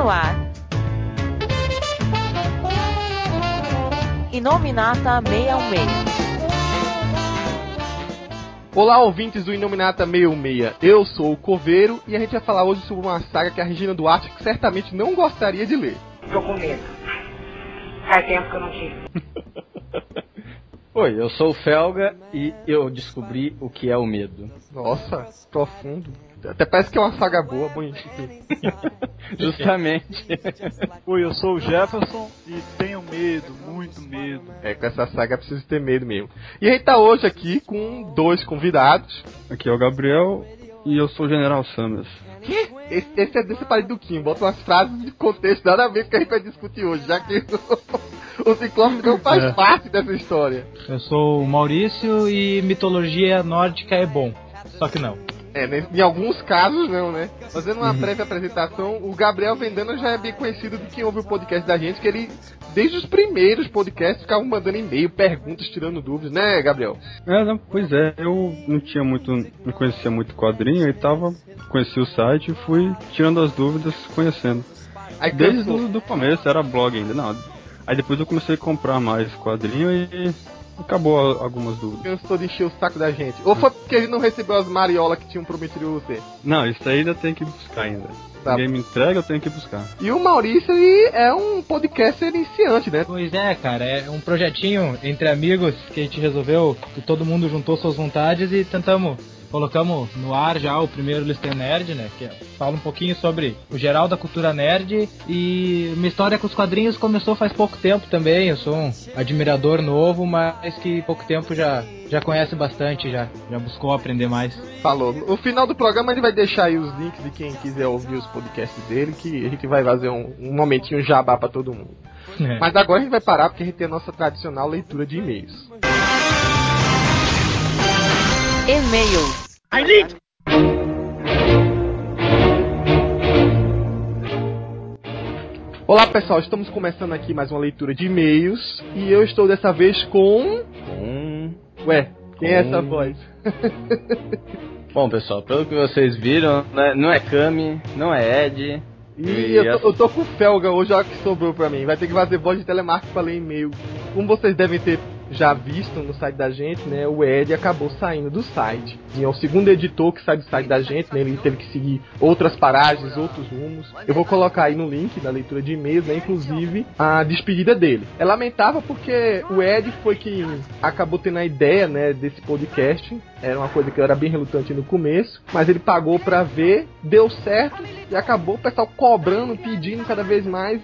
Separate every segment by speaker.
Speaker 1: no ar. Inominata 616.
Speaker 2: Olá, ouvintes do Inominata 616. Eu sou o Coveiro e a gente vai falar hoje sobre uma saga que a Regina Duarte certamente não gostaria de ler.
Speaker 3: Tô com medo. Faz tempo que eu não tive.
Speaker 4: Oi, eu sou o Felga e eu descobri o que é o medo.
Speaker 2: Nossa, profundo. Até parece que é uma saga boa, bonitinha.
Speaker 4: Justamente.
Speaker 5: Oi, eu sou o Jefferson e tenho medo, muito medo.
Speaker 2: É, com essa saga precisa ter medo mesmo. E a gente tá hoje aqui com dois convidados.
Speaker 6: Aqui é o Gabriel e eu sou o General Summers.
Speaker 2: Esse, esse é desse parede do Kim, bota umas frases de contexto nada a ver com o que a gente vai discutir hoje, já que o, o Ciclope não faz
Speaker 7: É.
Speaker 2: parte dessa história.
Speaker 7: Eu sou o Maurício e mitologia nórdica é bom. Só que não.
Speaker 2: É, né, em alguns casos não, né? Fazendo uma breve apresentação, o Gabriel Vendana já é bem conhecido de quem ouve o podcast da gente, que ele, desde os primeiros podcasts, ficava mandando e-mail, perguntas, tirando dúvidas, né, Gabriel?
Speaker 6: É, não, pois é, eu não tinha muito, não conhecia muito quadrinho e tava, conheci o site e fui tirando as dúvidas, conhecendo.
Speaker 2: Aí
Speaker 6: Desde o começo, era blog ainda, não. Aí depois eu comecei a comprar mais quadrinho e acabou algumas dúvidas.
Speaker 2: cansou de encher o saco da gente. Ou foi porque ele não recebeu as mariolas que tinham prometido você.
Speaker 6: Não, isso aí ainda tem que buscar ainda.
Speaker 2: Tá.
Speaker 6: Ninguém me entrega, eu tenho que buscar.
Speaker 2: E o Maurício ele é um podcaster iniciante, né?
Speaker 7: Pois é, cara, é um projetinho entre amigos que a gente resolveu, que todo mundo juntou suas vontades e tentamos. Colocamos no ar já o primeiro Listem Nerd, né? Que fala um pouquinho sobre o geral da cultura nerd. E minha história com os quadrinhos começou faz pouco tempo também. Eu sou um admirador novo, mas que pouco tempo já, já conhece bastante, já, já buscou aprender mais.
Speaker 2: Falou. No final do programa ele vai deixar aí os links de quem quiser ouvir os podcasts dele, que a gente vai fazer um, um momentinho jabá pra todo mundo.
Speaker 7: É.
Speaker 2: Mas agora a gente vai parar porque a gente tem a nossa tradicional leitura de e-mails.
Speaker 1: E-mails.
Speaker 2: Olá pessoal, estamos começando aqui mais uma leitura de e-mails e eu estou dessa vez com.
Speaker 4: Hum.
Speaker 2: Ué, quem é essa voz?
Speaker 4: Bom, pessoal, pelo que vocês viram, né, não é Kami, não é Ed.
Speaker 2: E
Speaker 4: E
Speaker 2: eu tô,
Speaker 4: essa-
Speaker 2: eu tô com o Felga hoje, olha o que sobrou pra mim. Vai ter que fazer voz de telemarketing pra ler e-mail. Como vocês devem ter já visto no site da gente, né? O Ed acabou saindo do site. E é o segundo editor que sai do site da gente, né? Ele teve que seguir outras paragens, outros rumos. Eu vou colocar aí no link da leitura de e-mails, né? Inclusive a despedida dele. É lamentável porque o Ed foi que acabou tendo a ideia, né? Desse podcast. Era uma coisa que eu era bem relutante no começo, mas ele pagou pra ver, deu certo e acabou o pessoal cobrando, pedindo cada vez mais.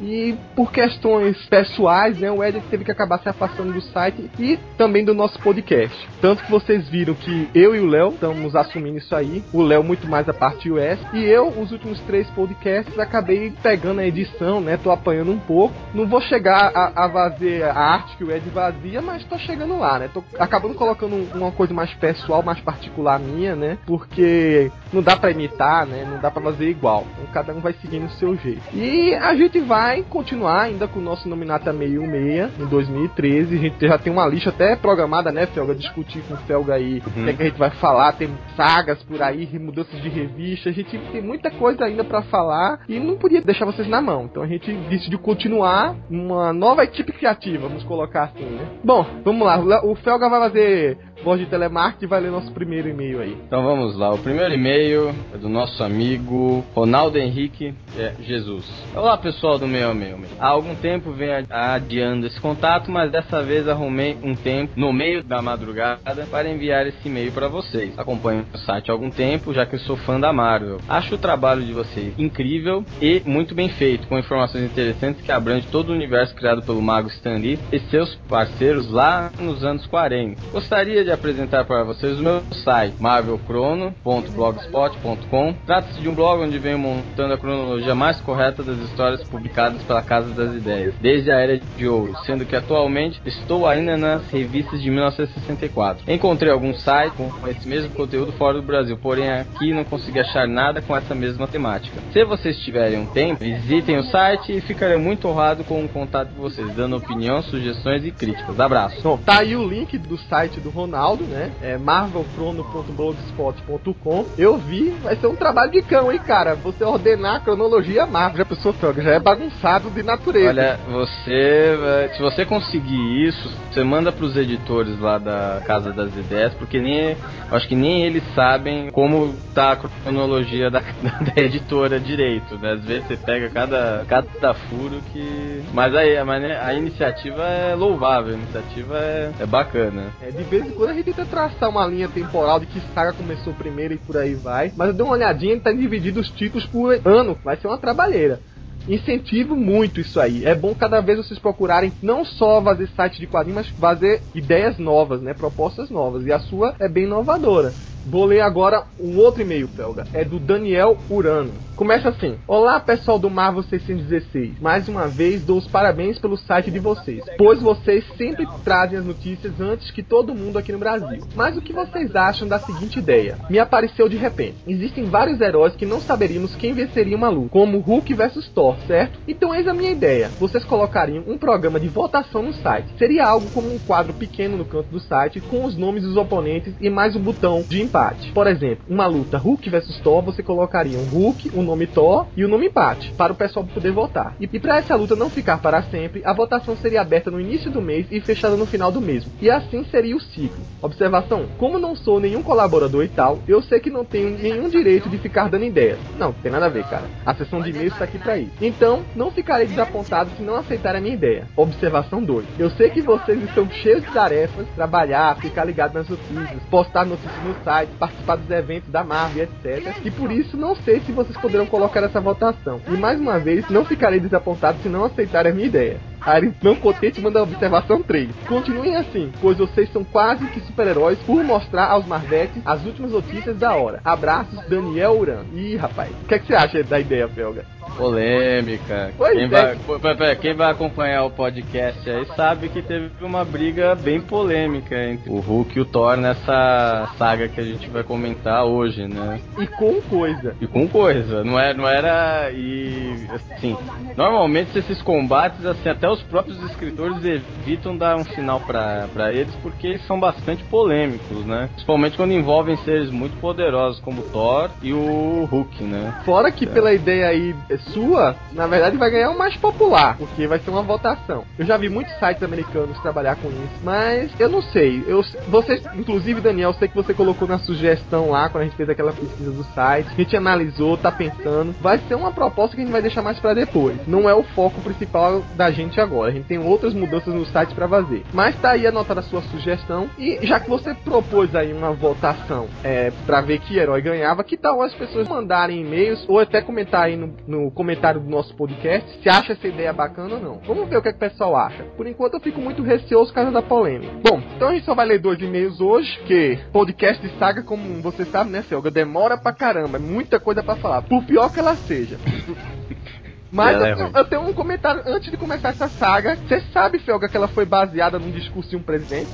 Speaker 2: E por questões pessoais, né, o Ed teve que acabar se afastando do site e também do nosso podcast. Tanto que vocês viram que eu e o Léo estamos assumindo isso aí. O Léo muito mais a parte US. E eu, os últimos três podcasts, acabei pegando a edição, né? Tô apanhando um pouco. Não vou chegar a, a fazer a arte que o Ed vazia, mas tô chegando lá, né? Tô acabando colocando um- uma coisa mais pessoal, mais particular minha, né? Porque não dá pra imitar, né? Não dá pra fazer igual. Então cada um vai seguindo o seu jeito. E a gente vai continuar ainda com o nosso Nominata 616 em 2013. A gente já tem uma lista até programada, né, Felga? Discutir com o Felga aí o que, é que a gente vai falar. Tem sagas por aí, mudanças de revista. A gente tem muita coisa ainda pra falar e não podia deixar vocês na mão. Então a gente decidiu continuar uma nova equipe criativa, vamos colocar assim, né? Bom, vamos lá. O Felga vai fazer voz de telemarketing vai ler nosso primeiro e-mail aí.
Speaker 4: Então vamos lá, o primeiro e-mail é do nosso amigo Ronaldo Henrique é, Jesus. Olá pessoal do meu meu. Há algum tempo venho adiando esse contato, mas dessa vez arrumei um tempo no meio da madrugada para enviar esse e-mail para vocês. Acompanho o site há algum tempo, já que eu sou fã da Marvel. Acho o trabalho de vocês incrível e muito bem feito, com informações interessantes que abrangem todo o universo criado pelo mago Stan Lee e seus parceiros lá nos anos 40. Gostaria de apresentar para vocês o meu site, marvelcrono.blogspot.com. Trata-se de um blog onde venho montando a cronologia mais correta das histórias publicadas pela Casa das Ideias, desde a Era de Ouro, sendo que atualmente estou ainda nas revistas de 1964. Encontrei alguns sites com esse mesmo conteúdo fora do Brasil, porém aqui não consegui achar nada com essa mesma temática. Se vocês tiverem um tempo, visitem o site e ficarei muito honrado com o contato de vocês, dando opinião, sugestões e críticas. Abraço.
Speaker 2: Bom, tá aí o link do site do Ronaldo. Ronaldo, né? É marvelcrono.blogspot.com. Eu vi, vai ser um trabalho de cão, hein, cara? Você ordenar a cronologia Marvel, já pensou, Felga? Já é bagunçado de natureza.
Speaker 4: Olha, você, eh, se você conseguir isso, você manda pros editores lá da Casa das Ideias, porque nem, acho que nem eles sabem como tá a cronologia da, da editora direito, né? Às vezes você pega cada, cada furo que... Mas aí, a, a iniciativa é louvável, a iniciativa é, é bacana.
Speaker 2: É, de vez em quando a gente tenta traçar uma linha temporal de que saga começou primeiro e por aí vai. Mas eu dei uma olhadinha, ele tá dividido os títulos por ano. Vai ser uma trabalheira incentivo muito isso aí. É bom cada vez vocês procurarem não só fazer site de quadrinhos, mas fazer ideias novas, né? Propostas novas. E a sua é bem inovadora. Vou ler agora um outro e-mail, Felga. É do Daniel Urano. Começa assim: Olá, pessoal do Marvel 616. Mais uma vez dou os parabéns pelo site de vocês, pois vocês sempre trazem as notícias antes que todo mundo aqui no Brasil. Mas o que vocês acham da seguinte ideia? Me apareceu de repente. Existem vários heróis que não saberíamos quem venceria uma luta, como Hulk versus Thor, certo? Então eis a minha ideia. Vocês colocariam um programa de votação no site. Seria algo como um quadro pequeno no canto do site com os nomes dos oponentes e mais um botão de empate. Por exemplo, uma luta Hulk versus Thor, você colocaria um Hulk, o um nome Thor e o um nome empate, para o pessoal poder votar. E, e para essa luta não ficar para sempre, a votação seria aberta no início do mês e fechada no final do mesmo. E assim seria o ciclo. Observação: como não sou nenhum colaborador e tal, eu sei que não tenho nenhum direito de ficar dando ideias. Não, tem nada a ver, cara. A sessão de e-mails está aqui para isso. Então, não ficarei desapontado se não aceitar a minha ideia. Observação 2. Eu sei que vocês estão cheios de tarefas, trabalhar, ficar ligado nas notícias, postar notícias no site sites, participar dos eventos da Marvel, etc. E por isso não sei se vocês poderão colocar essa votação. E mais uma vez, não ficarei desapontado se não aceitarem a minha ideia. Ari não contente manda observação 3. Continuem assim, pois vocês são quase que super-heróis por mostrar aos Marvetes as últimas notícias da hora. Abraços, Daniel Uran. Ih, rapaz, o que, é que você acha da ideia, Felga?
Speaker 4: Polêmica.
Speaker 2: Pois
Speaker 4: quem,
Speaker 2: é.
Speaker 4: vai, quem vai acompanhar o podcast aí sabe que teve uma briga bem polêmica entre o Hulk e o Thor nessa saga que a gente vai comentar hoje, né?
Speaker 2: E com coisa.
Speaker 4: E com coisa. Não era. Não era e assim. Normalmente esses combates, assim, até os próprios escritores evitam dar um final para eles porque eles são bastante polêmicos, né? Principalmente quando envolvem seres muito poderosos como o Thor e o Hulk, né?
Speaker 2: Fora que é. pela ideia aí sua, na verdade vai ganhar o mais popular, porque vai ser uma votação. Eu já vi muitos sites americanos trabalhar com isso, mas eu não sei. Eu, você, inclusive, Daniel, eu sei que você colocou na sugestão lá quando a gente fez aquela pesquisa do site. A gente analisou, tá pensando. Vai ser uma proposta que a gente vai deixar mais para depois. Não é o foco principal da gente agora. A gente tem outras mudanças no site para fazer. Mas tá aí anotada a sua sugestão. E já que você propôs aí uma votação é, para ver que herói ganhava, que tal as pessoas mandarem e-mails ou até comentar aí no, no comentário do nosso podcast se acha essa ideia bacana ou não. Vamos ver o que, é que o pessoal acha. Por enquanto eu fico muito receoso por causa da polêmica. Bom, então a gente só vai ler dois e-mails hoje, que podcast de saga, como você sabe, né, Selga, demora pra caramba, é muita coisa para falar. Por pior que ela seja. Mas eu, tenho, eu tenho um comentário antes de começar essa saga. Você sabe, Felga, que ela foi baseada num discurso de um presidente?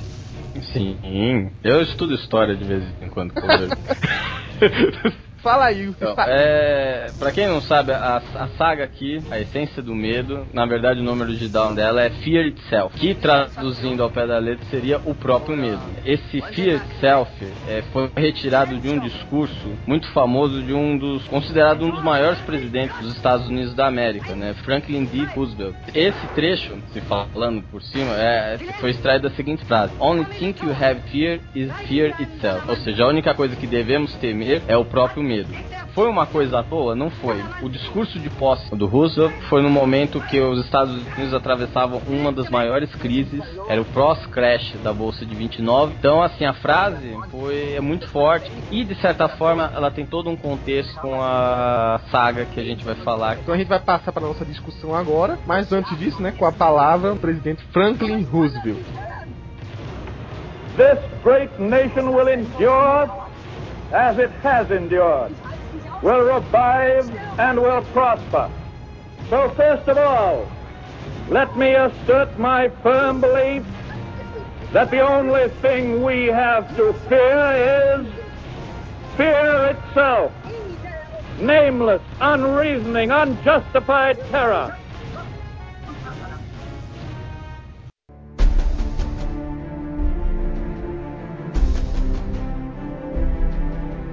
Speaker 4: Sim, eu estudo história de vez em quando.
Speaker 2: Fala aí.
Speaker 4: Então, é, pra quem não sabe, a, a, saga aqui, a essência do medo, na verdade o nome original dela é Fear Itself, que traduzindo ao pé da letra seria o próprio medo. Esse Fear Itself é, foi retirado de um discurso muito famoso de um dos, considerado um dos maiores presidentes dos Estados Unidos da América, né, Franklin D. Roosevelt. Esse trecho, se falando por cima, é, foi extraído da seguinte frase: Only thing you have fear is fear itself. Ou seja, a única coisa que devemos temer é o próprio medo medo. Foi uma coisa à toa? Não foi. O discurso de posse do Roosevelt foi no momento que os Estados Unidos atravessavam uma das maiores crises, era o pós-crash da Bolsa de 29. Então, assim, a frase foi é muito forte e, de certa forma, ela tem todo um contexto com a saga que a gente vai falar.
Speaker 2: Então a gente vai passar para nossa discussão agora, mas antes disso, né, com a palavra o presidente Franklin Roosevelt.
Speaker 8: This great nation will endure as it has endured, will revive and will prosper. So first of all, let me assert my firm belief that the only thing we have to fear is fear itself. Nameless, unreasoning, unjustified terror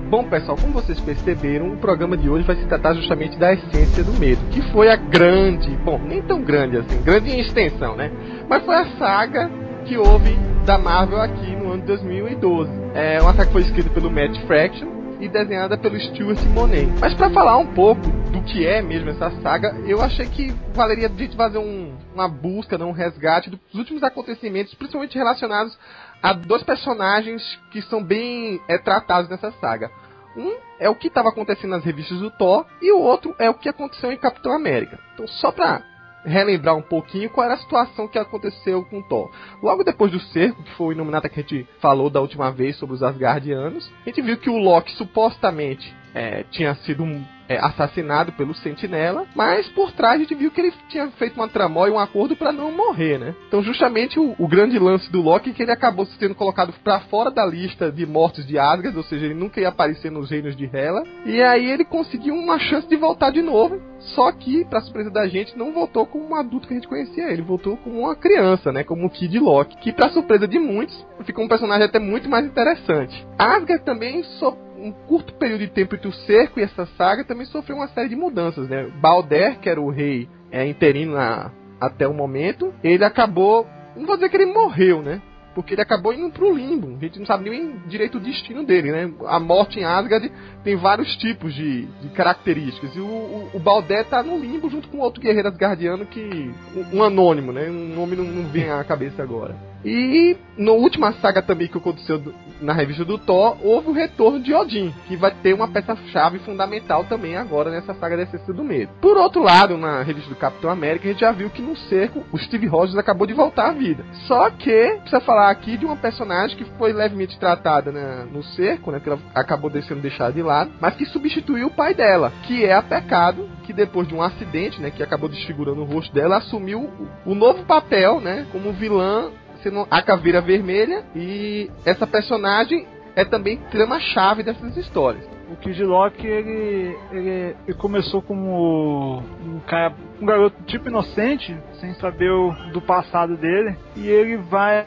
Speaker 2: Bom, pessoal, como vocês perceberam, o programa de hoje vai se tratar justamente da essência do medo, que foi a grande, bom, nem tão grande assim, grande em extensão, né? Mas foi a saga que houve da Marvel aqui no ano de 2012. É uma saga que foi escrita pelo Matt Fraction e desenhada pelo Stuart Monet. Mas para falar um pouco do que é mesmo essa saga, eu achei que valeria a gente fazer um, uma busca, né, um resgate dos últimos acontecimentos, principalmente relacionados a dois personagens que são bem é, tratados nessa saga. Um é o que estava acontecendo nas revistas do Thor e o outro é o que aconteceu em Capitão América. Então, só para relembrar um pouquinho qual era a situação que aconteceu com Thor. Logo depois do cerco, que foi o Illuminati que a gente falou da última vez sobre os Asgardianos, a gente viu que o Loki supostamente é, tinha sido um é, assassinado pelo Sentinela, mas por trás a gente viu que ele tinha feito uma tramóia e um acordo para não morrer, né? Então, justamente o, o, grande lance do Loki é que ele acabou sendo colocado para fora da lista de mortos de Asgard, ou seja, ele nunca ia aparecer nos reinos de Hela, e aí ele conseguiu uma chance de voltar de novo, só que, para surpresa da gente, não voltou como um adulto que a gente conhecia ele, voltou como uma criança, né? Como o Kid Loki, que, para surpresa de muitos, ficou um personagem até muito mais interessante. Asgard também so um curto período de tempo entre o cerco e essa saga também sofreu uma série de mudanças, né? Balder, que era o rei é, interino na, até o momento, ele acabou. Não vou dizer que ele morreu, né? Porque ele acabou indo pro limbo. A gente não sabe nem direito o destino dele, né? A morte em Asgard tem vários tipos de, de características. E o, o, o Baldé tá no limbo junto com outro guerreiro asgardiano que. Um, um anônimo, né? Um nome não, não vem à cabeça agora. E na última saga também que aconteceu na revista do Thor, houve o retorno de Odin, que vai ter uma peça-chave fundamental também agora nessa saga da Essência do Medo. Por outro lado, na revista do Capitão América, a gente já viu que no cerco o Steve Rogers acabou de voltar à vida. Só que, precisa falar aqui de uma personagem que foi levemente tratada né, no cerco, né, que ela acabou sendo deixada de lado, mas que substituiu o pai dela, que é a Pecado, que depois de um acidente, né, que acabou desfigurando o rosto dela, assumiu o, novo papel, né, como vilã sendo a Caveira Vermelha e essa personagem é também trama-chave dessas histórias.
Speaker 5: O Kid Lock, ele, ele, ele, começou como um cara, um garoto tipo inocente, sem saber o, do passado dele, e ele vai,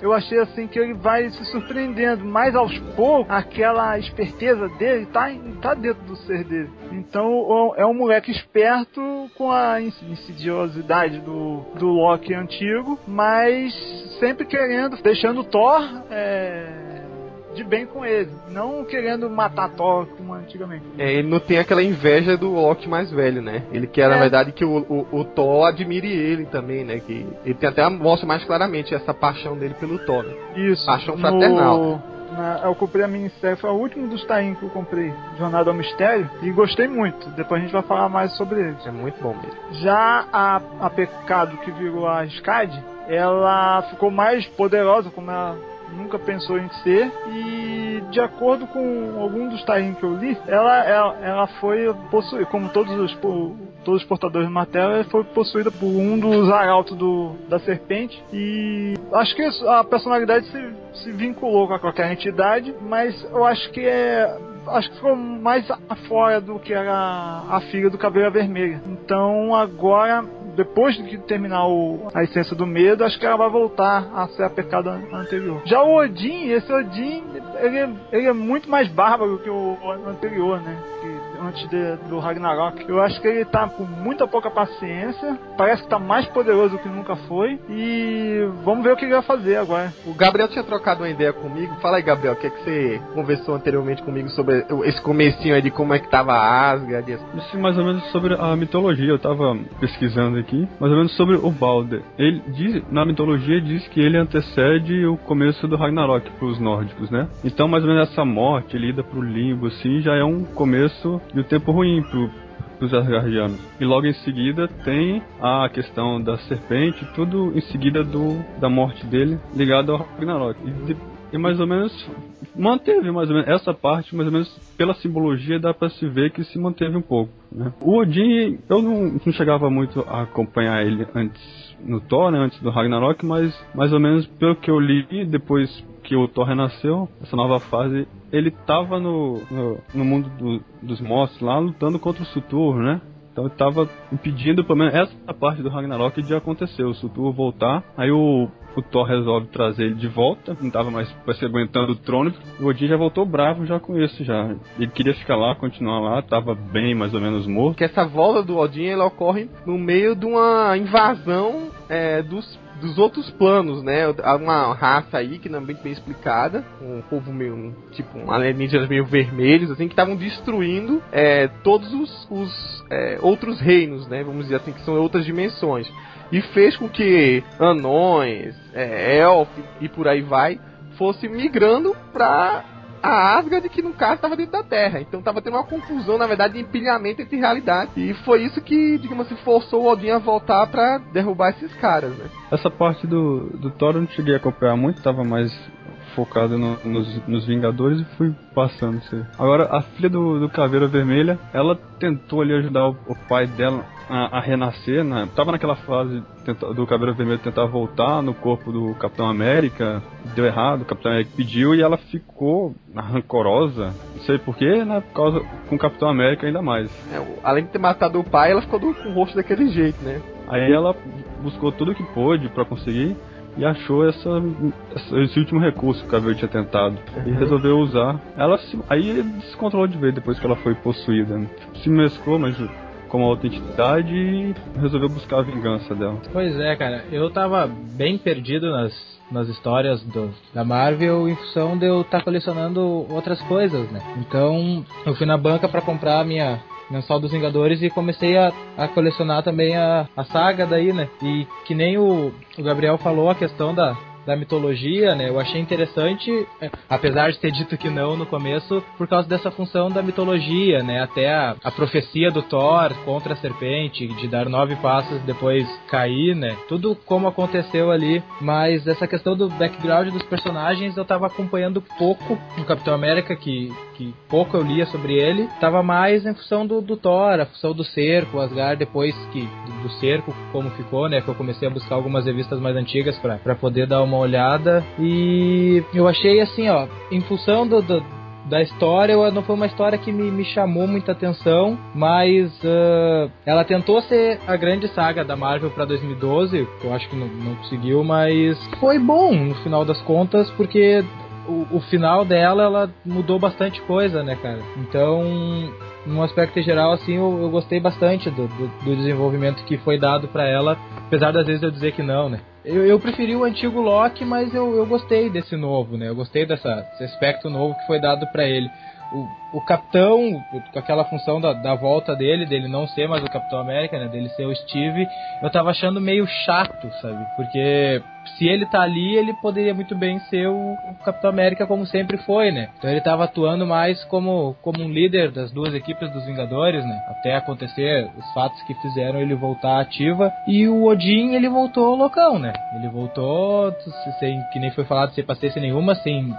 Speaker 5: eu achei assim que ele vai se surpreendendo, mais aos poucos, aquela esperteza dele tá, tá dentro do ser dele. Então é um moleque esperto com a insidiosidade do, do Loki antigo, mas sempre querendo, deixando Thor é, de bem com ele, não querendo matar Thor como antigamente.
Speaker 2: É, ele não tem aquela inveja do Loki mais velho, né? Ele quer, é. na verdade, que o, o, o, Thor admire ele também, né? Que ele tem até mostra mais claramente essa paixão dele pelo Thor. Né?
Speaker 5: Isso.
Speaker 2: Paixão fraternal.
Speaker 5: No... Na, eu comprei a minissérie, foi o último dos Taim que eu comprei, Jornada ao Mistério, e gostei muito. Depois a gente vai falar mais sobre ele.
Speaker 2: É muito bom mesmo.
Speaker 5: Já a, a Pecado, que virou a Skad, ela ficou mais poderosa, como ela nunca pensou em ser e de acordo com algum dos tains que eu li, ela, ela, ela foi possuída, como todos os, todos os portadores de matéria, ela foi possuída por um dos arautos do, da serpente e acho que a personalidade se, se vinculou com qualquer entidade, mas eu acho que é acho que ficou mais afora do que era a filha do cabelo vermelho. Então agora depois de terminar o, a essência do medo, acho que ela vai voltar a ser a pecado anterior. Já o Odin, esse Odin, ele, ele é muito mais bárbaro que o anterior, né? Antes de, do Ragnarok. Eu acho que ele tá com muita pouca paciência, parece que tá mais poderoso do que nunca foi, e vamos ver o que ele vai fazer agora.
Speaker 2: O Gabriel tinha trocado uma ideia comigo. Fala aí, Gabriel, o que é que você conversou anteriormente comigo sobre esse comecinho aí de como é que tava a Asgard?
Speaker 6: Isso mais ou menos sobre a mitologia, eu tava pesquisando aqui, mais ou menos sobre o Balder. Ele diz, na mitologia diz que ele antecede o começo do Ragnarok pros nórdicos, né? Então, mais ou menos essa morte, ele ida pro limbo, assim, já é um começo de um tempo ruim pro, pros Asgardianos. E logo em seguida tem a questão da serpente, tudo em seguida do, da morte dele ligado ao Ragnarok. E, e mais ou menos manteve mais ou menos essa parte, mais ou menos pela simbologia dá para se ver que se manteve um pouco. Né? O Odin, eu não, não chegava muito a acompanhar ele antes no Thor, né, antes do Ragnarok, mas mais ou menos pelo que eu li depois que o Thor renasceu, essa nova fase, ele tava no, no, no mundo do, dos mortos lá lutando contra o Sutur, né? Então estava impedindo pelo menos essa parte do Ragnarok de acontecer, o Surtur voltar. Aí o, o Thor resolve trazer ele de volta, não estava mais se aguentando o trono. O Odin já voltou bravo já com isso já. Ele queria ficar lá, continuar lá, estava bem mais ou menos morto.
Speaker 2: Que essa volta do Odin ela ocorre no meio de uma invasão é, dos dos outros planos, né? Uma raça aí que não é bem, bem explicada, um povo meio, tipo, um alienígenas meio vermelhos, assim, que estavam destruindo é, todos os, os é, outros reinos, né? Vamos dizer assim, que são outras dimensões. E fez com que anões, é, elfos e por aí vai, fosse migrando pra a Asgard, que no caso estava dentro da Terra. Então estava tendo uma confusão, na verdade, de empilhamento entre realidade. E foi isso que, digamos assim, forçou o Odin a voltar para derrubar esses caras, né?
Speaker 6: Essa parte do, do Thor eu não cheguei a acompanhar muito, estava mais focado no, nos, nos, Vingadores e fui passando isso aí. Agora, a filha do, do Caveira Vermelha, ela tentou ali ajudar o, o pai dela a, a, renascer, né? Tava naquela fase do Caveira Vermelha tentar voltar no corpo do Capitão América, deu errado, o Capitão América pediu e ela ficou rancorosa, não sei porquê, né? Por causa com o Capitão América ainda mais.
Speaker 2: É, além de ter matado o pai, ela ficou do, com o rosto daquele jeito, né?
Speaker 6: Aí ela buscou tudo que pôde para conseguir e achou essa, esse último recurso que o Cavill tinha tentado e uhum. resolveu usar. Ela se, aí descontrolou de vez depois que ela foi possuída. Né? Se mesclou, mas com uma outra entidade e resolveu buscar a vingança dela.
Speaker 7: Pois é, cara, eu tava bem perdido nas, nas histórias do, da Marvel em função de eu estar tá colecionando outras coisas, né? Então eu fui na banca para comprar a minha mensal dos Vingadores e comecei a, a colecionar também a, a saga daí, né? E que nem o, o Gabriel falou, a questão da, da mitologia, né? Eu achei interessante, é, apesar de ter dito que não no começo, por causa dessa função da mitologia, né? Até a, a profecia do Thor contra a serpente, de dar nove passos depois cair, né? Tudo como aconteceu ali, mas essa questão do background dos personagens eu tava acompanhando pouco no Capitão América, que, que pouco eu lia sobre ele, tava mais em função do, do Thor, a função do cerco, Asgard depois que do, cerco, como ficou, né? Que eu comecei a buscar algumas revistas mais antigas para poder dar uma olhada e eu achei assim, ó, em função do, do da história, não foi uma história que me, me chamou muita atenção, mas uh, ela tentou ser a grande saga da Marvel para 2012, que eu acho que não, não, conseguiu, mas foi bom no final das contas, porque o, final dela, ela mudou bastante coisa, né, cara? Então, num aspecto geral, assim, eu, eu gostei bastante do, do, do desenvolvimento que foi dado para ela, apesar das vezes eu dizer que não, né? Eu, eu preferi o antigo Loki, mas eu, eu gostei desse novo, né? Eu gostei dessa, desse aspecto novo que foi dado para ele. O, o capitão, com aquela função da, da volta dele, dele não ser mais o Capitão América, né? Dele ser o Steve, eu tava achando meio chato, sabe? Porque se ele tá ali, ele poderia muito bem ser o, Capitão América como sempre foi, né? Então ele tava atuando mais como, como um líder das duas equipes dos Vingadores, né? Até acontecer os fatos que fizeram ele voltar ativa. E o Odin, ele voltou loucão, né? Ele voltou sem, que nem foi falado, sem paciência nenhuma, sem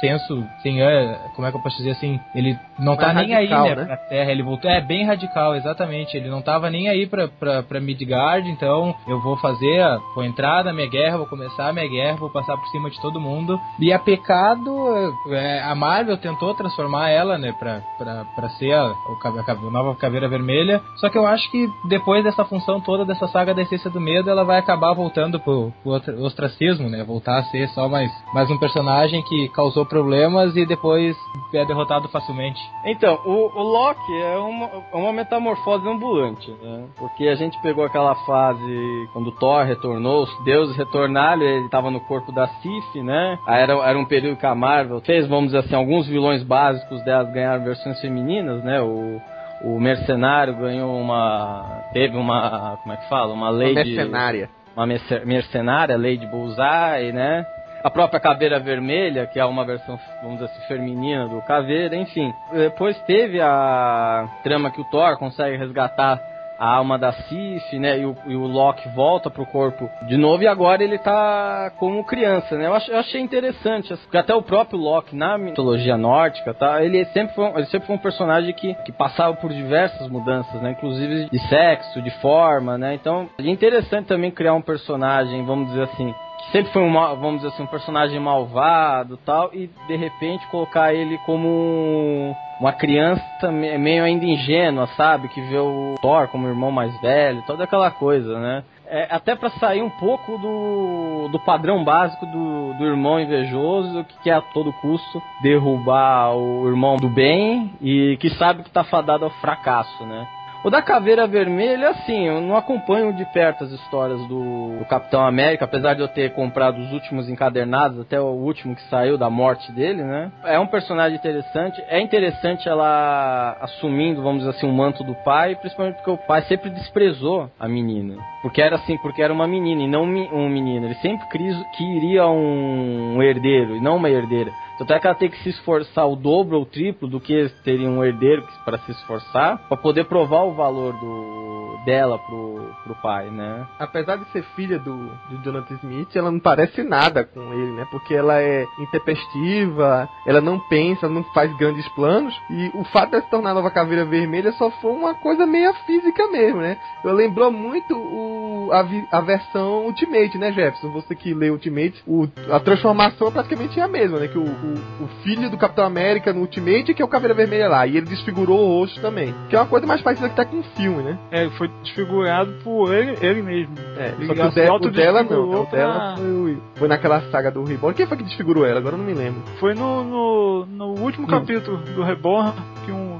Speaker 7: senso, sem, é, como é que eu posso dizer assim, ele não tá nem radical, aí, né, né, pra Terra, ele voltou, é bem radical, exatamente, ele não tava nem aí pra, pra, pra Midgard, então eu vou fazer, vou entrar na minha guerra, vou começar a minha guerra, vou passar por cima de todo mundo, e a Pecado, é, a Marvel tentou transformar ela, né, pra, pra, pra ser a, a, a nova Caveira Vermelha, só que eu acho que depois dessa função toda, dessa saga da essência do medo, ela vai acabar voltando pro, pro ostracismo, né, voltar a ser só mais, mais um personagem que causou causou problemas e depois é derrotado facilmente.
Speaker 4: Então, o, o Loki é uma, é uma metamorfose ambulante, né? Porque a gente pegou aquela fase quando Thor retornou, os deuses retornaram, ele estava no corpo da Sif, né? Aí era, era um período que a Marvel fez, vamos dizer assim, alguns vilões básicos delas ganharam versões femininas, né? O, o mercenário ganhou uma. teve uma. como é que fala? Uma lei
Speaker 2: uma mercenária.
Speaker 4: De, uma mercenária, lei de Bullseye, né? A própria Caveira Vermelha, que é uma versão, vamos dizer assim, feminina do Caveira, enfim. Depois teve a trama que o Thor consegue resgatar a alma da Sif, né? E o, e o Loki volta pro corpo de novo e agora ele tá como criança, né? Eu, ach, eu achei interessante, porque até o próprio Loki na mitologia nórdica, tá? Ele sempre foi, ele sempre foi um personagem que, que passava por diversas mudanças, né? Inclusive de sexo, de forma, né? Então é interessante também criar um personagem, vamos dizer assim, sempre foi um, vamos dizer assim, um personagem malvado tal, e de repente colocar ele como uma criança me- meio ainda ingênua, sabe? Que vê o Thor como irmão mais velho, toda aquela coisa, né? É, até pra sair um pouco do, do padrão básico do, do irmão invejoso, que quer a todo custo derrubar o irmão do bem e que sabe que tá fadado ao fracasso, né? O da Caveira Vermelha, assim, eu não acompanho de perto as histórias do, do Capitão América, apesar de eu ter comprado os últimos encadernados, até o último que saiu da morte dele, né? É um personagem interessante. É interessante ela assumindo, vamos dizer assim, o manto do pai, principalmente porque o pai sempre desprezou a menina. Porque era assim, porque era uma menina e não um menino. Ele sempre queria um, um herdeiro e não uma herdeira. Tanto é que ela tem que se esforçar o dobro ou o triplo do que teria um herdeiro para se esforçar, para poder provar o valor do, dela pro, pro pai, né?
Speaker 2: Apesar de ser filha do, do Jonathan Smith, ela não parece nada com ele, né? Porque ela é intempestiva, ela não pensa, não faz grandes planos. E o fato de se tornar a nova caveira vermelha só foi uma coisa meio física mesmo, né? Eu lembrou muito o, a, a versão Ultimate, né, Jefferson? Você que lê Ultimate, o, a transformação é praticamente a mesma, né? Que o, o, o filho do Capitão América no Ultimate que é o Caveira Vermelha lá. E ele desfigurou o rosto também. Que é uma coisa mais parecida que tá com o filme, né?
Speaker 5: É, ele foi desfigurado por ele, ele mesmo.
Speaker 2: É,
Speaker 5: Ele
Speaker 2: só que o, de- o dela não. O
Speaker 5: pra-
Speaker 2: dela foi, foi naquela saga do Reborn. Quem foi que desfigurou ela? Agora eu não me lembro.
Speaker 5: Foi no, no, no último
Speaker 2: Hum.
Speaker 5: capítulo do Reborn que um,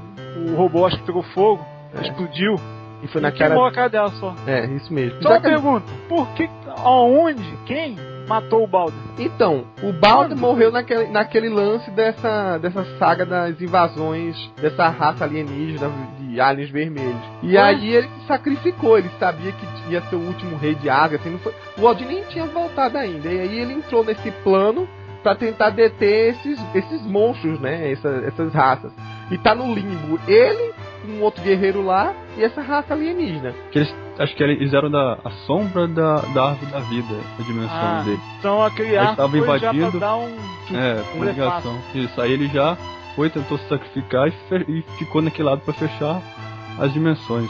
Speaker 5: o robô acho que pegou fogo,
Speaker 2: É.
Speaker 5: explodiu
Speaker 2: E foi
Speaker 5: e
Speaker 2: na
Speaker 5: queimou
Speaker 2: cara.
Speaker 5: a cara dela só.
Speaker 2: É, isso mesmo.
Speaker 5: Só uma pergunta, por que, aonde, quem matou o Balder?
Speaker 2: Então, o Balder
Speaker 5: Quando?
Speaker 2: morreu naquele, naquele lance dessa, dessa saga das invasões dessa raça alienígena de aliens vermelhos. E aí ele se sacrificou, ele sabia que ia ser o último rei de Asgard. Assim, não foi... O Odin nem tinha voltado ainda. E aí ele entrou nesse plano pra tentar deter esses, esses monstros, né? Essa- essas raças. E tá no limbo ele, um outro guerreiro lá e essa raça alienígena.
Speaker 6: Que eles, acho que eles eram da a sombra da, da árvore da vida, a dimensão
Speaker 5: Ah,
Speaker 6: dele.
Speaker 5: então aquele
Speaker 6: Aí
Speaker 5: arco
Speaker 6: tava
Speaker 5: foi já pra
Speaker 6: invadindo.
Speaker 5: dar um...
Speaker 6: É,
Speaker 5: um
Speaker 6: ligação. Isso, aí ele já foi, tentou se sacrificar e, fe- e ficou naquele lado pra fechar as dimensões.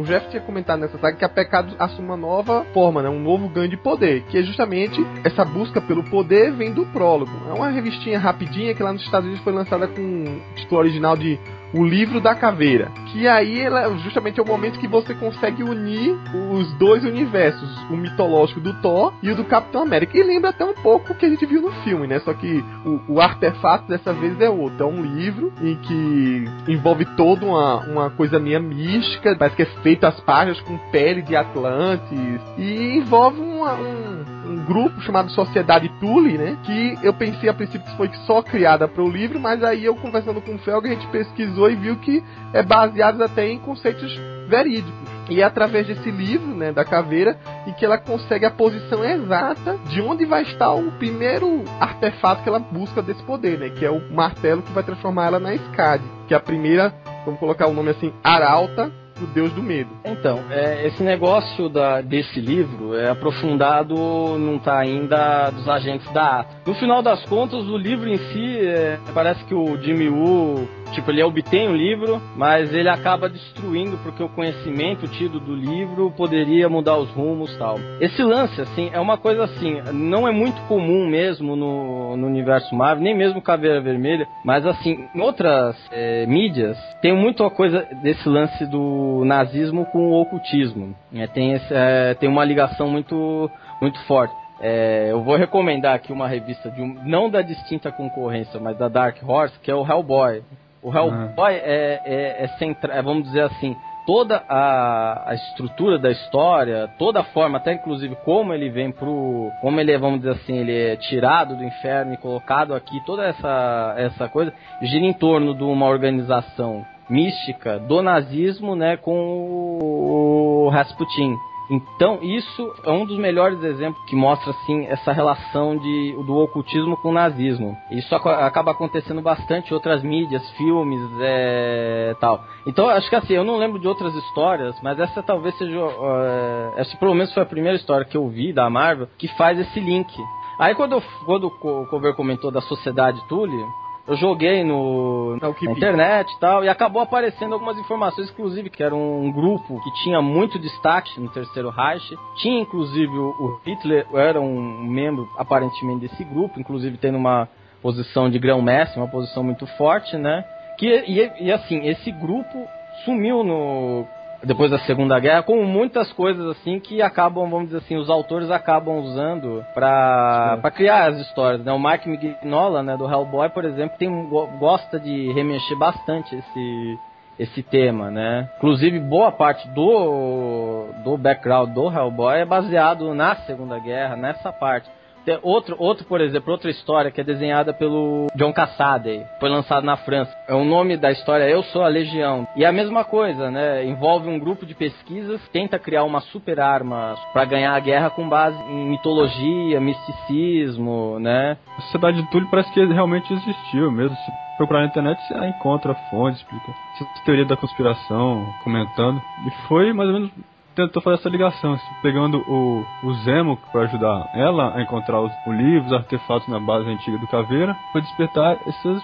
Speaker 2: O Jeff tinha comentado nessa saga que a Pecado assume uma nova forma, né? um novo ganho de poder, que é justamente essa busca pelo poder vem do prólogo. É uma revistinha rapidinha que lá nos Estados Unidos foi lançada com o título original de O Livro da Caveira. Que aí ela justamente é o momento que você consegue unir os dois universos, o mitológico do Thor e o do Capitão América. E lembra até um pouco o que a gente viu no filme, né? Só que o, o artefato dessa vez é outro. É um livro em que envolve toda uma, uma coisa meio mística, parece que é feito as páginas com pele de Atlantis. E envolve uma- um, um grupo chamado Sociedade Tule, né? Que eu pensei a princípio que foi só criada para o livro, mas aí eu conversando com o Felga, a gente pesquisou e viu que é baseado até em conceitos verídicos. E é através desse livro, né, da caveira, em que ela consegue a posição exata de onde vai estar o primeiro artefato que ela busca desse poder, né, que é o martelo que vai transformar ela na Skadi, que é a primeira, vamos colocar o nome assim, Arauta, o deus do medo.
Speaker 4: Então, é, esse negócio da, desse livro é aprofundado, não tá ainda dos agentes da ATA. No final das contas, o livro em si, é, parece que o Jimmy Woo, tipo, ele obtém o livro, mas ele acaba destruindo porque o conhecimento tido do livro poderia mudar os rumos tal. Esse lance, assim, é uma coisa assim, não é muito comum mesmo no, no universo Marvel, nem mesmo Caveira Vermelha, mas assim, em outras é, mídias, tem muito a coisa desse lance do nazismo com o ocultismo. né? tem, esse, é, tem uma ligação muito, muito forte. É, eu vou recomendar aqui uma revista de um, não da distinta concorrência, mas da Dark Horse, que é o Hellboy. O Hellboy é, é, é centra, é, vamos dizer assim, toda a, a estrutura da história, toda a forma, até inclusive como ele vem pro, como ele é, vamos dizer assim, ele é tirado do inferno e colocado aqui, toda essa essa coisa gira em torno de uma organização mística do nazismo, né, com o Rasputin. Então, isso é um dos melhores exemplos que mostra assim essa relação de, do ocultismo com o nazismo. Isso acaba acontecendo bastante em outras mídias, filmes, é, tal. Então, acho que assim, eu não lembro de outras histórias, mas essa talvez seja, é, essa pelo menos foi a primeira história que eu vi da Marvel que faz esse link. Aí quando, eu- quando o Cover comentou da Sociedade Tule, eu joguei no,
Speaker 2: Na
Speaker 4: na internet e tal, e acabou aparecendo algumas informações, inclusive, que era um grupo que tinha muito destaque no Terceiro Reich. Tinha, inclusive, o, o Hitler era um membro, aparentemente, desse grupo, inclusive tendo uma posição de grão-mestre, uma posição muito forte, né? Que, e, e assim, esse grupo sumiu no depois da Segunda Guerra, como muitas coisas assim que acabam, vamos dizer assim, os autores acabam usando pra criar as histórias, né? O Mark Mignola, né, do Hellboy, por exemplo, tem, go- gosta de remexer bastante esse esse tema, né? Inclusive, boa parte do, do background do Hellboy é baseado na Segunda Guerra, nessa parte. Outro, outro, por exemplo, outra história que é desenhada pelo John Cassaday, foi lançado na França. É o nome da história Eu Sou a Legião. E é a mesma coisa, né? Envolve um grupo de pesquisas, tenta criar uma super arma para ganhar a guerra com base em mitologia, misticismo, né?
Speaker 6: A Sociedade de Túlio parece que realmente existiu mesmo. Se procurar na internet, você encontra fontes, explica. Teoria da conspiração, comentando. E foi mais ou menos. Tentou fazer essa ligação, assim, pegando o, o Zemo para ajudar ela a encontrar os, o livro, os artefatos na base antiga do Caveira, para despertar esses,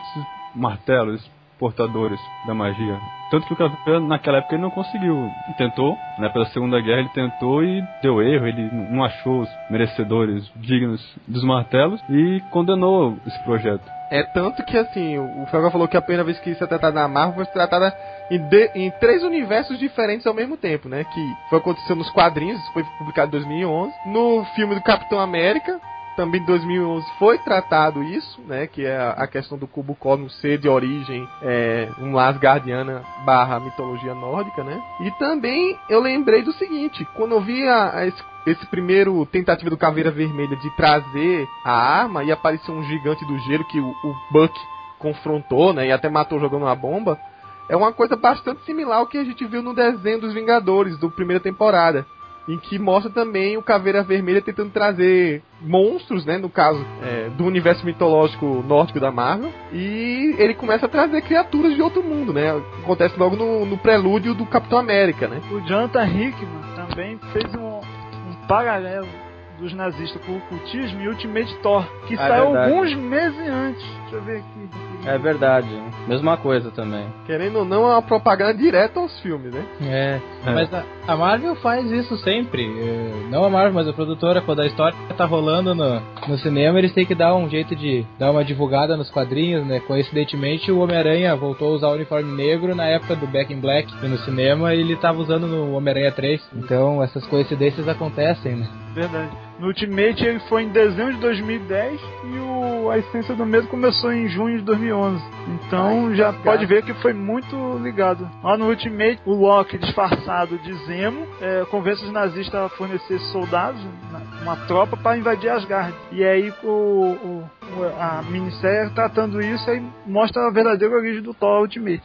Speaker 6: martelos, portadores da magia. Tanto que o Caveira naquela época ele não conseguiu. Tentou, né, pela Segunda Guerra ele tentou e deu erro, ele não achou os merecedores dignos dos martelos e condenou esse projeto.
Speaker 2: É tanto que assim, o o Felga falou que a primeira vez que isso é tratado na Marvel foi tratada em, de- em três universos diferentes ao mesmo tempo, né? Que foi aconteceu nos quadrinhos, foi publicado em 2011. No filme do Capitão América, também em 2011 foi tratado isso, né? Que é a questão do cubo cósmico ser de origem é, um Asgardiana barra mitologia nórdica, né? E também eu lembrei do seguinte, quando eu vi a- a esse esse primeiro tentativa do Caveira Vermelha de trazer a arma e apareceu um gigante do gelo que o, o Buck confrontou, né, e até matou jogando uma bomba, é uma coisa bastante similar ao que a gente viu no desenho dos Vingadores do primeira temporada, em que mostra também o Caveira Vermelha tentando trazer monstros, né, no caso é, do universo mitológico nórdico da Marvel, e ele começa a trazer criaturas de outro mundo, né? Acontece logo no, no prelúdio do Capitão América, né?
Speaker 5: O Jonathan Hickman também fez um, um paralelo dos nazistas com o ocultismo e Ultimate Thor, que
Speaker 4: É
Speaker 5: saiu
Speaker 4: verdade.
Speaker 5: alguns meses antes. Deixa eu ver aqui.
Speaker 4: É verdade. Mesma coisa também.
Speaker 2: Querendo ou não, é uma propaganda direta aos filmes, né?
Speaker 7: É,
Speaker 6: É.
Speaker 7: mas a, a Marvel faz isso sempre. É, Não a Marvel, mas a produtora, quando a história tá rolando no, no cinema, eles têm que dar um jeito de dar uma divulgada nos quadrinhos, né? Coincidentemente, o Homem-Aranha voltou a usar o uniforme negro na época do Back in Black no cinema e ele tava usando no Homem-Aranha 3. Então, essas coincidências acontecem, né?
Speaker 5: Verdade. No Ultimate ele foi em dezembro de 2010 e o, a Essência do Medo começou em junho de 2011. Então já pode ver que foi muito ligado. Lá no Ultimate, o Loki disfarçado de Zemo é, convence os nazistas a fornecer soldados, uma tropa, para invadir Asgard. E aí o, o- a minissérie tratando isso aí mostra a verdadeira origem do Thor Ultimate.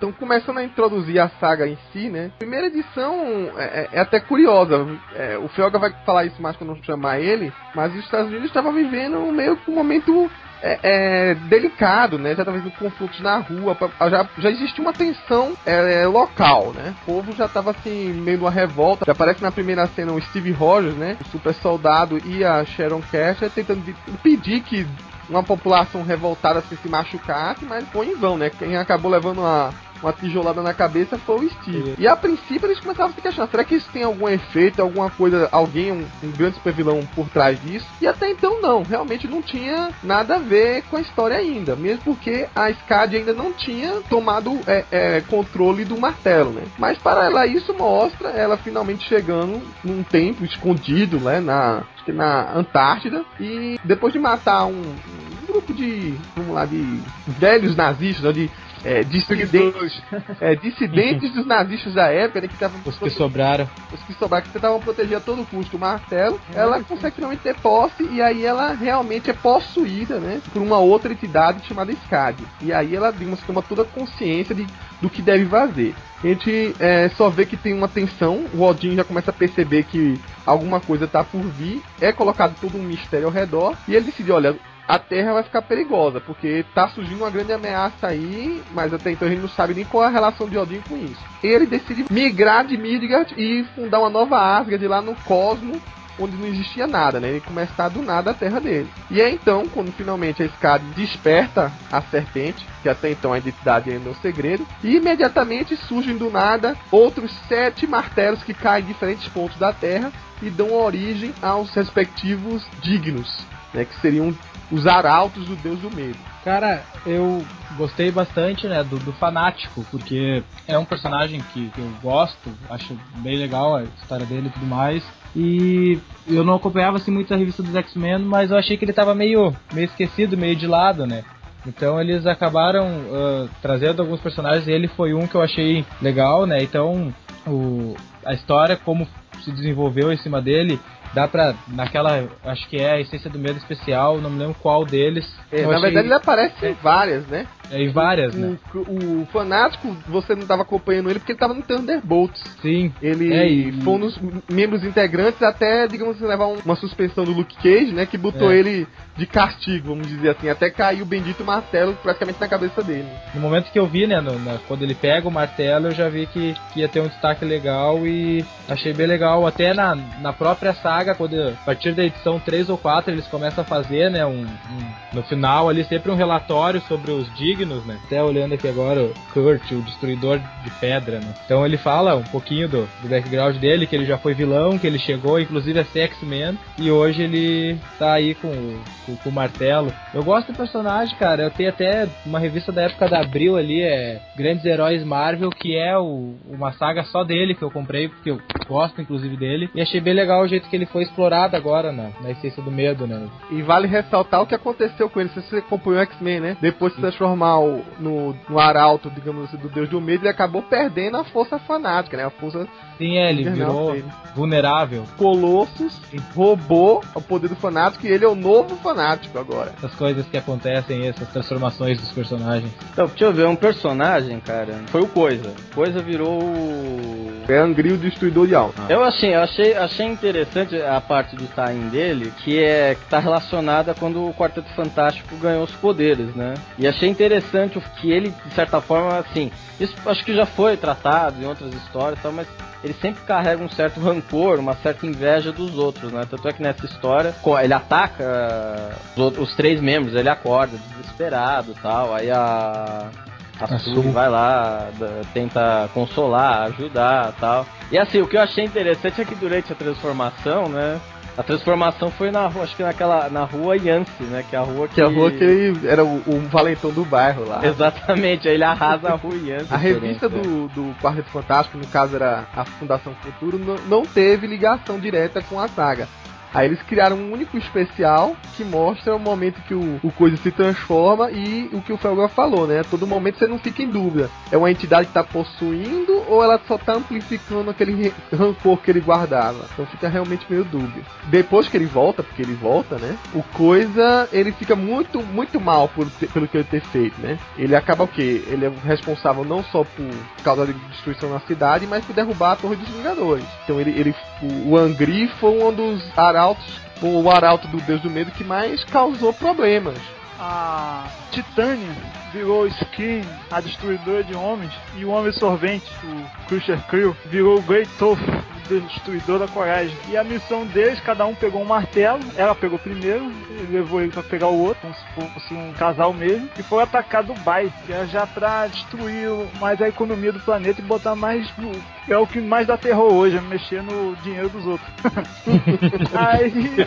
Speaker 2: Então, começando a introduzir a saga em si, né? Primeira edição é, é- é até curiosa. É, o Felga vai falar isso mais quando eu chamar ele, mas os Estados Unidos estavam vivendo meio que um momento é, é, delicado, né? Já estava vendo conflitos na rua, já, já existia uma tensão é, local, né? O povo já estava assim, meio numa revolta. Já aparece na primeira cena o Steve Rogers, né? O super soldado e a Sharon Carter tentando de- impedir que uma população revoltada assim, se machucasse, mas foi em vão, né? Quem acabou levando uma, uma tijolada na cabeça foi o Steve. E a princípio eles começavam a se questionar, será que isso tem algum efeito, alguma coisa, alguém, um, um grande supervilão por trás disso? E até então não, realmente não tinha nada a ver com a história ainda, mesmo porque a SCAD ainda não tinha tomado é, é, controle do martelo, né? Mas para ela isso mostra ela finalmente chegando num tempo escondido, né, na, na Antártida, e depois de matar um, um grupo de, vamos lá, de velhos nazistas, né, de é, dissidentes, é, dissidentes dos nazistas da época, né, que estavam
Speaker 7: Os que sobraram.
Speaker 2: os que sobraram que tentavam proteger a todo custo o martelo, ela consegue finalmente ter posse e aí ela realmente é possuída, né, por uma outra entidade chamada SCAD. E aí ela, digamos, toma toda a consciência de, do que deve fazer. A gente é, só vê que tem uma tensão, o Odin já começa a perceber que alguma coisa tá por vir, é colocado todo um mistério ao redor, e ele decide, olha, a Terra vai ficar perigosa, porque tá surgindo uma grande ameaça aí, mas até então a gente não sabe nem qual é a relação de Odin com isso. Ele decide migrar de Midgard e fundar uma nova Asgard lá no Cosmo, onde não existia nada, né? Ele começa a estar do nada a terra dele. E é então, quando finalmente a Skadi desperta a serpente, que até então a identidade ainda é um segredo, e imediatamente surgem do nada outros sete martelos que caem em diferentes pontos da Terra e dão origem aos respectivos dignos, né? Que seriam os arautos do deus do medo.
Speaker 7: Cara, eu gostei bastante, né, do, do Fanático, porque é um personagem que, que eu gosto, acho bem legal a história dele e tudo mais. E eu não acompanhava assim muito a revista dos X-Men, mas eu achei que ele tava meio, meio esquecido, meio de lado, né? Então eles acabaram uh, trazendo alguns personagens e ele foi um que eu achei legal, né? Então o, a história, como se desenvolveu em cima dele, dá pra. Naquela. Acho que é a essência do medo especial, não me lembro qual deles.
Speaker 2: É, na
Speaker 7: achei-
Speaker 2: verdade ele aparece
Speaker 7: É.
Speaker 2: em várias, né?
Speaker 7: É, em várias, né?
Speaker 2: O, o fanático, você não estava acompanhando ele porque ele estava no Thunderbolts.
Speaker 7: Sim.
Speaker 2: Ele
Speaker 7: É, e-
Speaker 2: foi um dos membros integrantes até, digamos assim, levar um- uma suspensão do Luke Cage, né? Que botou
Speaker 7: É.
Speaker 2: ele de castigo, vamos dizer assim, até caiu o bendito martelo praticamente na cabeça dele.
Speaker 7: No momento que eu vi, né, no- na- quando ele pega o martelo, eu já vi que, que ia ter um destaque legal e achei bem legal. Até na, na própria saga, quando a partir da edição 3 ou 4 eles começam a fazer, né, um, um- no final ali sempre um relatório sobre os dignos, né. Até olhando aqui agora o Kurt, o destruidor de pedra, né. Então ele fala um pouquinho do, do background dele, que ele já foi vilão, que ele chegou inclusive a ser X-Men e hoje ele tá aí com, o- com, com o martelo. Eu gosto do personagem, cara. Eu tenho até uma revista da época da Abril ali, é Grandes Heróis Marvel, que é o, uma saga só dele que eu comprei, porque eu gosto inclusive dele. E achei bem legal o jeito que ele foi explorado agora na, na essência do medo, né?
Speaker 2: E vale ressaltar o que aconteceu com ele, se você acompanhou o X-Men, né? Depois de se transformar o- no, no arauto, digamos assim, do Deus do Medo, ele acabou perdendo a força fanática, né? A força
Speaker 7: Sim, é, ele virou
Speaker 2: dele.
Speaker 7: vulnerável.
Speaker 2: Colossus roubou o poder do fanático e ele é o novo fanático agora.
Speaker 7: Essas coisas que acontecem, essas transformações dos personagens.
Speaker 4: Então, deixa eu ver, um personagem, cara, foi o Coisa. Coisa virou o...
Speaker 2: É Angry o destruidor de alma.
Speaker 4: Eu achei, eu achei, achei interessante a parte do time dele, que é que tá relacionada quando o Quarteto Fantástico ganhou os poderes, né? E achei interessante o que ele, de certa forma, assim, isso acho que já foi tratado em outras histórias, e tal, mas ele sempre carrega um certo rancor, uma certa inveja dos outros, né? Tanto é que nessa história, ele ataca os, outros- os três membros, ele acorda desesperado, tal, aí a a
Speaker 7: A
Speaker 4: Sully
Speaker 7: Sul.
Speaker 4: vai lá, tenta consolar, ajudar tal. E assim, o que eu achei interessante é que durante a transformação, né? A transformação foi na rua, acho que naquela, na rua Yance, né? Que é a rua que...
Speaker 2: Que é a rua que ele era o, o valentão do bairro lá.
Speaker 4: Exatamente, aí ele arrasa a rua Yance.
Speaker 2: A revista
Speaker 4: né?
Speaker 2: do, do Quarteto Fantástico, no caso era a Fundação Futuro, não, não teve ligação direta com a saga. Aí eles criaram um único especial que mostra o momento que o, o coisa se transforma e o que o Felgor falou, né? Todo momento você não fica em dúvida. É uma entidade que tá possuindo ou ela só tá amplificando aquele rancor que ele guardava? Então fica realmente meio dúbio. Depois que ele volta, porque ele volta, né? O coisa, ele fica muito, muito mal por pelo que ele ter feito, né? Ele acaba o quê? Ele é responsável não só por causa de destruição na cidade, mas por derrubar a Torre dos Vingadores. Então ele, ele o, Angri foi um dos arautos, o arauto do Deus do Medo que mais causou problemas.
Speaker 5: A Titânia virou Skin, a destruidora de homens, e o Homem Sorvente, o Crusher Crew, virou o Great o destruidor da coragem. E a missão deles, cada um pegou um martelo, ela pegou primeiro, levou ele pra pegar o outro, como se fosse um casal mesmo, e foi atacar Dubai, que é já pra destruir mais a economia do planeta e botar mais. É o que mais dá terror hoje, é mexer no dinheiro dos outros. Aí.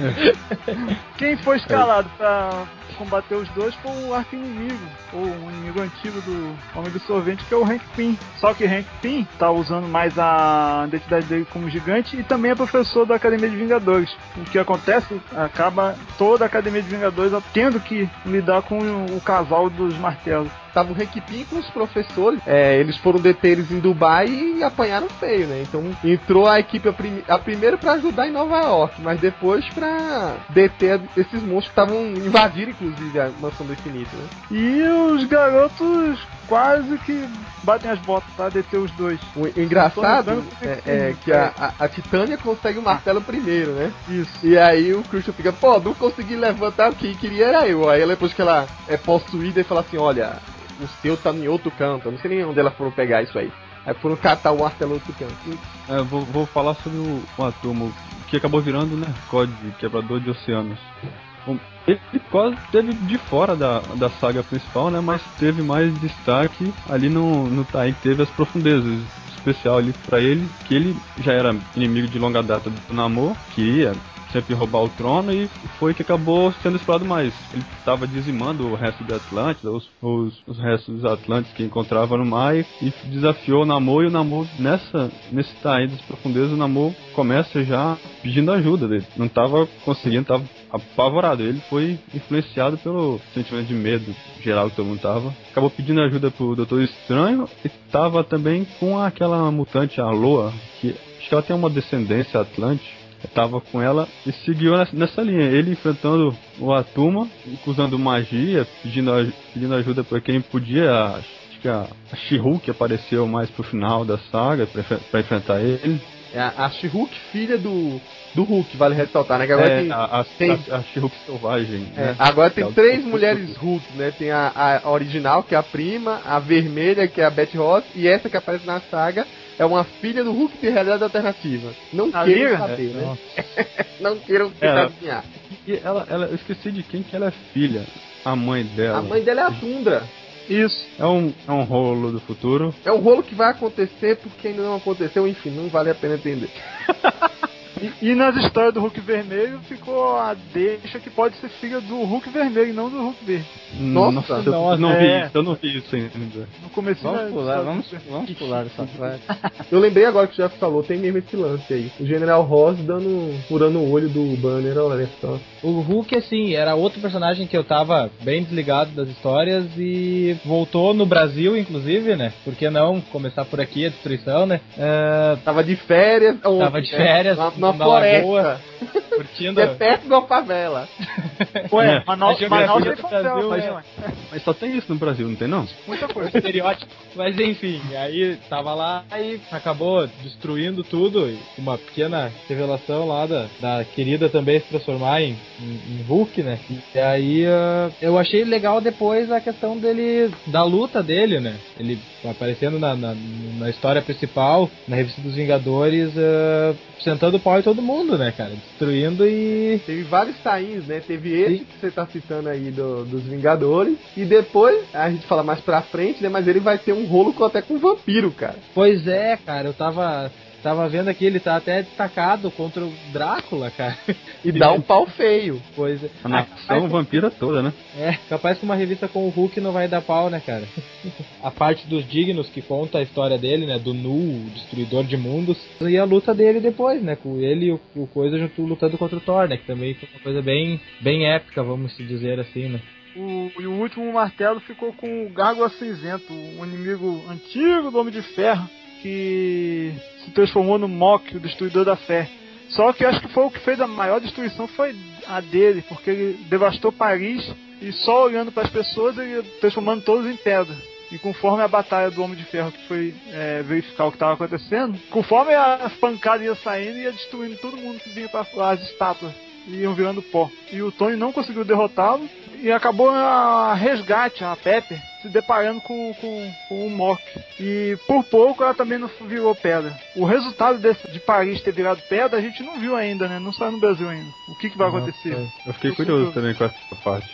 Speaker 5: Quem foi escalado pra combater os dois foi o arqui-inimigo, ou um inimigo antigo do Homem do Sorvente, que é o Hank Pym. Só que Hank Pym tá usando mais a identidade dele como gigante e também é professor da Academia de Vingadores. O que acontece? Acaba toda a Academia de Vingadores tendo que lidar com o casal dos martelos.
Speaker 2: Tava o Requipim com os professores, é, eles foram deter eles em Dubai e apanharam feio, né? Então entrou a equipe a, prim a primeiro pra ajudar em Nova York, mas depois pra deter esses monstros que estavam invadindo, inclusive, a mansão do infinito, né?
Speaker 5: E os garotos quase que batem as botas pra deter os dois.
Speaker 2: O engraçado é,
Speaker 5: que-
Speaker 2: é que a, a, a Titânia consegue o martelo primeiro, né?
Speaker 5: Isso.
Speaker 2: E aí o Christian fica, pô, não consegui levantar, quem queria era eu. Aí depois que ela é possuída e fala assim, olha, o seu tá em outro canto, eu não sei nem onde ela foram pegar isso aí. Aí foram catar o martelo outro canto.
Speaker 6: É, vou, vou falar sobre o, o Atomo, que acabou virando, né, COD, Quebrador de Oceanos. Ele quase teve de fora da, da saga principal, né, mas teve mais destaque ali no, no Tai, que teve as profundezas. Especial ali pra ele, que ele já era inimigo de longa data do Namor, queria sempre roubar o trono e foi que acabou sendo explorado mais. Ele estava dizimando o resto de Atlântida, os, os, os, restos dos Atlantes que encontrava no mar e, e desafiou o Namor e o Namor nessa nesse taí das profundezas o Namor começa já pedindo ajuda dele. Não estava conseguindo, estava apavorado. Ele foi influenciado pelo sentimento de medo geral que todo mundo tava. Acabou pedindo ajuda pro Doutor Estranho e tava também com aquela mutante Aloa, que acho que ela tem uma descendência atlante tava com ela e seguiu nessa linha. Ele enfrentando o Atuma, usando magia, pedindo, pedindo ajuda para quem podia. Acho que a, a She-Hulk apareceu mais pro final da saga para enfrentar ele.
Speaker 2: É a, a She-Hulk, filha do, do Hulk, vale ressaltar, né? Que agora
Speaker 6: é,
Speaker 2: tem,
Speaker 6: a, a,
Speaker 2: tem...
Speaker 6: a, a She-Hulk selvagem.
Speaker 2: É,
Speaker 6: né?
Speaker 2: Agora tem
Speaker 6: é
Speaker 2: três mulheres Hulk, né? Tem a, a original, que é a prima, a vermelha, que é a Betty Ross, e essa que aparece na saga, é uma filha do Hulk de realidade alternativa. Não
Speaker 5: A
Speaker 2: queiram
Speaker 5: Liga?
Speaker 2: saber,
Speaker 6: É,
Speaker 2: né? Não queiram
Speaker 6: É,
Speaker 2: tentar
Speaker 6: ela-
Speaker 2: adivinhar.
Speaker 6: E ela, ela, eu esqueci de quem que ela é filha. A mãe dela.
Speaker 2: A mãe dela é a Tundra.
Speaker 5: Isso.
Speaker 6: É um, é um rolo do futuro.
Speaker 2: É um rolo que vai acontecer porque ainda não aconteceu, enfim, não vale a pena entender.
Speaker 5: E, e nas histórias do Hulk Vermelho ficou a deixa que pode ser filha do Hulk Vermelho e não do Hulk Verde.
Speaker 2: Nossa,
Speaker 6: eu
Speaker 7: nossa,
Speaker 6: não vi
Speaker 5: é.
Speaker 6: isso, eu não vi isso ainda.
Speaker 5: No começo
Speaker 4: Vamos pular, vamos, vamos pular essa parte.
Speaker 2: Eu lembrei agora que o Jeff falou, tem mesmo esse lance aí. O General Ross dando, furando o olho do banner, olha só.
Speaker 7: O Hulk, assim, era outro personagem que eu tava bem desligado das histórias e voltou no Brasil, inclusive, né? Por que não começar por aqui a destruição, né? É,
Speaker 2: Tava de férias.
Speaker 7: Tava de
Speaker 2: né?
Speaker 7: férias,
Speaker 2: Na, na
Speaker 7: na
Speaker 2: floresta.
Speaker 7: lagoa. curtindo.
Speaker 2: É perto de uma favela.
Speaker 5: Ué,
Speaker 6: É.
Speaker 5: Manaus, Manaus tem fronteira,
Speaker 7: Brasil,
Speaker 5: mas,
Speaker 7: é.
Speaker 5: ué,
Speaker 6: Mas só tem isso no Brasil, não tem não?
Speaker 5: muita coisa.
Speaker 7: estereótipo. Mas enfim, aí tava lá e acabou destruindo tudo. E uma pequena revelação lá da, da querida também se transformar em, em, em Hulk, né? E aí ah, eu achei legal depois a questão dele, da luta dele, né? Ele aparecendo na, na, na história principal, na revista dos Vingadores, ah, sentando o pau em todo mundo, né, cara? Destruindo e.
Speaker 2: Teve vários tains, né? Teve esse que você tá citando aí do- dos Vingadores. E depois, a gente fala mais pra frente, né? Mas ele vai ter um rolo com, até com um vampiro, cara.
Speaker 7: Pois é, cara, eu tava. Tava vendo aqui, ele tá até destacado contra o Drácula, cara.
Speaker 2: E dá um pau feio.
Speaker 7: Pois é.
Speaker 6: A nação vampira toda, né?
Speaker 7: É, capaz que uma revista com o Hulk não vai dar pau, né, cara? a parte dos dignos que conta a história dele, né? Do Nu, o destruidor de mundos. E a luta dele depois, né? Com ele e o, o Coisa junto lutando contra o Thor, né? Que também foi uma coisa bem, bem épica, vamos se dizer assim, né?
Speaker 5: O, e o último martelo ficou com o Gárgula Cinzento, um inimigo antigo do Homem de Ferro, que se transformou no Mok, o Destruidor da Fé. Só que acho que foi o que fez a maior destruição foi a dele, porque ele devastou Paris e só olhando para as pessoas ele ia transformando todos em pedra. E conforme a batalha do Homem de Ferro que foi é, verificar o que estava acontecendo, conforme as pancadas iam saindo, ia destruindo todo mundo que vinha para as estátuas iam virando pó. E o Tony não conseguiu derrotá-lo e acabou a resgate, a Pepper, se deparando com, com, com o Mock. E por pouco ela também não virou pedra. O resultado desse, de Paris ter virado pedra a gente não viu ainda, né? Não saiu no Brasil ainda. O que, que vai acontecer?
Speaker 6: Eu fiquei curioso também com essa parte.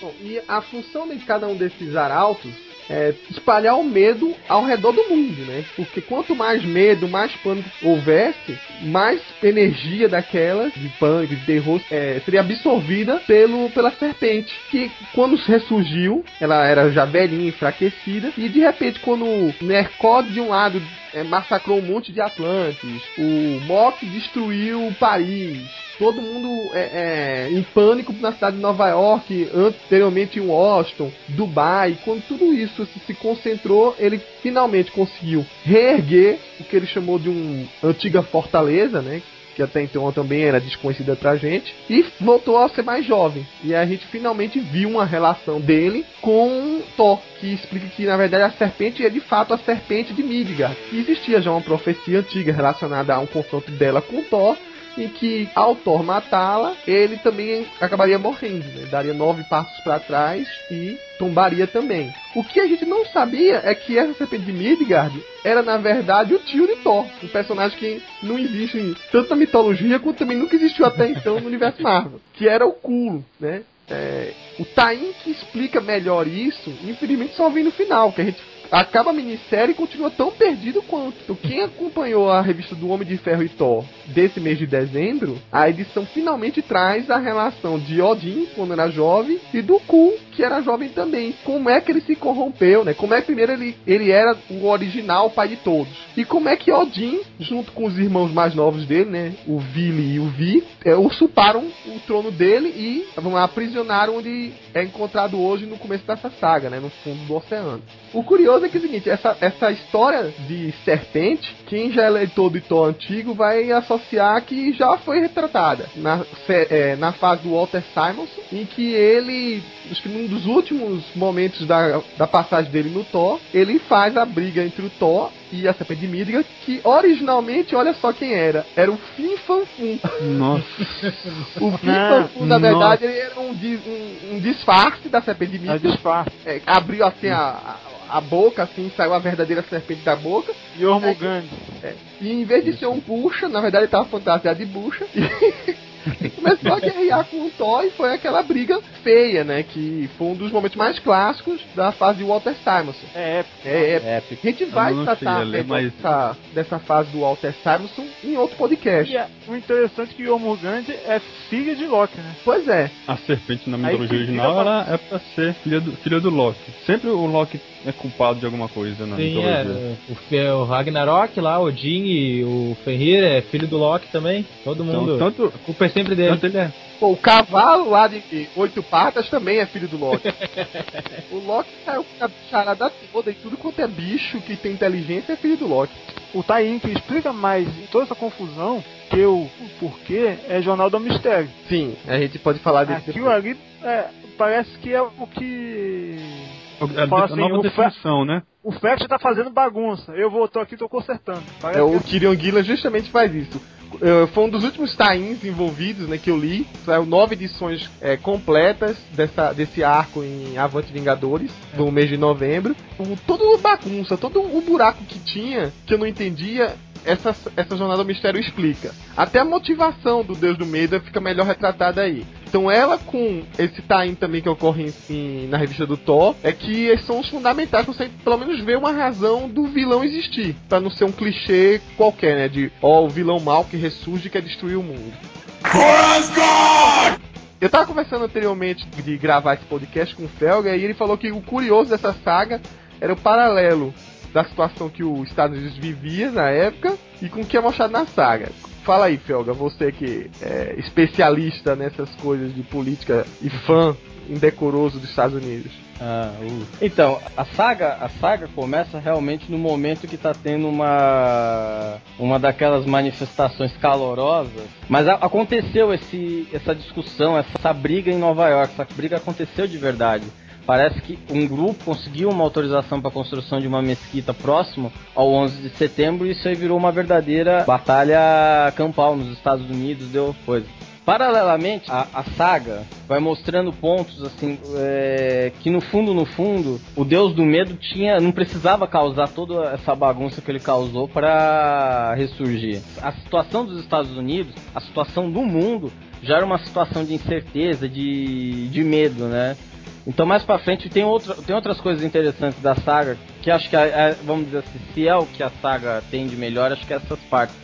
Speaker 2: Bom, e a função de cada um desses arautos é espalhar o medo ao redor do mundo, né? Porque quanto mais medo, mais pânico houvesse, mais energia daquela de pânico, de terror, é, seria absorvida pelo, pela serpente. Que quando ressurgiu, ela era já velhinha, enfraquecida, e de repente, quando o Nercod de um lado é, massacrou um monte de Atlantes, o Mok destruiu Paris, todo mundo é, é, em pânico na cidade de Nova York, anteriormente em Washington, Dubai. Quando tudo isso se, se concentrou, ele finalmente conseguiu reerguer o que ele chamou de uma antiga fortaleza, né? Que até então também era desconhecida pra gente, e voltou a ser mais jovem. E a gente finalmente viu uma relação dele com Thor, que explica que na verdade a serpente é de fato a serpente de Midgard. E existia já uma profecia antiga relacionada a um confronto dela com Thor, em que ao Thor matá-la, ele também acabaria morrendo, né? daria nove passos para trás e tombaria também. O que a gente não sabia é que essa serpente de Midgard era na verdade o tio de Thor, um personagem que não existe tanto na mitologia quanto também nunca existiu até então no universo Marvel, que era o Culo, né? É, o Tain que explica melhor isso, infelizmente só vem no final, que a gente acaba a minissérie e continua tão perdido quanto. Quem acompanhou a revista do Homem de Ferro e Thor desse mês de dezembro, a edição finalmente traz a relação de Odin, quando era jovem, e do Ku, que era jovem também. Como é que ele se corrompeu, né? Como é que primeiro ele, ele era o original pai de todos. E como é que Odin, junto com os irmãos mais novos dele, né? O Vili e o Vi, é, usurparam o trono dele e vamos lá, aprisionaram onde é encontrado hoje no começo dessa saga, né? No fundo do oceano. O curioso é que é o seguinte, essa, essa história de serpente, quem já é leitor do Thor antigo vai associar que já foi retratada na, é, na fase do Walter Simonson, em que ele, acho que num dos últimos momentos da, da passagem dele no Thor, ele faz a briga entre o Thor e a Serpente de Midgard, que originalmente, olha só quem era, era o Fim Fanfum.
Speaker 6: Nossa.
Speaker 2: o Fim Fanfum, na verdade, ele era um, um, um disfarce da Serpente de Midgard.
Speaker 5: É disfarce.
Speaker 2: É, abriu assim a, a, a boca, assim, saiu a verdadeira serpente da boca.
Speaker 5: Yormungand.
Speaker 2: É, é, e em vez de ser um bucha, na verdade ele tava fantasiado de bucha. E começou a guerrear com o Thor e foi aquela briga feia, né? Que foi um dos momentos mais clássicos da fase de Walter Simonson.
Speaker 5: É épico.
Speaker 2: É épico. A gente vai tratar ler, mas... dessa, dessa fase do Walter Simonson em outro podcast.
Speaker 5: E é, o interessante é que o Jormungand é filha de Loki, né?
Speaker 2: Pois é.
Speaker 6: A serpente na mitologia original ela é pra ser filha do, filha do Loki. Sempre o Loki é culpado de alguma coisa na
Speaker 7: Sim,
Speaker 6: mitologia.
Speaker 7: É. O, o Ragnarok lá, o Odin e o Fenrir é filho do Loki também. Todo
Speaker 6: então,
Speaker 7: mundo.
Speaker 6: Então, tanto,
Speaker 7: culpa é sempre dele.
Speaker 6: Tanto ele é.
Speaker 2: Pô, o cavalo lá de oito patas também é filho do Loki. o Loki saiu com a charada toda e tudo quanto é bicho que tem inteligência é filho do Loki.
Speaker 5: O Taim que explica mais toda essa confusão que o, o porquê é Jornal do Mistério.
Speaker 2: Sim, a gente pode falar desse.
Speaker 5: Aquilo ali é, parece que é o que
Speaker 6: a, Fala assim, nova definição, né?
Speaker 5: O Fact tá fazendo bagunça. Eu vou, tô aqui, tô consertando.
Speaker 2: é, o Tyrion Gillan justamente faz isso. foi um dos últimos tains envolvidos, né, que eu li. Saiu nove edições é, completas dessa, desse arco em Avante Vingadores, no mês de novembro. O, todo bagunça, todo o buraco que tinha, que eu não entendia, essa, essa jornada do mistério explica. Até a motivação do Deus do Medo fica melhor retratada aí. Então ela com esse time também que ocorre em, na revista do Thor, é que são os fundamentais pra você pelo menos ver uma razão do vilão existir. para não ser um clichê qualquer, né? De ó, oh, o vilão mal que ressurge e quer destruir o mundo. Eu tava conversando anteriormente de gravar esse podcast com o Felga e ele falou que o curioso dessa saga era o paralelo da situação que os Estados Unidos vivia na época e com o que é mostrado na saga. Fala aí, Felga, você que é especialista nessas coisas de política e fã indecoroso dos Estados Unidos.
Speaker 4: Ah, uh. Então, a saga, a saga começa realmente no momento que está tendo uma uma daquelas manifestações calorosas, mas a, aconteceu esse essa discussão, essa briga em Nova York, essa briga aconteceu de verdade. Parece que um grupo conseguiu uma autorização para a construção de uma mesquita próximo ao 11 de setembro e isso aí virou uma verdadeira batalha campal nos Estados Unidos, deu coisa. Paralelamente, a, a, saga vai mostrando pontos assim é, que no fundo, no fundo, o Deus do Medo tinha, não precisava causar toda essa bagunça que ele causou para ressurgir. A situação dos Estados Unidos, a situação do mundo já era uma situação de incerteza, de, de medo, né? Então mais pra frente tem, outra, tem outras coisas interessantes da saga, que acho que, é, é, vamos dizer assim, se é o que a saga tem de melhor, acho que é essas partes.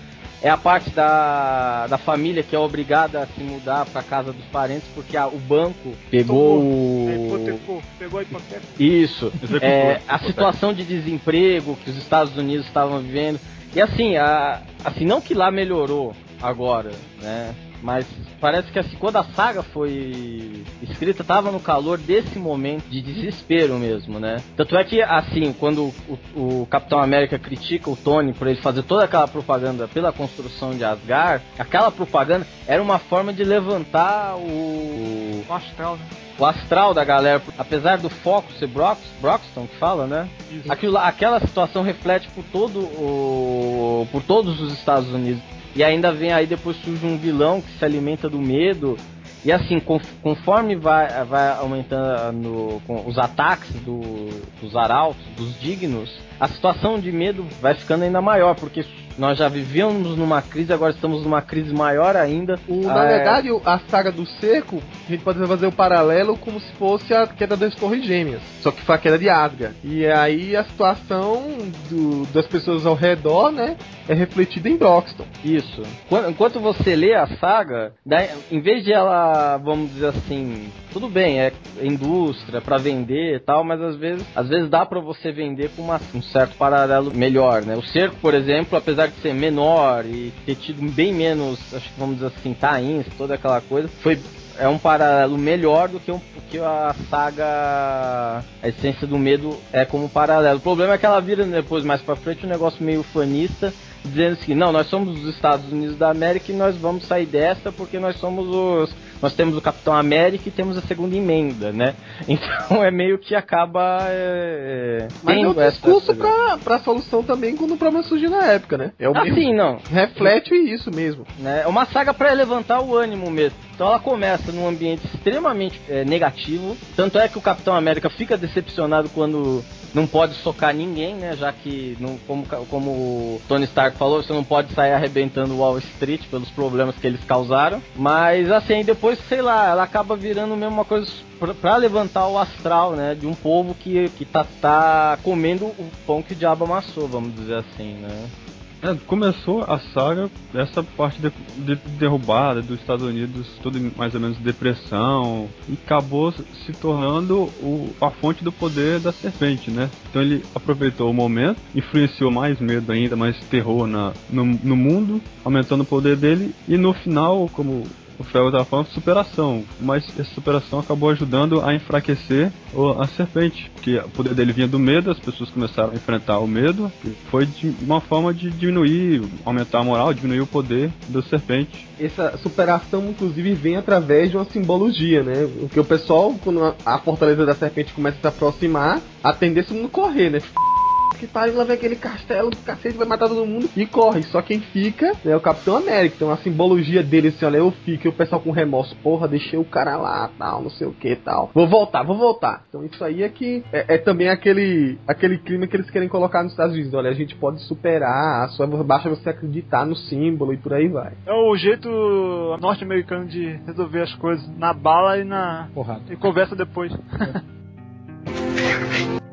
Speaker 4: É a parte da, da família que é obrigada a se mudar para casa dos parentes porque a, o banco pegou
Speaker 5: o... pegou a hipoteca.
Speaker 4: Isso. É, a situação de desemprego que os Estados Unidos estavam vivendo. E assim, a, assim, não que lá melhorou agora, né? Mas parece que assim, quando a saga foi escrita, tava no calor desse momento de desespero mesmo, né? Tanto é que, assim, quando o, o Capitão América critica o Tony por ele fazer toda aquela propaganda pela construção de Asgard, aquela propaganda era uma forma de levantar o.
Speaker 5: O astral, né?
Speaker 4: o astral da galera, apesar do foco ser Brox, Broxton que fala, né? Aquilo, aquela situação reflete por todo o, por todos os Estados Unidos. E ainda vem aí depois surge um vilão que se alimenta do medo. E assim, conforme vai, vai aumentando com os ataques do, dos arautos, dos dignos, a situação de medo vai ficando ainda maior, porque nós já vivíamos numa crise, agora estamos numa crise maior ainda.
Speaker 2: O, na é... verdade, a saga do seco, a gente pode fazer o um paralelo como se fosse a queda das Torres Gêmeas, só que foi a queda de Asgard. E aí a situação do, das pessoas ao redor, né, é refletida em Broxton.
Speaker 4: Isso. Enquanto você lê a saga, em vez de ela, vamos dizer assim, tudo bem, é indústria para vender e tal, mas às vezes, às vezes dá para você vender com uma, um certo paralelo melhor, né? O cerco, por exemplo, apesar de ser menor e ter tido bem menos, acho que vamos dizer assim, tains, toda aquela coisa, foi é um paralelo melhor do que, um, que a saga A Essência do Medo é como paralelo. O problema é que ela vira depois, mais pra frente, um negócio meio fanista dizendo assim, não, nós somos os Estados Unidos da América e nós vamos sair dessa porque nós somos os, nós temos o Capitão América e temos a segunda emenda, né? Então é meio que acaba é,
Speaker 2: Mas é um discurso pra, pra solução também quando o problema surgiu na época, né? É o
Speaker 4: ah, sim, não.
Speaker 2: Reflete isso mesmo.
Speaker 4: Né? É uma saga para levantar o ânimo mesmo. Então ela começa num ambiente extremamente é, negativo, tanto é que o Capitão América fica decepcionado quando não pode socar ninguém, né? Já que, não, como, como o Tony Stark falou, você não pode sair arrebentando Wall Street pelos problemas que eles causaram. Mas assim, depois, sei lá, ela acaba virando mesmo uma coisa para levantar o astral, né? De um povo que, que tá, tá comendo o pão que o diabo amassou, vamos dizer assim, né?
Speaker 6: É, começou a saga, essa parte de, de, derrubada dos Estados Unidos, tudo mais ou menos depressão, e acabou se tornando o, a fonte do poder da serpente, né? Então ele aproveitou o momento, influenciou mais medo ainda, mais terror na, no, no mundo, aumentando o poder dele, e no final, como o Fel estava falando superação, mas essa superação acabou ajudando a enfraquecer a serpente, porque o poder dele vinha do medo, as pessoas começaram a enfrentar o medo, foi de uma forma de diminuir, aumentar a moral, diminuir o poder da serpente.
Speaker 2: Essa superação, inclusive, vem através de uma simbologia, né? Porque o pessoal, quando a fortaleza da serpente começa a se aproximar, a tendência é todo correr, né? Que pariu, lá vem aquele castelo do cacete, vai matar todo mundo e corre. Só quem fica é o Capitão América. Então a simbologia dele, assim, olha, eu fico e o pessoal com remorso, porra, deixei o cara lá, tal, não sei o que tal. Vou voltar, vou voltar. Então isso aí é que é, é também aquele, aquele clima que eles querem colocar nos Estados Unidos. Olha, a gente pode superar, só basta você acreditar no símbolo e por aí vai.
Speaker 5: É o jeito norte-americano de resolver as coisas na bala e na.
Speaker 2: Porrada.
Speaker 5: E conversa depois.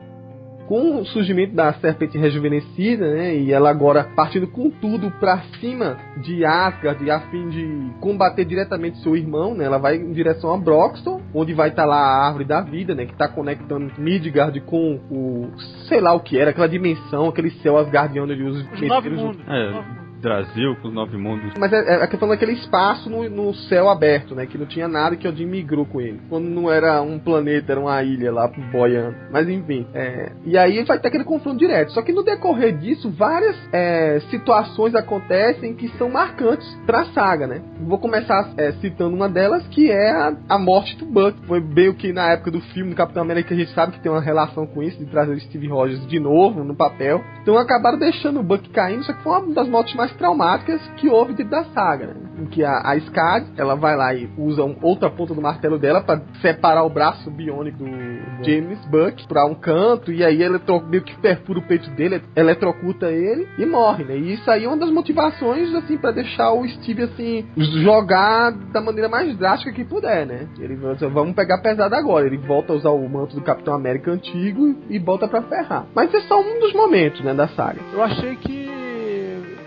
Speaker 2: com o surgimento da serpente rejuvenescida, né, e ela agora partindo com tudo para cima de Asgard a fim de combater diretamente seu irmão, né, ela vai em direção a Broxton, onde vai estar tá lá a árvore da vida, né, que está conectando Midgard com o sei lá o que era, aquela dimensão, aquele céu asgardiano de
Speaker 5: os, os nove mundos.
Speaker 6: É. Brasil, com os nove mundos.
Speaker 2: Mas é, é a questão daquele espaço no, no, céu aberto, né? Que não tinha nada que Odin migrou com ele. Quando não era um planeta, era uma ilha lá boiando. Mas enfim. É, e aí vai ter aquele confronto direto. Só que no decorrer disso, várias é, situações acontecem que são marcantes pra saga, né? Vou começar é, citando uma delas, que é a, a morte do Buck. Foi bem o que na época do filme do Capitão América a gente sabe que tem uma relação com isso, de trazer Steve Rogers de novo no papel. Então acabaram deixando o Buck caindo, só que foi uma das mortes mais traumáticas que houve dentro da saga, né? Em que a, a Skad, ela vai lá e usa um, outra ponta do martelo dela para separar o braço biônico do James Buck para um canto, e aí ela meio que perfura o peito dele, eletrocuta ele e morre, né? E isso aí é uma das motivações, assim, para deixar o Steve, assim, jogar da maneira mais drástica que puder, né? Ele vamos pegar pesado agora. Ele volta a usar o manto do Capitão América antigo e volta para ferrar. Mas é só um dos momentos, né, da saga.
Speaker 5: Eu achei que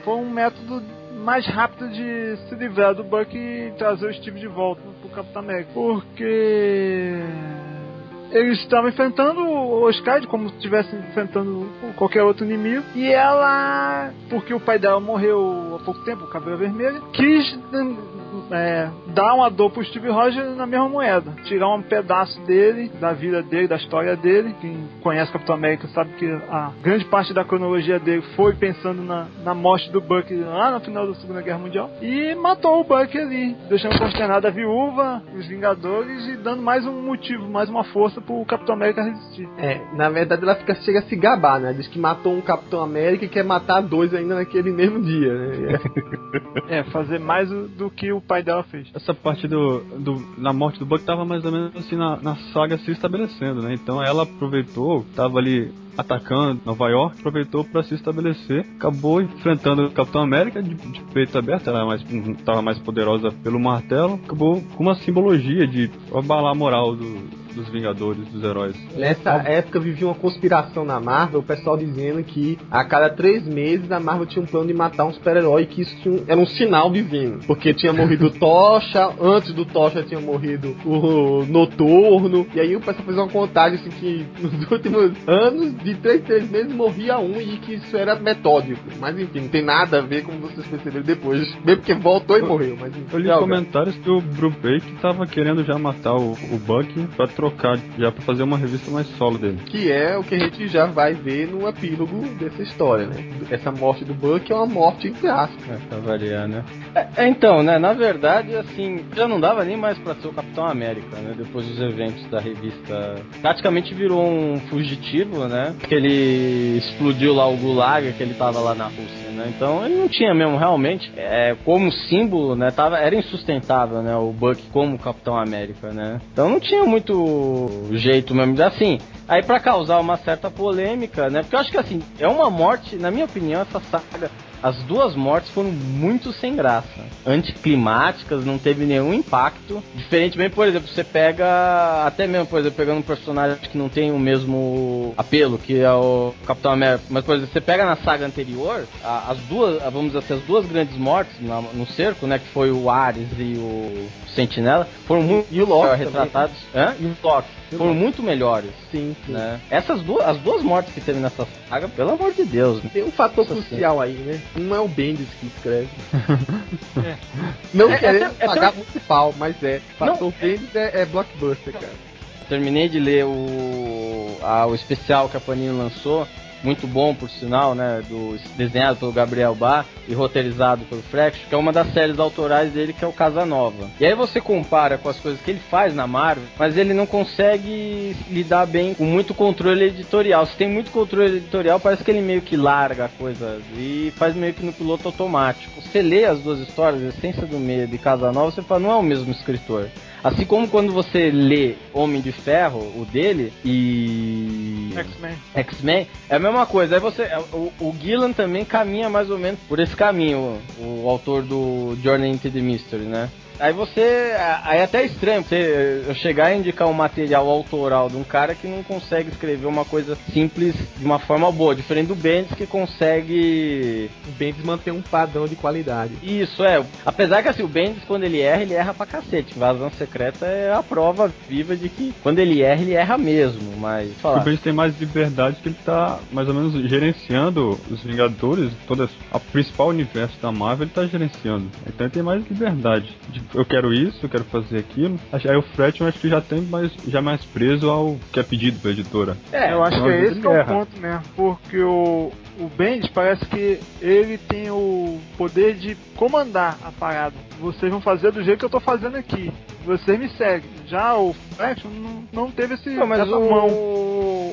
Speaker 5: foi um método mais rápido de se livrar do Buck e trazer o Steve de volta pro Capitão América. Porque eles estavam enfrentando o Skyd como se estivessem enfrentando qualquer outro inimigo. E ela, porque o pai dela morreu há pouco tempo, o cabelo vermelho, quis é, dar uma dor pro Steve Rogers na mesma moeda. Tirar um pedaço dele, da vida dele, da história dele. Quem conhece Capitão América sabe que a grande parte da cronologia dele foi pensando na, na morte do Buck lá no final da Segunda Guerra Mundial. E matou o Buck ali, deixando consternada a viúva, os Vingadores e dando mais um motivo, mais uma força pro Capitão América resistir.
Speaker 2: É, na verdade ela fica, chega a se gabar, né? Diz que matou um Capitão América e quer matar dois ainda naquele mesmo dia, né?
Speaker 5: É, fazer mais do, do que o pai dela fez.
Speaker 6: Essa parte do, do na morte do Buck tava mais ou menos assim na, na saga se estabelecendo, né? Então ela aproveitou, tava ali atacando Nova York, aproveitou para se estabelecer, acabou enfrentando o Capitão América de, de peito aberto, ela mais, tava mais poderosa pelo martelo, acabou com uma simbologia de abalar a moral do, dos Vingadores, dos heróis.
Speaker 2: Nessa época vivia uma conspiração na Marvel, o pessoal dizendo que a cada três meses a Marvel tinha um plano de matar um super-herói que isso era um sinal divino. Porque tinha morrido o Tocha, antes do Tocha tinha morrido o Noturno, e aí o pessoal fez uma contagem assim que nos últimos anos, de três, três meses morria um e que isso era metódico. Mas enfim, não tem nada a ver como vocês perceberam depois. Mesmo porque voltou e morreu, mas enfim.
Speaker 6: Eu li
Speaker 2: Não,
Speaker 6: comentários que o Brubaker tava querendo já matar o, o Buck pra trocar, já pra fazer uma revista mais solo dele.
Speaker 2: que é o que a gente já vai ver no epílogo dessa história, né? Essa morte do Buck é uma morte entre aspas.
Speaker 4: É, pra variar, né? É, é, então, né, na verdade, assim, já não dava nem mais pra ser o Capitão América, né? Depois dos eventos da revista. Praticamente virou um fugitivo, né? Que ele explodiu lá o Gulag, que ele tava lá na Rússia, né? Então ele não tinha mesmo, realmente, é, como símbolo, né? Tava, era insustentável, né? O Buck como Capitão América, né? Então não tinha muito jeito mesmo. Assim, Aí pra causar uma certa polêmica, né? Porque eu acho que assim, é uma morte, na minha opinião, essa saga, as duas mortes foram muito sem graça. Anticlimáticas, não teve nenhum impacto. Diferentemente, por exemplo, você pega, até mesmo, por exemplo, pegando um personagem que não tem o mesmo apelo, que é o Capitão América. Mas, por exemplo, você pega na saga anterior, a- as duas, a- vamos dizer assim, as duas grandes mortes na- no cerco, né? Que foi o Ares e o Sentinela, foram muito
Speaker 2: E o Loki também,
Speaker 4: retratados. Hã? E o Loki. Foram muito melhores.
Speaker 2: Sim, sim.
Speaker 4: Né? Essas duas, as duas mortes que teve nessa saga, pelo amor de Deus. né?
Speaker 2: Tem um fator
Speaker 4: Nossa,
Speaker 2: crucial aí, né? Um é o Bendis que escreve. Não
Speaker 4: É,
Speaker 2: querendo
Speaker 4: é, é,
Speaker 2: pagar
Speaker 4: é-
Speaker 2: muito pau, mas é. O fator Bendis é, é blockbuster, cara.
Speaker 4: Terminei de ler o, a- o especial que a Panini lançou, muito bom por sinal, né? Do, desenhado pelo Gabriel Bá e roteirizado pelo Frex, que é uma das séries autorais dele, que é o Casanova. E aí você compara com as coisas que ele faz na Marvel, mas ele não consegue lidar bem com muito controle editorial. Se tem muito controle editorial, parece que ele meio que larga a coisa e faz meio que no piloto automático. Você lê as duas histórias, Essência do Medo e Casanova, você fala, não é o mesmo escritor. Assim como quando você lê Homem de Ferro, o dele, e
Speaker 5: X-Men.
Speaker 4: X-Men, é a mesma coisa. Aí você, o, o Gillan também caminha mais ou menos por esse caminho, o, o autor do Journey into the Mystery, né? Aí você. Aí é até estranho você eu chegar a indicar um material autoral de um cara que não consegue escrever uma coisa simples de uma forma boa, diferente do Bendis que consegue.
Speaker 2: O Bendis mantém um padrão de qualidade.
Speaker 4: Isso, é. Apesar que assim, o Bendis, quando ele erra, ele erra pra cacete. Vazão secreta é a prova viva de que quando ele erra, ele erra mesmo. Mas.
Speaker 6: O
Speaker 4: Falar.
Speaker 6: Bendis tem mais liberdade que ele tá mais ou menos gerenciando os Vingadores, todo o principal universo da Marvel ele tá gerenciando. Então ele tem mais liberdade. De, eu quero isso, eu quero fazer aquilo. Aí o Fred eu acho que já tem mais, já mais preso ao que é pedido pela editora.
Speaker 4: É,
Speaker 5: eu acho
Speaker 6: então
Speaker 5: que é esse que é o ponto mesmo. Porque o, o Bendis parece que ele tem o poder de comandar a parada. Vocês vão fazer do jeito que eu tô fazendo aqui. Vocês me seguem. Já o Fraction não, não teve esse,
Speaker 4: Não, mas
Speaker 5: essa
Speaker 4: o,
Speaker 5: mão.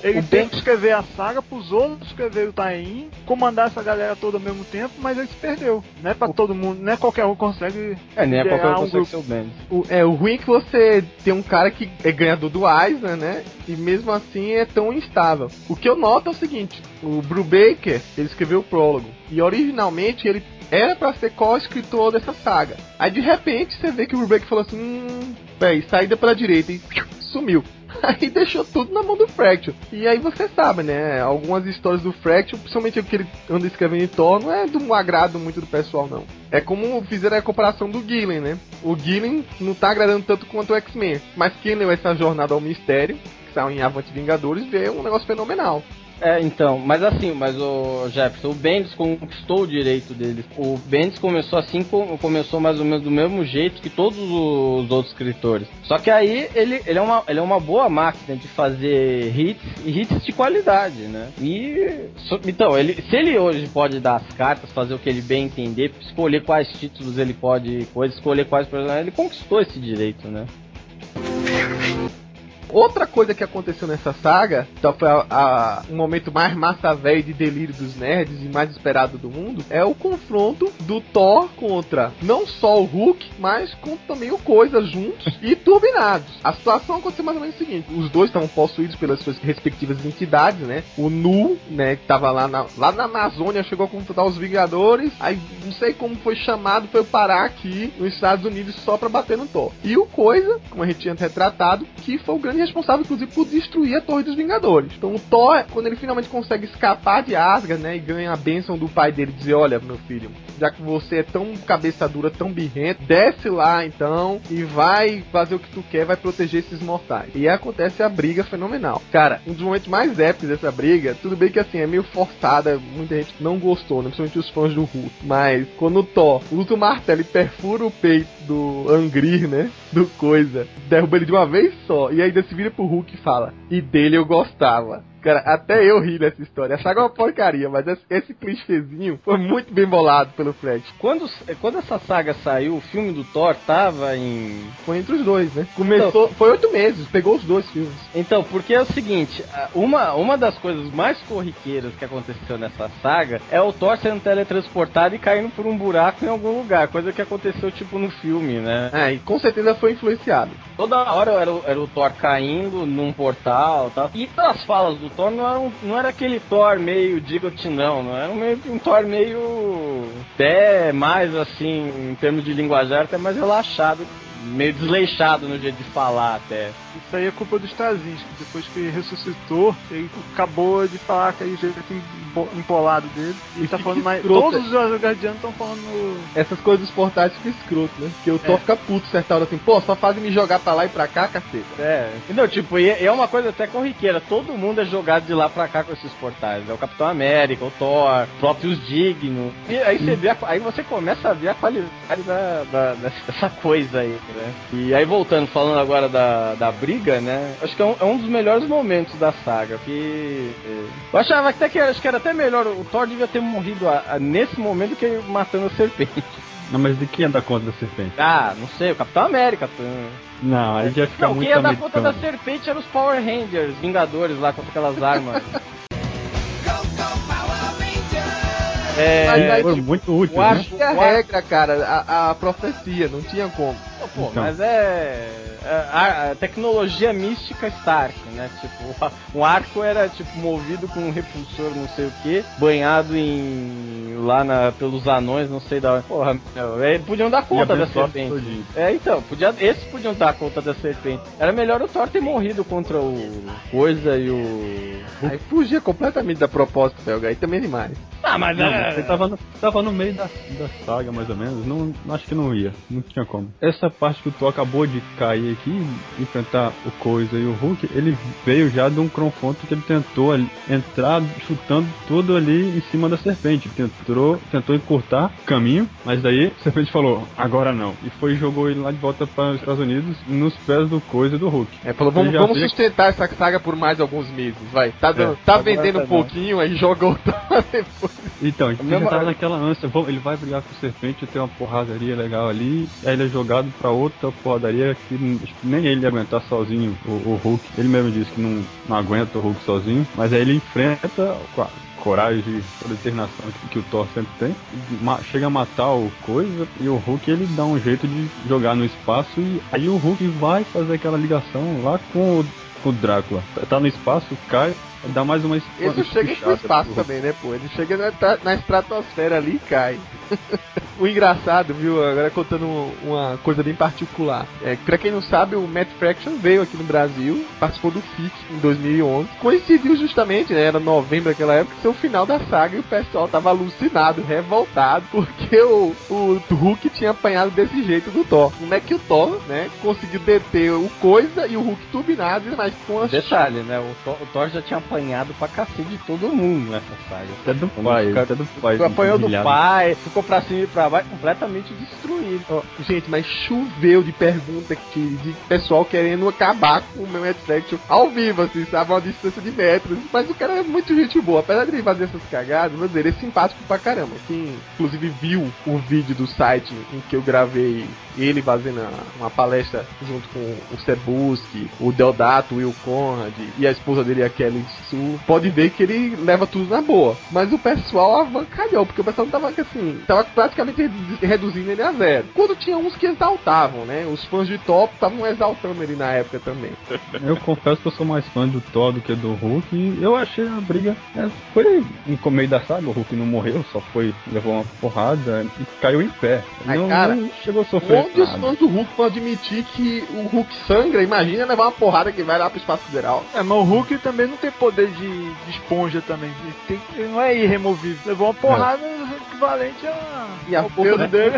Speaker 5: Ele
Speaker 4: o
Speaker 5: tem
Speaker 4: Ben-
Speaker 5: que escrever a saga pros outros escrever o Taim, comandar essa galera toda ao mesmo tempo, mas ele se perdeu. Não é pra todo mundo, não é qualquer um consegue.
Speaker 4: É, nem é qualquer um
Speaker 5: um
Speaker 4: consegue
Speaker 5: grupo.
Speaker 4: ser o Bendis.
Speaker 2: O, é, o ruim é que você tem um cara que é ganhador do Eisner, né? E mesmo assim é tão instável. O que eu noto é o seguinte: o Brubaker, ele escreveu o prólogo. E originalmente ele era pra ser co-escritor dessa saga. Aí de repente você vê que o Brubaker falou assim: hum, véi, saída pela direita e sumiu. Aí deixou tudo na mão do Fraction. E aí você sabe, né? Algumas histórias do Fraction, principalmente o que ele anda escrevendo em Thor, não é do agrado muito do pessoal, não. É como fizeram a comparação do Gillen, né? O Gillen não tá agradando tanto quanto o X-Men. Mas quem leu essa jornada ao mistério, que saiu em Avante Vingadores, vê um negócio fenomenal.
Speaker 4: É, então, mas assim, mas o Jefferson, o Bendis conquistou o direito dele. O Bendis começou assim, co- começou mais ou menos do mesmo jeito que todos os outros escritores. Só que aí ele, ele, é, uma, ele é uma boa máquina de fazer hits e hits de qualidade, né? E então, ele, se ele hoje pode dar as cartas, fazer o que ele bem entender, escolher quais títulos ele pode, escolher quais personagens, ele conquistou esse direito, né?
Speaker 2: Outra coisa que aconteceu nessa saga, então foi a, a- um momento mais massa velho de delírio dos nerds e mais esperado do mundo, é o confronto do Thor contra não só o Hulk, mas com também o Coisa juntos e turbinados. A situação aconteceu mais ou menos o seguinte: os dois estavam possuídos pelas suas respectivas entidades, né? O Nu, né, que tava lá na, lá na Amazônia, chegou a confrontar os Vingadores, aí não sei como foi chamado, foi parar aqui nos Estados Unidos só pra bater no Thor. E o Coisa, como a gente tinha retratado, que foi o grande responsável, inclusive, por destruir a Torre dos Vingadores. Então o Thor, quando ele finalmente consegue escapar de Asgard, né, e ganha a bênção do pai dele, dizer, olha, meu filho, já que você é tão cabeça dura, tão birrento, desce lá então e vai fazer o que tu quer, vai proteger esses mortais. E aí acontece a briga fenomenal. Cara, um dos momentos mais épicos dessa briga, tudo bem que assim, é meio forçada, muita gente não gostou, né, principalmente os fãs do Hulk. Mas quando o Thor luta o martelo e perfura o peito do Angrir, né, do coisa, derruba ele de uma vez só, e ainda se vira pro Hulk e fala, e dele eu gostava. Cara, até eu ri nessa história. A saga é uma porcaria, mas esse, esse clichêzinho foi muito bem bolado pelo Fred.
Speaker 4: Quando, quando essa saga saiu, o filme do Thor tava em.
Speaker 2: Foi entre os dois, né? Começou, foi oito meses, pegou os dois filmes.
Speaker 4: Então, porque é o seguinte, uma, uma das coisas mais corriqueiras que aconteceu nessa saga é o Thor sendo teletransportado e caindo por um buraco em algum lugar, coisa que aconteceu tipo no filme, né?
Speaker 2: É, e com certeza foi influenciado.
Speaker 4: Toda hora era, o- era o Thor caindo num portal tal. E as falas do Thor não, eram, não era aquele Thor meio Digot, não. Não era meio um Thor meio. até mais assim, em termos de linguajar, até mais relaxado. Meio desleixado no jeito de falar até.
Speaker 5: Isso aí é culpa do Straczynski. Depois que ressuscitou, ele acabou de falar aquele jeito empo- empolado dele. E,
Speaker 2: E
Speaker 5: tá falando mais.
Speaker 2: escroto.
Speaker 5: Todos os guardianos estão falando.
Speaker 2: Essas coisas dos portais ficam escroto, né? Porque o Thor
Speaker 5: É.
Speaker 2: fica puto certa hora assim, pô, só fazem me jogar pra lá e pra cá, caceta.
Speaker 4: É, entendeu? Tipo, e é uma coisa até corriqueira. Todo mundo é jogado de lá pra cá com esses portais. É o Capitão América, o Thor, próprios dignos. E aí você vê, a- aí você começa a ver a qualidade da, da- dessa coisa aí, né? E aí voltando, falando agora da, da briga, né? Acho que é um, é um dos melhores momentos da saga. Que é, eu achava até que acho que era até melhor. O Thor devia ter morrido a- a- nesse momento do que matando a serpente.
Speaker 6: Não, mas de quem ia dar conta da serpente?
Speaker 4: Ah, não sei, o Capitão América.
Speaker 6: Não, aí já fica
Speaker 4: Não,
Speaker 6: muito
Speaker 4: quem ia dar conta da serpente eram os Power Rangers, Vingadores lá com aquelas armas. é,
Speaker 2: Mas aí,
Speaker 6: Foi muito útil,
Speaker 4: o
Speaker 6: né?
Speaker 4: arco,
Speaker 2: E a regra, cara, a, a profecia, não tinha como.
Speaker 4: Pô,
Speaker 6: Então.
Speaker 4: mas é, é a, a tecnologia mística Stark, né? Tipo, o, o arco era tipo movido com um repulsor, não sei o que, banhado em lá na, pelos anões, não sei da onde. Porra, é, podiam dar conta da serpente.
Speaker 6: todinho.
Speaker 4: É, então, podia, esses podiam dar conta da serpente. Era melhor o Thor ter morrido contra o Coisa e o
Speaker 2: Aí fugia completamente da proposta, Belga, aí também é demais.
Speaker 4: Ah, mas
Speaker 6: Não,
Speaker 4: é-
Speaker 6: ele tava no, tava no meio da, da saga, mais ou menos. Não, acho que não ia. Não tinha como. Essa parte que o Thor acabou de cair aqui, enfrentar o Coisa e o Hulk, ele veio já de um confronto que ele tentou ali, entrar chutando tudo ali em cima da serpente. Tentou, tentou encurtar o caminho, mas daí a serpente falou, agora não. E foi e jogou ele lá de volta para os Estados Unidos, nos pés do Coisa e do Hulk.
Speaker 2: É, falou, vamos, vamos sustentar essa saga por mais alguns meses, vai. Tá, dando,
Speaker 6: É,
Speaker 2: tá vendendo
Speaker 4: tá
Speaker 2: um pouquinho, aí joga outra depois.
Speaker 6: Então, ele já tava naquela ânsia, ele vai brigar com o serpente, tem uma porradaria legal ali, aí ele é jogado pra outra porradaria que nem ele ia aguentar sozinho, o, o Hulk. Ele mesmo disse que não, não aguenta o Hulk sozinho, mas aí ele enfrenta com a coragem e a determinação que, que o Thor sempre tem, chega a matar o coisa e o Hulk ele dá um jeito de jogar no espaço e aí o Hulk vai fazer aquela ligação lá com o, com o Drácula. Tá no espaço, cai, dá mais uma
Speaker 2: Ele
Speaker 6: uma
Speaker 2: chega pro
Speaker 6: espichada
Speaker 2: espaço também, né, pô? Ele chega na, na estratosfera ali e cai. o engraçado, viu? Agora contando uma coisa bem particular. É, pra quem não sabe, o Matt Fraction veio aqui no Brasil, participou do FIC em 2011. Coincidiu justamente, né? Era novembro daquela época, ser o final da saga e o pessoal tava alucinado, revoltado, porque o, o Hulk tinha apanhado desse jeito do Thor. Como é que o Thor, né, conseguiu deter o Coisa e o Hulk turbinado, mas com as...
Speaker 4: Detalhe, né? O Thor, o Thor já tinha apanhado pra cacete de todo mundo nessa saga.
Speaker 6: Até do
Speaker 4: Quando
Speaker 6: pai,
Speaker 4: fica-
Speaker 6: até do pai.
Speaker 4: Apanhou do pai, ficou pra cima e pra baixo, completamente destruído.
Speaker 2: Ó, gente, mas choveu de pergunta aqui, de pessoal querendo acabar com o meu Mad Fraction ao vivo, assim, sabe? A uma distância de metros. Mas o cara é muito gente boa. Apesar de ele fazer essas cagadas, dizer, ele é simpático pra caramba. Quem, inclusive, viu o vídeo do site em que eu gravei ele fazendo uma palestra junto com o Sebuski, o Deodato, o Will Conrad e a esposa dele, a Kelly Sue, pode ver que ele leva tudo na boa. Mas o pessoal avancalhou, porque o pessoal tava assim, tava praticamente redu- reduzindo ele a zero. Quando tinha uns que exaltavam, né? Os fãs de top estavam exaltando ele na época também.
Speaker 6: Eu confesso que eu sou mais fã do Thor do que do Hulk e eu achei a briga. é, foi no meio da saga, o Hulk não morreu, só foi, levou uma porrada e caiu em pé.
Speaker 2: Ai,
Speaker 6: não,
Speaker 2: cara,
Speaker 6: não chegou a sofrer.
Speaker 2: Onde os fãs do Hulk vão admitir que o Hulk sangra? Imagina levar uma porrada que vai lá pro espaço sideral.
Speaker 5: É, mas o Hulk também não tem poder de, de esponja também. Ele, tem- ele não é irremovível. Levou uma porrada equivalente a,
Speaker 2: E a força
Speaker 5: dele.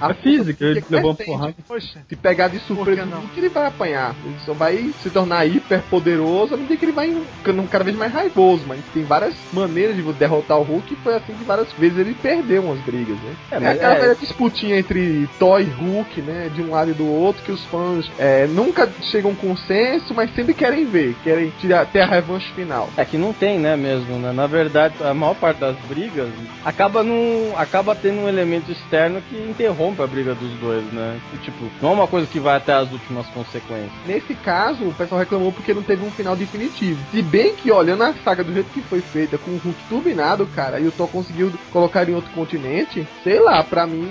Speaker 6: A física, ele levou uma porrada.
Speaker 5: Poxa.
Speaker 2: Se pegar de surpresa
Speaker 5: não?
Speaker 2: o que ele vai apanhar. Ele só vai se tornar hiper poderoso à medida que ele vai ficando cada vez mais raivoso. Mas tem várias maneiras de derrotar o Hulk e foi assim que várias vezes ele perdeu umas brigas, né?
Speaker 4: É,
Speaker 2: É,
Speaker 4: mas
Speaker 2: aquela
Speaker 4: é-
Speaker 2: disputinha entre Thor e Hulk, né? De um lado e do outro, que os fãs é, nunca chegam a um consenso, mas sempre querem ver, querem tirar, ter a revanche final.
Speaker 4: É que não tem, né, mesmo, né? Na verdade, a maior parte das brigas acaba num, acaba tendo um elemento externo que interrompe a briga dos dois, né? Tipo, não é uma coisa que vai até as últimas consequências.
Speaker 2: Nesse caso, o pessoal reclamou porque não teve um final definitivo. Se bem que, olhando a saga do jeito que foi feita, com o Hulk turbinado, cara, e o Thor conseguiu colocar em outro continente, sei lá, pra mim,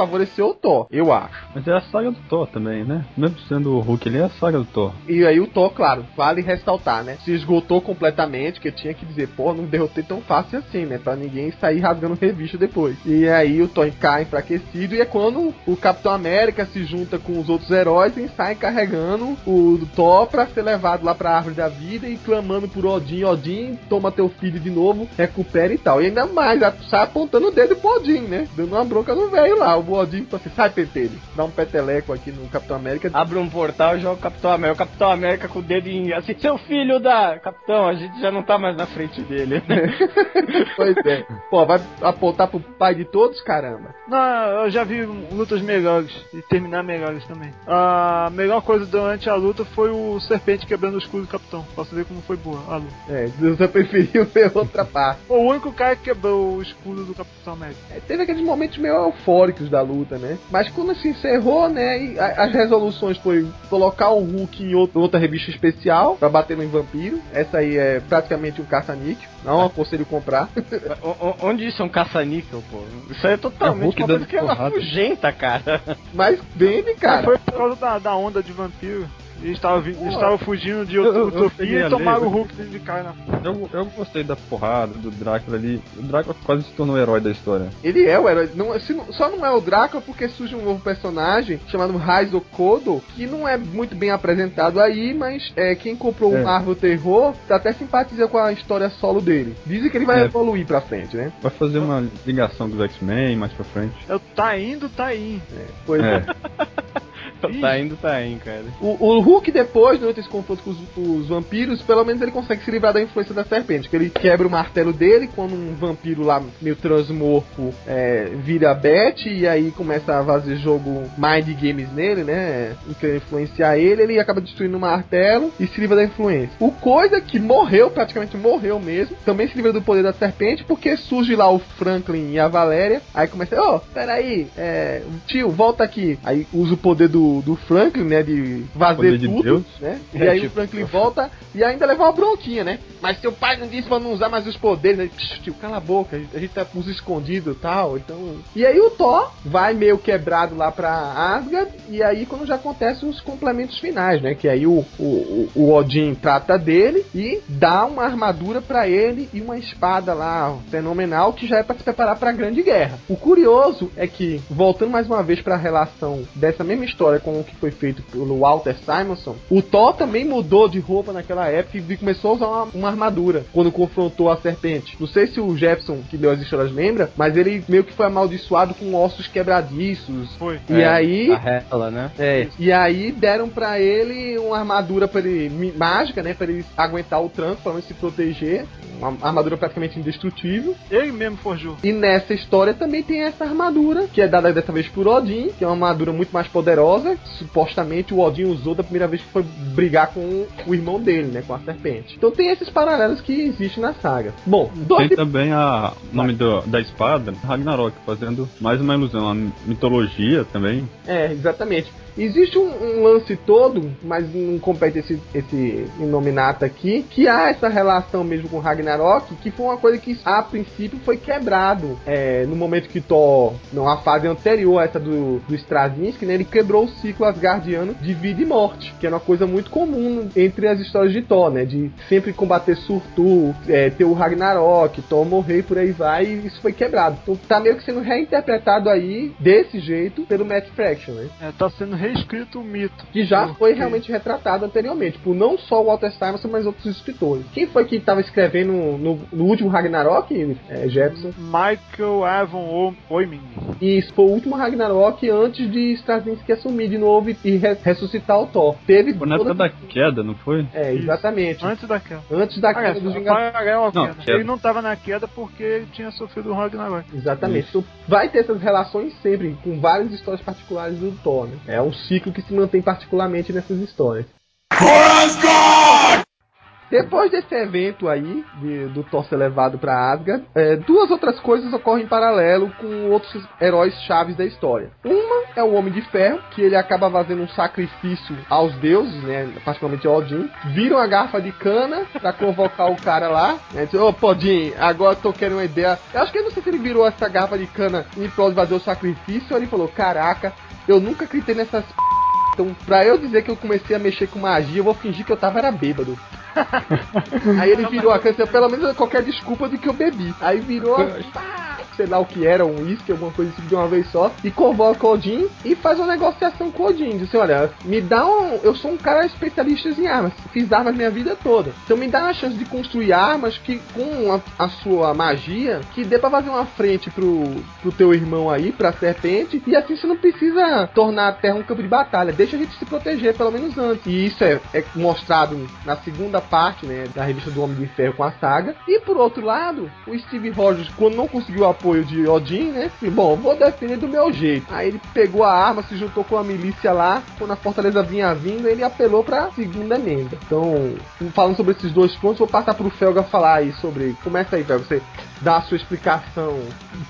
Speaker 2: favoreceu o Thor, eu acho.
Speaker 6: Mas é a saga do Thor também, né? Mesmo sendo o Hulk, ele é a saga do Thor.
Speaker 2: E aí o Thor, claro, vale ressaltar, né? Se esgotou completamente, que tinha que dizer, pô, não derrotei tão fácil assim, né? Pra ninguém sair rasgando revista depois. E aí o Thor cai enfraquecido e é quando o Capitão América se junta com os outros heróis e sai carregando o Thor pra ser levado lá pra árvore da vida e clamando por Odin, Odin, toma teu filho de novo, recupera e tal. E ainda mais, sai apontando o dedo pro Odin, né? Dando uma bronca no velho lá. O Odin fala assim, sai pentelho, dá um peteleco aqui no Capitão América.
Speaker 4: Abre um portal e joga o Capitão América. O Capitão América com o dedo em assim, seu filho da. Capitão, a gente já não tá mais na frente dele.
Speaker 2: Pois é. Pô, vai apontar pro pai de todos, caramba.
Speaker 5: Não, eu já vi lutas melhores e terminar melhores também. A melhor coisa durante a luta foi o serpente quebrando o escudo do capitão. Posso ver como foi boa a luta.
Speaker 2: É, você preferiu ver outra parte.
Speaker 5: O único cara que quebrou o escudo do Capitão América.
Speaker 2: É, teve aqueles momentos meio eufóricos da luta, né? Mas quando se encerrou, né? e a- as resoluções foi colocar o Hulk em outro- outra revista especial pra bater no vampiro. Essa aí é praticamente um caça-níquel. Não aconselho comprar.
Speaker 4: O- Onde isso é um caça-níquel, pô? Isso aí é
Speaker 6: É o
Speaker 4: totalmente
Speaker 6: Hulk
Speaker 4: uma coisa
Speaker 6: dando
Speaker 4: que é
Speaker 6: porrada.
Speaker 4: nojenta, cara.
Speaker 2: Mas vende,
Speaker 5: Cara,
Speaker 2: cara.
Speaker 5: foi por causa da, da onda de vampiro. Eles estavam vi- eles estavam fugindo de outro
Speaker 6: Eu- eu- eu
Speaker 5: utopia e tomaram o Hulk dentro de cara na frente.
Speaker 6: Eu, eu gostei da porrada do Drácula ali. O Drácula quase se tornou o herói da história.
Speaker 2: Ele é o herói. Não, se só não é o Drácula porque surge um novo personagem chamado Raizo Kodo, que não é muito bem apresentado aí, mas é, quem comprou
Speaker 6: É.
Speaker 2: o Marvel Terror tá até simpatiza com a história solo dele. Dizem que ele vai
Speaker 6: É.
Speaker 2: evoluir pra frente, né?
Speaker 6: Vai fazer uma ligação com os X-Men mais pra frente.
Speaker 5: Eu, tá indo, tá aí.
Speaker 2: Pois é.
Speaker 4: tá indo, tá indo, cara.
Speaker 2: O, o Hulk depois, durante esse confronto com os, os vampiros, pelo menos ele consegue se livrar da influência da serpente. Que ele quebra o martelo dele quando um vampiro lá meio transmorfo é, vira Beth e aí começa a fazer jogo mind games nele, né? Quer influenciar ele, ele acaba destruindo o martelo e se livra da influência. O coisa que morreu, praticamente morreu mesmo, também se livra do poder da serpente, porque surge lá o Franklin e a Valéria. Aí começa, ó, peraí, é, tio, volta aqui. Aí usa o poder do do, do Franklin, né? De fazer
Speaker 6: de
Speaker 2: tudo,
Speaker 6: Deus.
Speaker 2: né?
Speaker 4: É,
Speaker 2: E aí o
Speaker 4: tipo-
Speaker 2: Franklin volta e ainda leva uma bronquinha, né? Mas seu pai não disse pra não usar mais os poderes, né? Psh, tio, cala a boca, a gente- a gente tá uns escondidos e tal, então... E aí o Thor vai meio quebrado lá pra Asgard, e aí quando já acontecem os complementos finais, né? Que aí o, o, o Odin trata dele e dá uma armadura pra ele e uma espada lá fenomenal que já é pra se preparar pra grande guerra. O curioso é que, voltando mais uma vez pra relação dessa mesma história com o que foi feito pelo Walter Simonson, o Thor também mudou de roupa naquela época e começou a usar uma, uma armadura quando confrontou a serpente. Não sei se o Jefferson, que deu as histórias, lembra, mas ele meio que foi amaldiçoado com ossos quebradiços.
Speaker 5: Foi.
Speaker 2: E
Speaker 4: É,
Speaker 2: aí.
Speaker 4: A rela, né?
Speaker 2: É, e aí deram pra ele uma armadura para ele mágica, né, Pra ele aguentar o tranco, pelo menos se proteger, uma armadura praticamente indestrutível.
Speaker 5: Ele mesmo forjou.
Speaker 2: E nessa história também tem essa armadura, que é dada dessa vez por Odin, que é uma armadura muito mais poderosa. Supostamente o Odin usou da primeira vez que foi brigar com o irmão dele, né, com a serpente. Então tem esses paralelos que existem na saga. Bom, dois
Speaker 6: Tem também a o nome do- da espada, Ragnarok, fazendo mais uma ilusão, a mitologia também.
Speaker 2: É, exatamente. Existe um, um lance todo, mas não compete esse, esse Inominata aqui, que há essa relação mesmo com Ragnarok, que foi uma coisa que a princípio foi quebrado é, no momento que Thor, numa fase anterior a essa do, do Straczynski, né, ele quebrou o ciclo asgardiano de vida e morte, que é uma coisa muito comum entre as histórias de Thor, né, de sempre combater Surtur, é, ter o Ragnarok, Thor morrer por aí vai, e isso foi quebrado. Então tá meio que sendo reinterpretado aí, desse jeito, pelo Matt Fraction, né?
Speaker 5: É, tá sendo reescrito o mito.
Speaker 2: que já
Speaker 5: Porque
Speaker 2: foi realmente retratado anteriormente, por não só o Walter Simonson, mas outros escritores. Quem foi que estava escrevendo no, no último Ragnarok, é, Jefferson?
Speaker 5: Michael Avon O- Oeming.
Speaker 2: E isso foi o último Ragnarok antes de Straczynski assumir de novo e- e re- ressuscitar o Thor. Teve
Speaker 6: Foi na época
Speaker 2: toda-
Speaker 6: da queda, não foi?
Speaker 2: É, exatamente.
Speaker 5: Antes da queda.
Speaker 2: Antes da queda dos Vingadores.
Speaker 6: Não,
Speaker 5: queda. Ele não tava na queda porque ele tinha sofrido um Ragnarok.
Speaker 2: Exatamente. Então, vai ter essas relações sempre, com várias histórias particulares do Thor, né? É um ciclo que se mantém particularmente nessas histórias. Depois desse evento aí, de- do Thor ser levado pra Asgard, é, duas outras coisas ocorrem em paralelo com outros heróis chaves da história. Uma é o Homem de Ferro, que ele acaba fazendo um sacrifício aos deuses, né, particularmente ao Odin. Viram a garrafa de cana pra convocar o cara lá. Né, diz, Ô, Podin, agora tô querendo uma ideia. Eu acho que eu não sei se ele virou essa garrafa de cana em prol de fazer o sacrifício, ou ele falou, caraca, eu nunca acreditei nessas p... Então, pra eu dizer que eu comecei a mexer com magia, eu vou fingir que eu tava era bêbado. Aí ele virou a canção, pelo menos qualquer desculpa de que eu bebi. Aí virou, pá, sei lá o que era, um uísque, alguma coisa assim de uma vez só, e convoca o Odin e faz uma negociação com o Odin. Diz assim: olha, me dá um. Eu sou um cara especialista em armas, fiz armas minha vida toda. Então me dá uma chance de construir armas que, com a, a sua magia, que dê pra fazer uma frente pro, pro teu irmão aí, pra serpente, e assim você não precisa tornar a Terra um campo de batalha. Deixa a gente se proteger, pelo menos antes. E isso é, é mostrado na segunda parte, né, da revista do Homem de Ferro com a saga. E por outro lado, o Steve Rogers, quando não conseguiu o apoio de Odin, né, disse, bom, vou defender do meu jeito. Aí ele pegou a arma, se juntou com a milícia lá, quando a fortaleza vinha vindo, ele apelou pra segunda emenda. Então, falando sobre esses dois pontos, vou passar pro Felga falar aí sobre. Começa aí, Felga, você dá a sua explicação.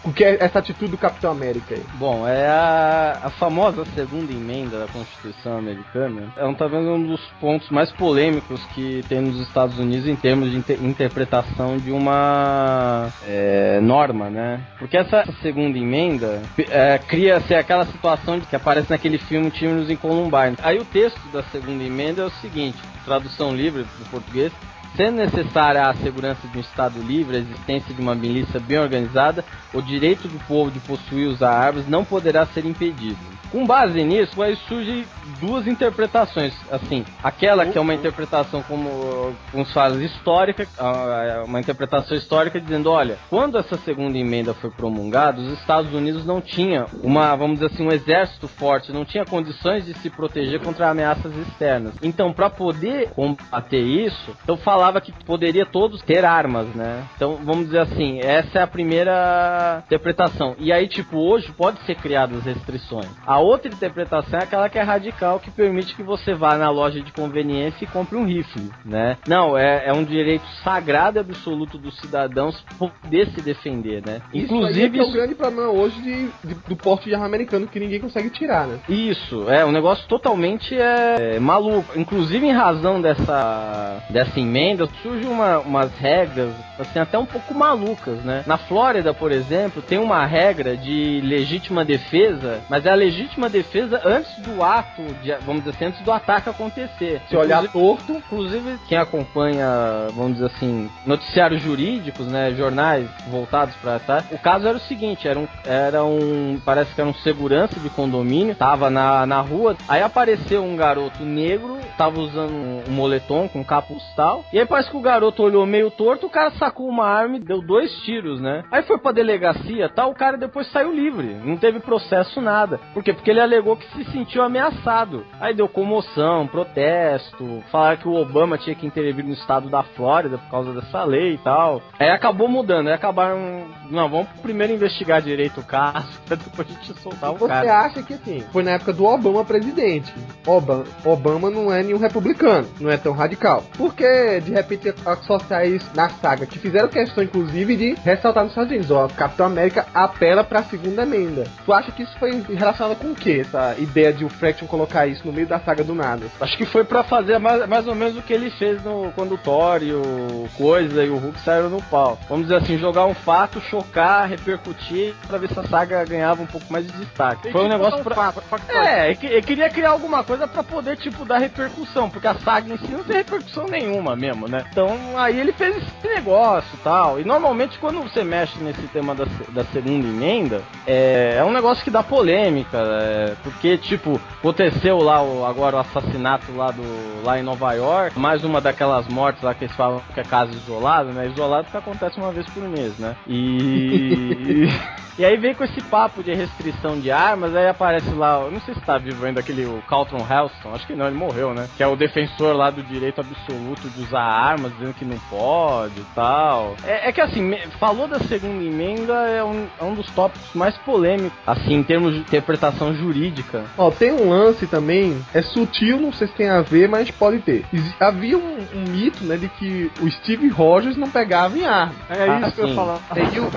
Speaker 2: O que é essa atitude do Capitão América aí?
Speaker 4: Bom, é a, a famosa segunda emenda da Constituição Americana. É um, talvez um dos pontos mais polêmicos que tem nos Estados Unidos em termos de inter- interpretação de uma é, norma, né? Porque essa segunda emenda é, cria-se aquela situação que aparece naquele filme Tiros em Columbine. Aí o texto da segunda emenda é o seguinte, tradução livre do português, Sendo necessária a segurança de um Estado livre, a existência de uma milícia bem organizada, o direito do povo de possuir os armas não poderá ser impedido. Com base nisso, aí surgem duas interpretações. Assim, aquela que é uma interpretação como, se fala, histórica, ah, uma interpretação histórica dizendo, olha, quando essa segunda emenda foi promulgada, os Estados Unidos não tinha uma, vamos dizer assim, um exército forte, não tinha condições de se proteger contra ameaças externas. Então, para poder combater isso, então fala falava que poderia todos ter armas, né? Então, vamos dizer assim, essa é a primeira interpretação. E aí, tipo, hoje pode ser criadas restrições. A outra interpretação é aquela que é radical, que permite que você vá na loja de conveniência e compre um rifle, né? Não, é, é um direito sagrado e absoluto dos cidadãos poder se defender, né?
Speaker 2: Inclusive. Isso é o grande problema hoje de, de, do porte de arma americano que ninguém consegue tirar, né?
Speaker 4: Isso, é um negócio totalmente é, é, maluco. Inclusive, em razão dessa, dessa emenda, surgem uma, umas regras, assim, até um pouco malucas, né? Na Flórida, por exemplo, tem uma regra de legítima defesa, mas é a legítima defesa antes do ato, de, vamos dizer assim, antes do ataque acontecer.
Speaker 2: Se olhar torto.
Speaker 4: Inclusive, quem acompanha, vamos dizer assim, noticiários jurídicos, né? Jornais voltados para tá? O caso era o seguinte: era um, era um. Parece que era um segurança de condomínio, tava na, na rua, aí apareceu um garoto negro, tava usando um, um moletom com capuz tal, e aí parece que o garoto olhou meio torto, o cara sacou uma arma e deu dois tiros, né? Aí foi pra delegacia tal, o cara depois saiu livre, não teve processo nada. Por quê? Porque ele alegou que se sentiu ameaçado. Aí deu comoção, protesto, falaram que o Obama tinha que intervir no estado da Flórida por causa dessa lei e tal. Aí acabou mudando, aí acabaram. Não, vamos primeiro investigar direito o caso, pra depois a gente soltar o
Speaker 2: Você
Speaker 4: cara.
Speaker 2: Você acha que assim, foi na época do Obama presidente. Obama, Obama não é nenhum republicano, não é tão radical. Porque de repente associar isso na saga, que fizeram questão inclusive de ressaltar nos Estados Unidos, ó, Capitão América apela pra segunda emenda. Tu acha que isso foi relacionado com o que? Essa ideia de o Fraction colocar isso no meio da saga do nada?
Speaker 4: Acho que foi para fazer mais, mais ou menos o que ele fez no quando o Thor e o Coisa e o Hulk saíram no pau. Vamos dizer assim, jogar um fato, chocar, repercutir, pra ver se a saga ganhava um pouco mais de destaque.
Speaker 5: Tem
Speaker 4: foi um negócio pra...
Speaker 5: fato.
Speaker 4: É, ele queria criar alguma coisa pra poder, tipo, dar repercussão, porque a saga em si não tem repercussão nenhuma mesmo, né? Então, aí ele fez esse negócio e tal. E normalmente, quando você mexe nesse tema da, da segunda emenda, é, é um negócio que dá polêmica, é, porque, tipo, aconteceu lá o, agora o assassinato lá, do, lá em Nova York, mais uma daquelas mortes lá que eles falam que é caso isolado, né? Isolado que acontece uma vez por mês, né? E. E aí vem com esse papo de restrição de armas, aí aparece lá, eu não sei se tá vivo ainda aquele o Caltron Helston, acho que não, ele morreu, né? Que é o defensor lá do direito absoluto de usar armas, dizendo que não pode e tal. É, é que assim, falou da segunda emenda é um, é um dos tópicos mais polêmicos, assim, em termos de interpretação jurídica.
Speaker 2: Ó, tem um lance também, é sutil, não sei se tem a ver, mas pode ter. Havia um, um mito, né, de que o Steve Rogers não pegava em arma.
Speaker 5: É
Speaker 4: Ah,
Speaker 5: isso que eu ia falar.
Speaker 2: E o,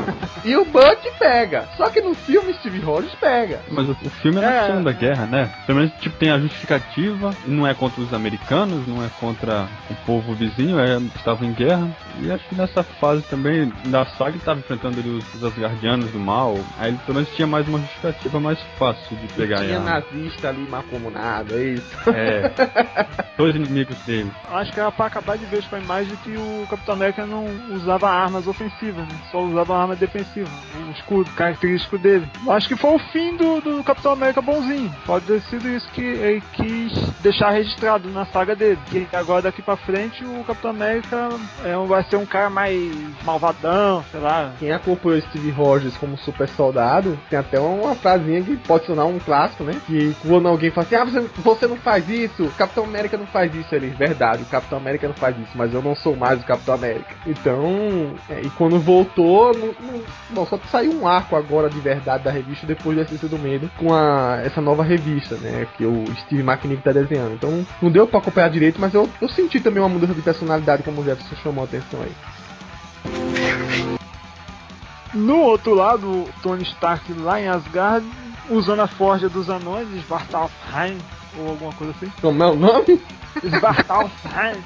Speaker 2: e o Buck pega. Só que no filme Steve Rogers pega.
Speaker 6: Mas o, o filme é na
Speaker 5: É.
Speaker 6: Segunda Guerra, né? Pelo menos tipo, tem a justificativa, não é contra os americanos, não é contra o povo vizinho, é, estava em guerra. E acho que nessa fase também da saga ele estava enfrentando ali os, os Asgardianos do mal. Aí ele pelo menos tinha mais uma justificativa mais fácil de pegar em
Speaker 2: Tinha nazista ali macomunado, é isso.
Speaker 6: É. Dois inimigos dele.
Speaker 5: Acho que era pra acabar de vez com a imagem de que o Capitão América não usava armas ofensivas, né? Só usava arma defensiva. O escudo característico dele. Acho que foi o fim do, do Capitão América bonzinho. Pode ter sido isso que ele quis deixar registrado na saga dele. Que agora daqui pra frente o Capitão América é, um- vai ser um cara mais malvadão, sei lá.
Speaker 2: Quem acompanhou Steve Rogers como super soldado, tem até uma frasinha que pode sonar um clássico, né? Que quando alguém fala assim, ah, você, você não faz isso, Capitão América não faz isso. Ele, verdade, o Capitão América não faz isso, mas eu não sou mais o Capitão América. Então, é, e quando voltou, não, não- só saiu um arco agora de verdade da revista depois de Essência do Medo, com a, essa nova revista, né? Que o Steve McNick tá desenhando. Então, não deu pra acompanhar direito, mas eu, eu senti também uma mudança de personalidade, como o Jefferson chamou a atenção aí.
Speaker 5: No outro lado, o Tony Stark lá em Asgard, usando a forja dos anões, Svartalfheim, ou alguma coisa assim.
Speaker 2: Como é o nome?
Speaker 5: Svartalfheim.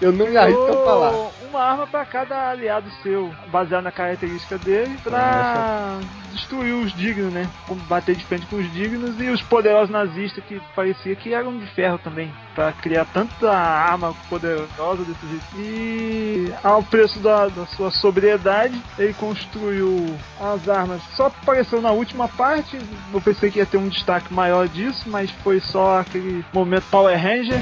Speaker 2: Eu não me arrisco a falar.
Speaker 5: Uma arma pra cada aliado seu, baseado na característica dele, pra destruir os dignos, né? Bater de frente com os dignos e os poderosos nazistas que parecia que eram de ferro também, Pra criar tanta arma poderosa desse jeito. E ao preço da, da sua sobriedade, ele construiu as armas. Só apareceu na última parte. Eu pensei que ia ter um destaque maior disso, mas foi só aquele momento Power Ranger.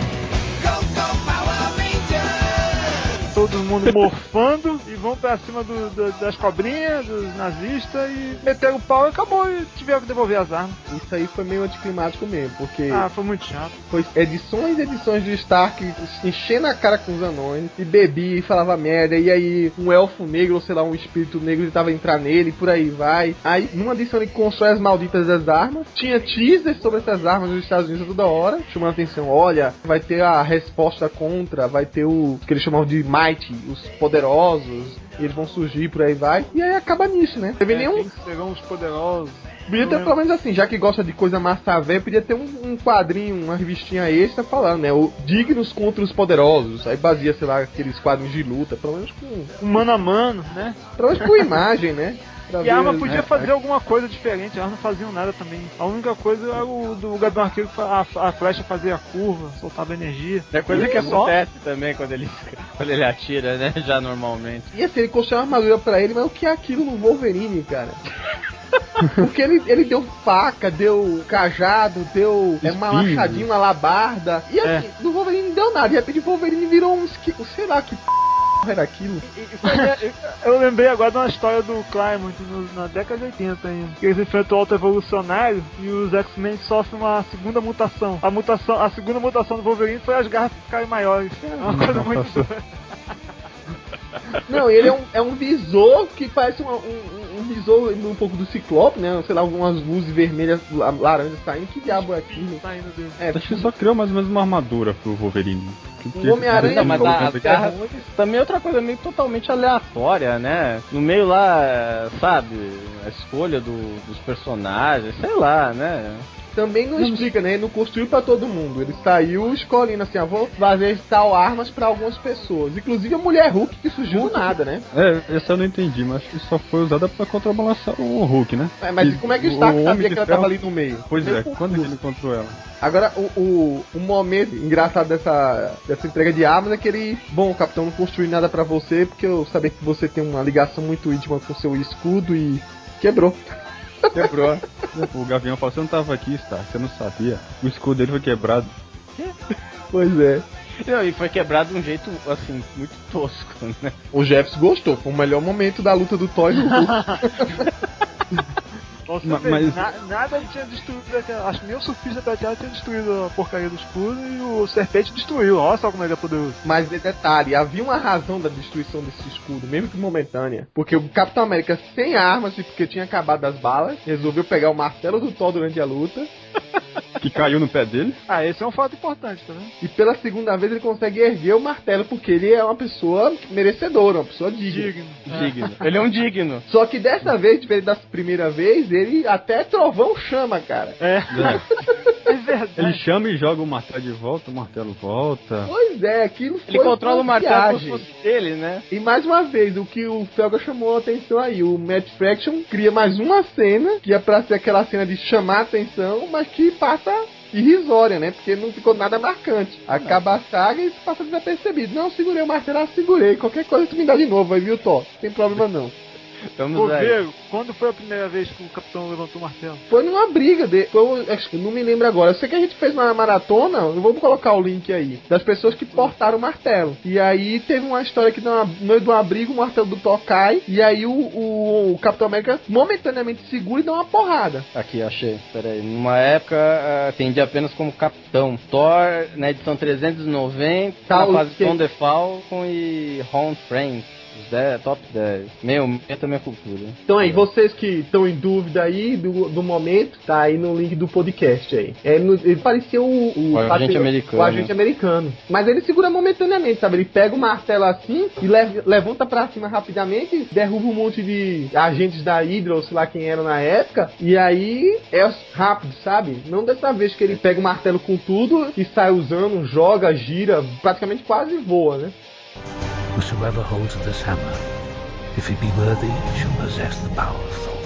Speaker 5: Todo mundo morfando e vão pra cima do, do- das cobrinhas, dos nazistas e meteram o pau e acabou e tiveram que devolver as armas.
Speaker 2: Isso aí foi meio anticlimático mesmo, porque
Speaker 5: Ah, foi muito chato.
Speaker 2: foi edições e edições do Stark enchendo a cara com os anões e bebia e falava merda, e aí um elfo negro, ou sei lá, um espírito negro tentava entrar nele, e por aí vai. Aí, numa edição ele constrói as malditas das armas, tinha teasers sobre essas armas nos Estados Unidos toda hora, chamando a atenção, olha, vai ter a resposta contra, vai ter o que eles chamam de Os poderosos, eles vão surgir, por aí vai, e aí acaba nisso, né? Teve
Speaker 5: É,
Speaker 2: nenhum
Speaker 5: quem serão os poderosos?
Speaker 2: Podia ter pelo menos assim, já que gosta de coisa massa velha, podia ter um, um quadrinho, uma revistinha extra falando, né? O Dignos contra os Poderosos. Aí baseia, sei lá, aqueles quadrinhos de luta, pelo menos com.
Speaker 5: Um mano a mano, né?
Speaker 2: Pelo menos com imagem, né? Pra
Speaker 5: E a arma podia
Speaker 2: né?
Speaker 5: fazer alguma coisa diferente, elas não faziam nada também. A única coisa era o do Gabriel Arqueiro, que a, a flecha fazia a curva, soltava energia.
Speaker 4: É coisa que
Speaker 5: E só-
Speaker 4: acontece também quando ele, quando ele atira, né? Já normalmente.
Speaker 2: E assim, ele construiu uma armadura pra ele, mas o que é aquilo no Wolverine, cara? Porque ele, ele deu faca, deu cajado, deu é, uma machadinha, uma labarda. E assim, no Wolverine não deu nada. De repente o Wolverine virou um sei lá que p... era aquilo.
Speaker 5: Eu lembrei agora de uma história do Claremont na década de 80 ainda. Que eles enfrentam o Alto Evolucionário e os X-Men sofrem uma segunda mutação. A mutação, a segunda mutação do Wolverine foi as garras ficarem maiores. É uma coisa muito doida.
Speaker 2: Não, ele é um, é um visor que parece um, um, um visor um pouco do Ciclope, né? Sei lá, algumas luzes vermelhas, la- laranjas saindo. Que diabo é aquilo? É,
Speaker 6: Acho que só criou mais ou menos uma armadura pro Wolverine.
Speaker 2: O Homem-Aranha
Speaker 4: mas a- as garras-
Speaker 2: ferrões.
Speaker 4: Também é outra coisa meio totalmente aleatória, né? No meio lá, é, sabe, a escolha do- dos personagens, sei lá, né?
Speaker 2: Também não explica, né? Ele não construiu pra todo mundo. Ele saiu escolhendo assim, ó, vou fazer tal armas pra algumas pessoas. Inclusive a mulher Hulk que surgiu do nada, né?
Speaker 6: É, essa eu não entendi, mas acho que só foi usada pra contrabalançar o Hulk, né?
Speaker 2: É, mas
Speaker 6: E
Speaker 2: como é que o
Speaker 6: o
Speaker 2: Stark sabia que ela tava ali no meio?
Speaker 6: Pois
Speaker 2: Meio
Speaker 6: é,
Speaker 2: confuso.
Speaker 6: quando ele encontrou ela?
Speaker 2: Agora, o, o, o momento engraçado dessa, dessa entrega de armas é que ele. Bom, capitão, não construí nada pra você porque eu sabia que você tem uma ligação muito íntima com seu escudo e. quebrou.
Speaker 4: Quebrou.
Speaker 6: O Gavião falou, você não tava aqui, Stark, você não sabia. O escudo dele foi quebrado.
Speaker 2: Pois é.
Speaker 4: Não, e foi quebrado de um jeito, assim, muito tosco, né?
Speaker 2: O Jefferson gostou, foi o melhor momento da luta do do Hulk.
Speaker 5: Nossa,
Speaker 6: mas-
Speaker 5: na- nada tinha destruído aquela. Acho que nem o surfista prateado tinha destruído a porcaria do escudo e o serpente destruiu. Olha só como ele é poderoso.
Speaker 2: Mas de detalhe, havia uma razão da destruição desse escudo, mesmo que momentânea. Porque o Capitão América, sem armas e porque tinha acabado as balas, resolveu pegar o martelo do Thor durante a luta.
Speaker 6: Que caiu no pé dele.
Speaker 5: Ah, esse é um fato importante, tá vendo?
Speaker 2: E pela segunda vez ele consegue erguer o martelo, porque ele é uma pessoa merecedora, uma pessoa digna.
Speaker 5: Digno.
Speaker 4: Digno. Ele é um digno.
Speaker 2: Só que dessa vez, diferente da primeira vez, ele até trovão chama, cara.
Speaker 5: É,
Speaker 6: É.
Speaker 5: é verdade.
Speaker 6: Ele chama e joga o martelo de volta, o martelo volta.
Speaker 2: Pois é, aquilo foi
Speaker 4: Ele controla o martelo como dele, né?
Speaker 2: E mais uma vez, o que o Felga chamou a atenção aí, o Matt Fraction cria mais uma cena, que é pra ser aquela cena de chamar a atenção, mas que passa irrisória, né? Porque não ficou nada marcante. Acaba a saga e isso passa desapercebido. Não, segurei o martelo, ah, segurei. Qualquer coisa tu me dá de novo aí, viu, Thor? Não tem problema não.
Speaker 4: Vamos aí.
Speaker 5: Coveiro, quando foi a primeira vez que o capitão levantou o martelo?
Speaker 2: Foi numa briga de. Foi, acho que não me lembro agora. Eu sei que a gente fez uma maratona, eu vou colocar o link aí, das pessoas que portaram o martelo. E aí teve uma história que no meio de um abrigo, o martelo do Thor cai, e aí o, o, o Capitão América momentaneamente segura e dá uma porrada.
Speaker 4: Aqui, achei. Peraí. Numa época, ah, atendia apenas como capitão. Thor, na edição 390,
Speaker 2: Tá,
Speaker 4: na fase
Speaker 2: ok.
Speaker 4: Tom the Falcon e Ron Friends. Os 10, top 10. Meu, meia minha cultura.
Speaker 2: Então aí, vocês que estão em dúvida aí do, do momento, tá aí no link do podcast aí. É, no- ele parecia o,
Speaker 4: O agente americano.
Speaker 2: O agente americano. Mas ele segura momentaneamente, sabe? Ele pega o martelo assim e le- levanta pra cima rapidamente, derruba um monte de agentes da Hydra, ou sei lá quem eram na época, e aí é rápido, sabe? Não dessa vez que ele pega o martelo com tudo e sai usando, joga, gira, praticamente quase voa, né?
Speaker 9: Whosoever holds this hammer, if he be worthy, shall possess the power of Thor.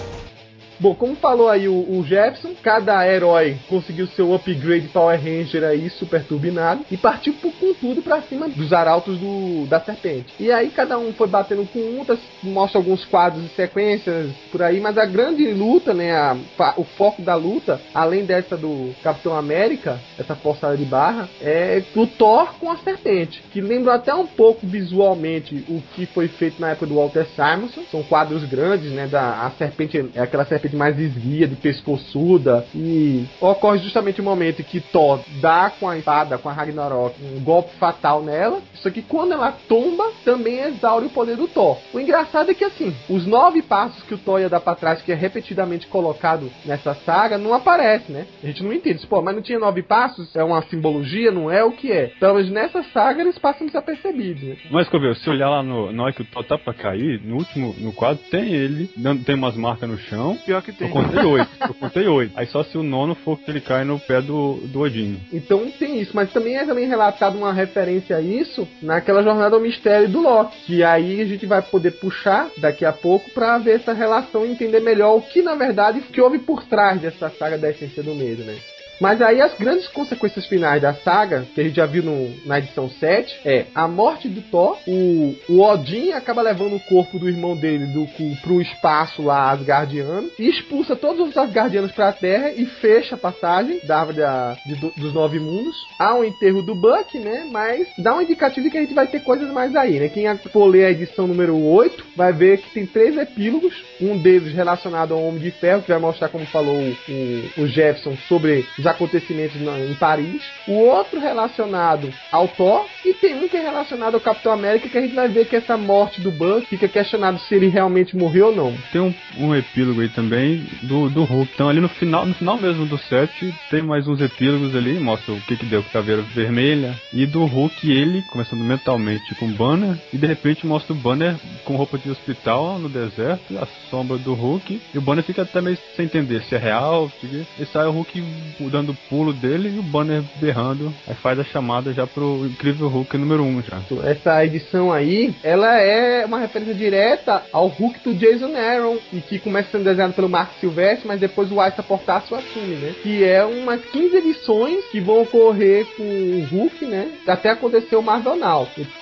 Speaker 2: Bom, como falou aí o, o Jefferson, cada herói conseguiu seu upgrade Power Ranger aí super turbinado e partiu por- com tudo pra cima dos arautos do, da serpente. E aí cada um foi batendo com um, tá- mostra alguns quadros e sequências por aí, mas a grande luta, né, a- o foco da luta, além dessa do Capitão América, essa forçada de barra, é o Thor com a serpente, que lembra até um pouco visualmente o que foi feito na época do Walter Simonson. São quadros grandes, né, da a serpente é aquela serpente mais esguia, de pescoçuda, e ocorre justamente o momento em que Thor dá com a espada, com a Ragnarok, um golpe fatal nela. Só que quando ela tomba, também exaure o poder do Thor. O engraçado é que assim, os nove passos que o Thor ia dar pra trás, que é repetidamente colocado nessa saga, não aparece, né? A gente não entende. Pô, mas não tinha nove passos? É uma simbologia? Não é o que é? Então, mas nessa saga eles passam desapercebidos, né?
Speaker 6: Mas, Coveu, se olhar lá no, na hora que o Thor tá pra cair, no último, no quadro, tem ele, tem umas marcas no chão.
Speaker 5: Que
Speaker 6: Eu
Speaker 5: tem.
Speaker 6: contei oito, eu contei oito. Aí só se o nono for que ele cai no pé do, do Odin.
Speaker 2: Então tem isso, mas também é também relatado uma referência a isso naquela jornada ao mistério do Loki, que aí a gente vai poder puxar daqui a pouco pra ver essa relação e entender melhor o que na verdade o que houve por trás dessa saga da essência do medo, né? Mas aí as grandes consequências finais da saga, que a gente já viu no- na edição 7, é a morte do Thor, o, o Odin acaba levando o corpo do irmão dele do, pro espaço lá asgardiano, e expulsa todos os asgardianos pra Terra e fecha a passagem da árvore da- de do- dos nove mundos. Há um enterro do Buck, né? Mas dá um indicativo de que a gente vai ter coisas mais aí, né? Quem for ler a edição número 8 vai ver que tem três epílogos, um deles relacionado ao Homem de Ferro, que vai mostrar, como falou o, o Jefferson, sobre os acontecimentos em Paris. O outro relacionado ao Thor. E tem um que é relacionado ao Capitão América, que a gente vai ver que essa morte do Buck fica questionado se ele realmente morreu ou não.
Speaker 6: Tem um, um epílogo aí também do, do Hulk. Então ali no final, no final mesmo do set, tem mais uns epílogos ali, mostra o que que deu com caveira vermelha. E do Hulk, ele, começando mentalmente com o Banner, e de repente mostra o Banner com roupa de hospital no deserto, a sombra do Hulk, e o Banner fica até meio sem entender se é real, se... e sai o Hulk dando pulo dele e o Banner berrando. Aí faz a chamada já pro incrível Hulk número 1 um já.
Speaker 2: Essa edição aí, ela é uma referência direta ao Hulk do Jason Aaron, e que começa sendo desenhado pelo Mark Silvestre, mas depois o Aista Portacio assume, né? Que é umas 15 edições que vão ocorrer com o Hulk, né? Até acontecer o Marvel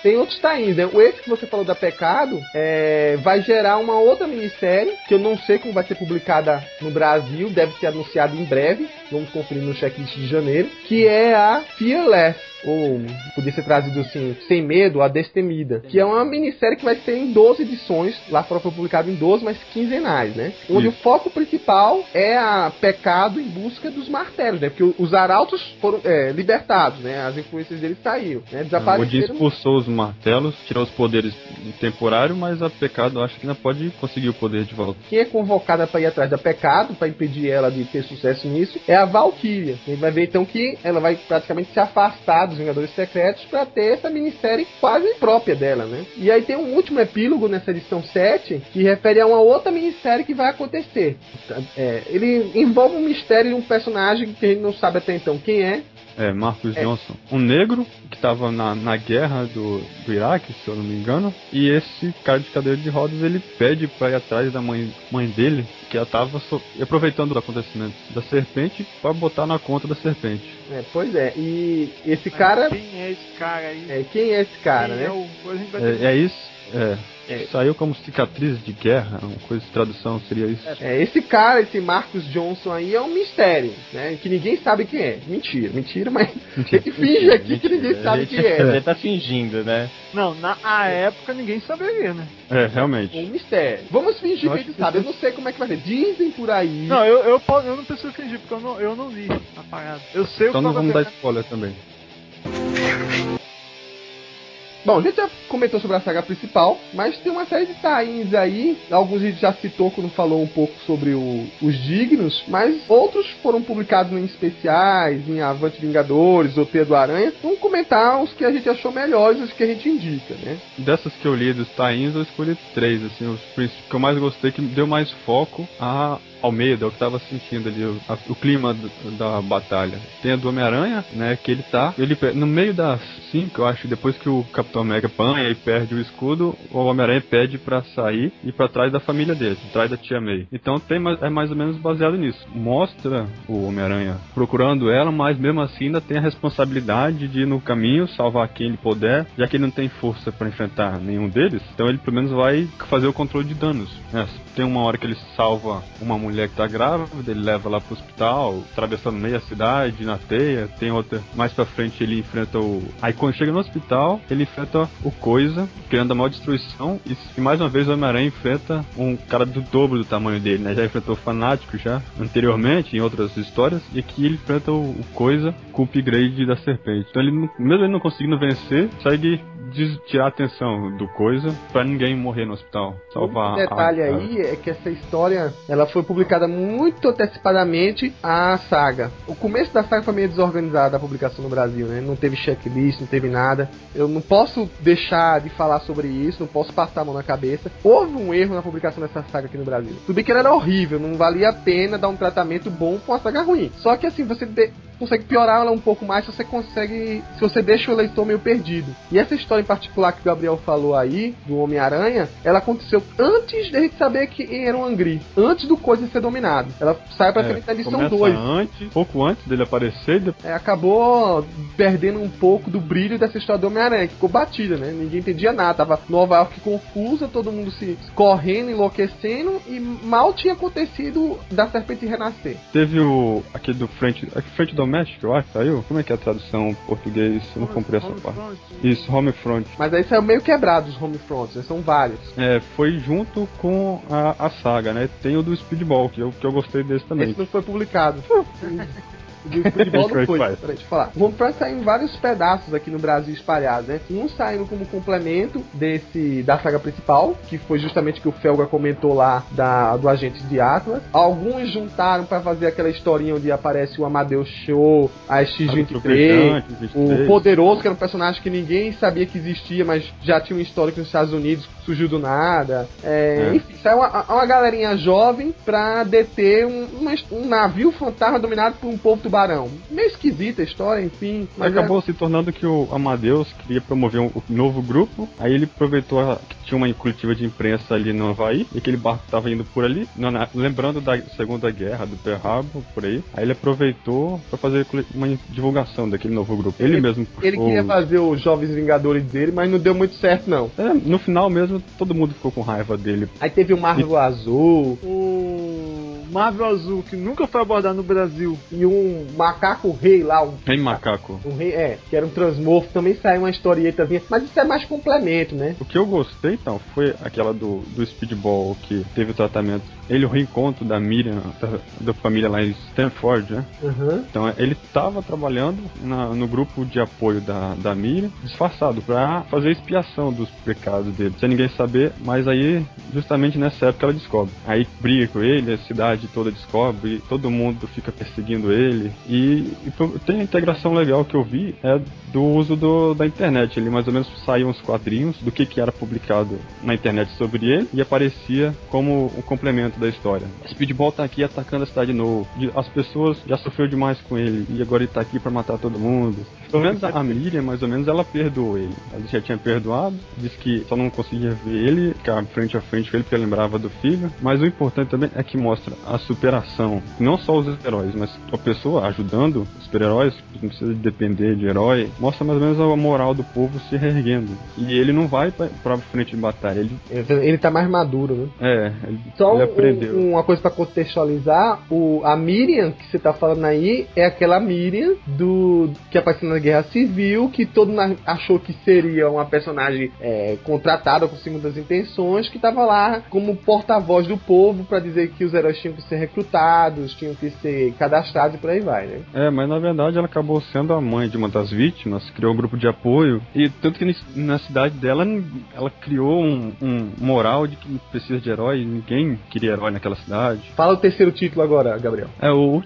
Speaker 2: tem outros tains, né? O esse que você falou da Pecado é, vai gerar uma outra minissérie, que eu não sei como vai ser publicada no Brasil, deve ser anunciado em breve. Vamos conferir no checklist de janeiro, que é a Fearless ou podia ser trazido assim, sem medo, a destemida, que é uma minissérie que vai ser em 12 edições, lá fora foi publicado em 12, mas quinzenais, né? Onde
Speaker 6: Isso.
Speaker 2: o foco principal é a pecado em busca dos martelos, né? Porque os arautos foram é, libertados, né? As influências deles saíram, né? Desapareceram.
Speaker 6: expulsou os martelos, tirou os poderes temporários, mas a Pecado acho que ainda pode conseguir o poder de volta.
Speaker 2: Quem é convocada para ir atrás da pecado, para impedir ela de ter sucesso nisso, é a Valkyria. A gente vai ver então que ela vai praticamente se afastar dos Vingadores Secretos para ter essa minissérie quase própria dela, né? E aí tem um último epílogo nessa edição 7 que refere a uma outra minissérie que vai acontecer. É, ele envolve um mistério de um personagem que a gente não sabe até então quem é,
Speaker 6: É, Marcos
Speaker 2: É.
Speaker 6: Johnson. Um negro que estava na, na guerra do, do Iraque, se eu não me engano. E esse cara de cadeira de rodas, ele pede pra ir atrás da mãe, mãe dele, que ela tava so- aproveitando os acontecimentos da serpente pra botar na conta da serpente.
Speaker 2: É, pois é, e esse cara.
Speaker 5: Quem é esse cara aí?
Speaker 2: É, quem é esse cara,
Speaker 5: Quem
Speaker 2: né?
Speaker 5: é o...
Speaker 6: É, é isso? É.
Speaker 2: É.
Speaker 6: Saiu como cicatriz de guerra, uma coisa de tradução seria isso.
Speaker 2: É, esse cara, esse Marcus Johnson aí é um mistério, né? Que ninguém sabe quem é. Mentira, mentira, mas a gente finge aqui que ninguém sabe quem é.
Speaker 4: Ele tá fingindo, né?
Speaker 5: Não, na a época ninguém saberia, né?
Speaker 6: É, realmente.
Speaker 2: Um mistério. Vamos fingir
Speaker 6: Eu
Speaker 2: que a
Speaker 6: acho
Speaker 2: gente
Speaker 6: que
Speaker 2: sabe. Eu não sei como é que vai ser. Dizem por aí.
Speaker 5: Não, eu, eu, eu não preciso fingir, porque eu não, eu não li a parada. Eu sei
Speaker 6: Então
Speaker 5: o que
Speaker 6: não vamos dar spoiler também.
Speaker 2: Bom, a gente já comentou sobre a saga principal, mas tem uma série de tains aí. Alguns a gente já citou quando falou um pouco sobre o- os dignos, mas outros foram publicados em especiais, em Avante Vingadores, ou do Aranha. Vamos comentar os que a gente achou melhores, os que a gente indica, né?
Speaker 6: Dessas que eu li dos tains, eu escolhi três, assim, os que eu mais gostei, que deu mais foco a, ao que eu tava sentindo ali, o, a- o clima do- da batalha. Tem a do Homem-Aranha, né, que ele tá, ele no meio das cinco, eu acho, depois que o Capitão Capitão América apanha e perde o escudo, o Homem-Aranha pede para sair e para trás da família dele, atrás da tia May. Então tem, é mais ou menos baseado nisso. Mostra o Homem-Aranha procurando ela, mas mesmo assim ainda tem a responsabilidade de ir no caminho salvar quem ele puder, já que ele não tem força para enfrentar nenhum deles. Então ele pelo menos vai fazer o controle de danos. Né? Tem uma hora que ele salva uma mulher que tá grávida, ele leva lá pro hospital, atravessando meia cidade na teia. Tem outra mais pra frente ele enfrenta o. Aí quando chega no hospital, ele enfrenta o Coisa, criando a maior destruição. E, mais uma vez o Homem-Aranha enfrenta um cara do dobro do tamanho dele, né? Já enfrentou o Fanático já anteriormente, em outras histórias. E aqui ele enfrenta o, Coisa com o upgrade da serpente. Então ele, mesmo ele não conseguindo vencer, tirar a atenção do Coisa para ninguém morrer no hospital. Salvar
Speaker 2: um detalhe
Speaker 6: a...
Speaker 2: aí é que essa história ela foi publicada muito antecipadamente à saga. O começo da saga foi meio desorganizada a publicação no Brasil, né? Não teve checklist, não teve nada. Eu não posso deixar de falar sobre isso, não posso passar a mão na cabeça. Houve um erro na publicação dessa saga aqui no Brasil. Tudo bem que ela era horrível, não valia a pena dar um tratamento bom com uma saga ruim. Só que assim, você de consegue piorar ela um pouco mais se você consegue. se você deixa o leitor meio perdido. E essa história em particular que o Gabriel falou aí, do Homem-Aranha, ela aconteceu antes de gente saber que era um Angry. Antes do coisa ser dominado. Ela sai praticamente é, na edição 2.
Speaker 6: Antes, pouco antes dele aparecer. Depois...
Speaker 2: É, acabou perdendo um pouco do brilho dessa história do Homem-Aranha, que ficou batida, né? Ninguém entendia nada. Tava Nova York confusa, todo mundo se correndo, enlouquecendo, e mal tinha acontecido da serpente renascer.
Speaker 6: Teve o. aquele do frente. Frente do Doméstico, eu acho, saiu? Como é que é a tradução em português? Eu não comprei essa parte. Front. Isso, Homefront.
Speaker 2: Mas aí saiu meio quebrado os Homefronts, né? são vários.
Speaker 6: É, foi junto com a, a saga, né? Tem o do Speedball, que eu, que eu gostei desse também.
Speaker 2: Esse não foi publicado. do futebol não foi. Peraí, deixa eu falar. O Homefront sai em vários pedaços aqui no Brasil espalhados, né? Um saindo como complemento desse da saga principal, que foi justamente que o Felga comentou lá da, do agente de Atlas. Alguns juntaram para fazer aquela historinha onde aparece o Amadeus Show, a X-23, o Poderoso, que era um personagem que ninguém sabia que existia, mas já tinha um histórico nos Estados Unidos, surgiu do nada. É, é. Enfim, saiu uma, uma galerinha jovem pra deter um, um navio fantasma dominado por um povo tubarão. Meio esquisita a história, enfim.
Speaker 6: Mas acabou é... se tornando que o Amadeus queria promover um, um novo grupo, aí ele aproveitou a, que tinha uma coletiva de imprensa ali no Havaí, e aquele barco estava indo por ali, na, lembrando da Segunda Guerra, do Pearl Harbor, por aí. Aí ele aproveitou para fazer uma divulgação daquele novo grupo. Ele, ele mesmo.
Speaker 2: Ele queria fazer os Jovens Vingadores dele, mas não deu muito certo, não.
Speaker 6: É, no final mesmo, todo mundo ficou com raiva dele.
Speaker 2: Aí teve o Marvel e... Azul.
Speaker 5: O Marvel Azul, que nunca foi abordado no Brasil.
Speaker 2: E um macaco rei lá. Um,
Speaker 6: rei macaco.
Speaker 2: Um rei, é, que era um transmorfo. Também saiu uma historietazinha. Mas isso é mais complemento, né?
Speaker 6: O que eu gostei, então, foi aquela do, do Speedball, que teve o tratamento. Ele, o reencontro da Miriam, da, da família lá em Stanford, né?
Speaker 2: Uhum.
Speaker 6: Então, ele estava trabalhando na, no grupo de apoio da, da Miriam, disfarçado, pra fazer expiação dos pecados dele. Sem ninguém saber, mas aí, justamente nessa época, ela descobre. Aí briga com ele, a cidade cidade toda descobre, todo mundo fica perseguindo ele. E, e tem a integração legal que eu vi é do uso do, da internet. Ele mais ou menos saíam uns quadrinhos do que, que era publicado na internet sobre ele e aparecia como o complemento da história. Speedball tá aqui atacando a cidade de novo. As pessoas já sofreu demais com ele e agora ele tá aqui para matar todo mundo. Pelo menos a Miriam, mais ou menos, ela perdoou ele. Ela já tinha perdoado, disse que só não conseguia ver ele, ficar frente a frente com ele porque lembrava do filho. Mas o importante também é que mostra a superação. Não só os heróis, mas a pessoa ajudando os super-heróis, não precisa depender de herói. Mostra mais ou menos a moral do povo se reerguendo. E ele não vai pra, pra frente de batalha. Ele,
Speaker 2: ele tá mais maduro, né?
Speaker 6: É, ele,
Speaker 2: só
Speaker 6: ele aprendeu.
Speaker 2: Um, uma coisa para contextualizar: o, a Miriam que você tá falando aí é aquela Miriam do que apareceu na Guerra Civil, que todo mundo achou que seria uma personagem é, contratada com segundas intenções, que tava lá como porta-voz do povo para dizer que os heróis tinham que ser recrutados, tinham que ser cadastrados e por aí vai, né?
Speaker 6: É, mas na verdade ela acabou sendo a mãe de uma das vítimas, criou um grupo de apoio, e tanto que na cidade dela ela criou um, um moral de que precisa de herói, ninguém queria herói naquela cidade.
Speaker 2: Fala o terceiro título agora, Gabriel.
Speaker 6: É o,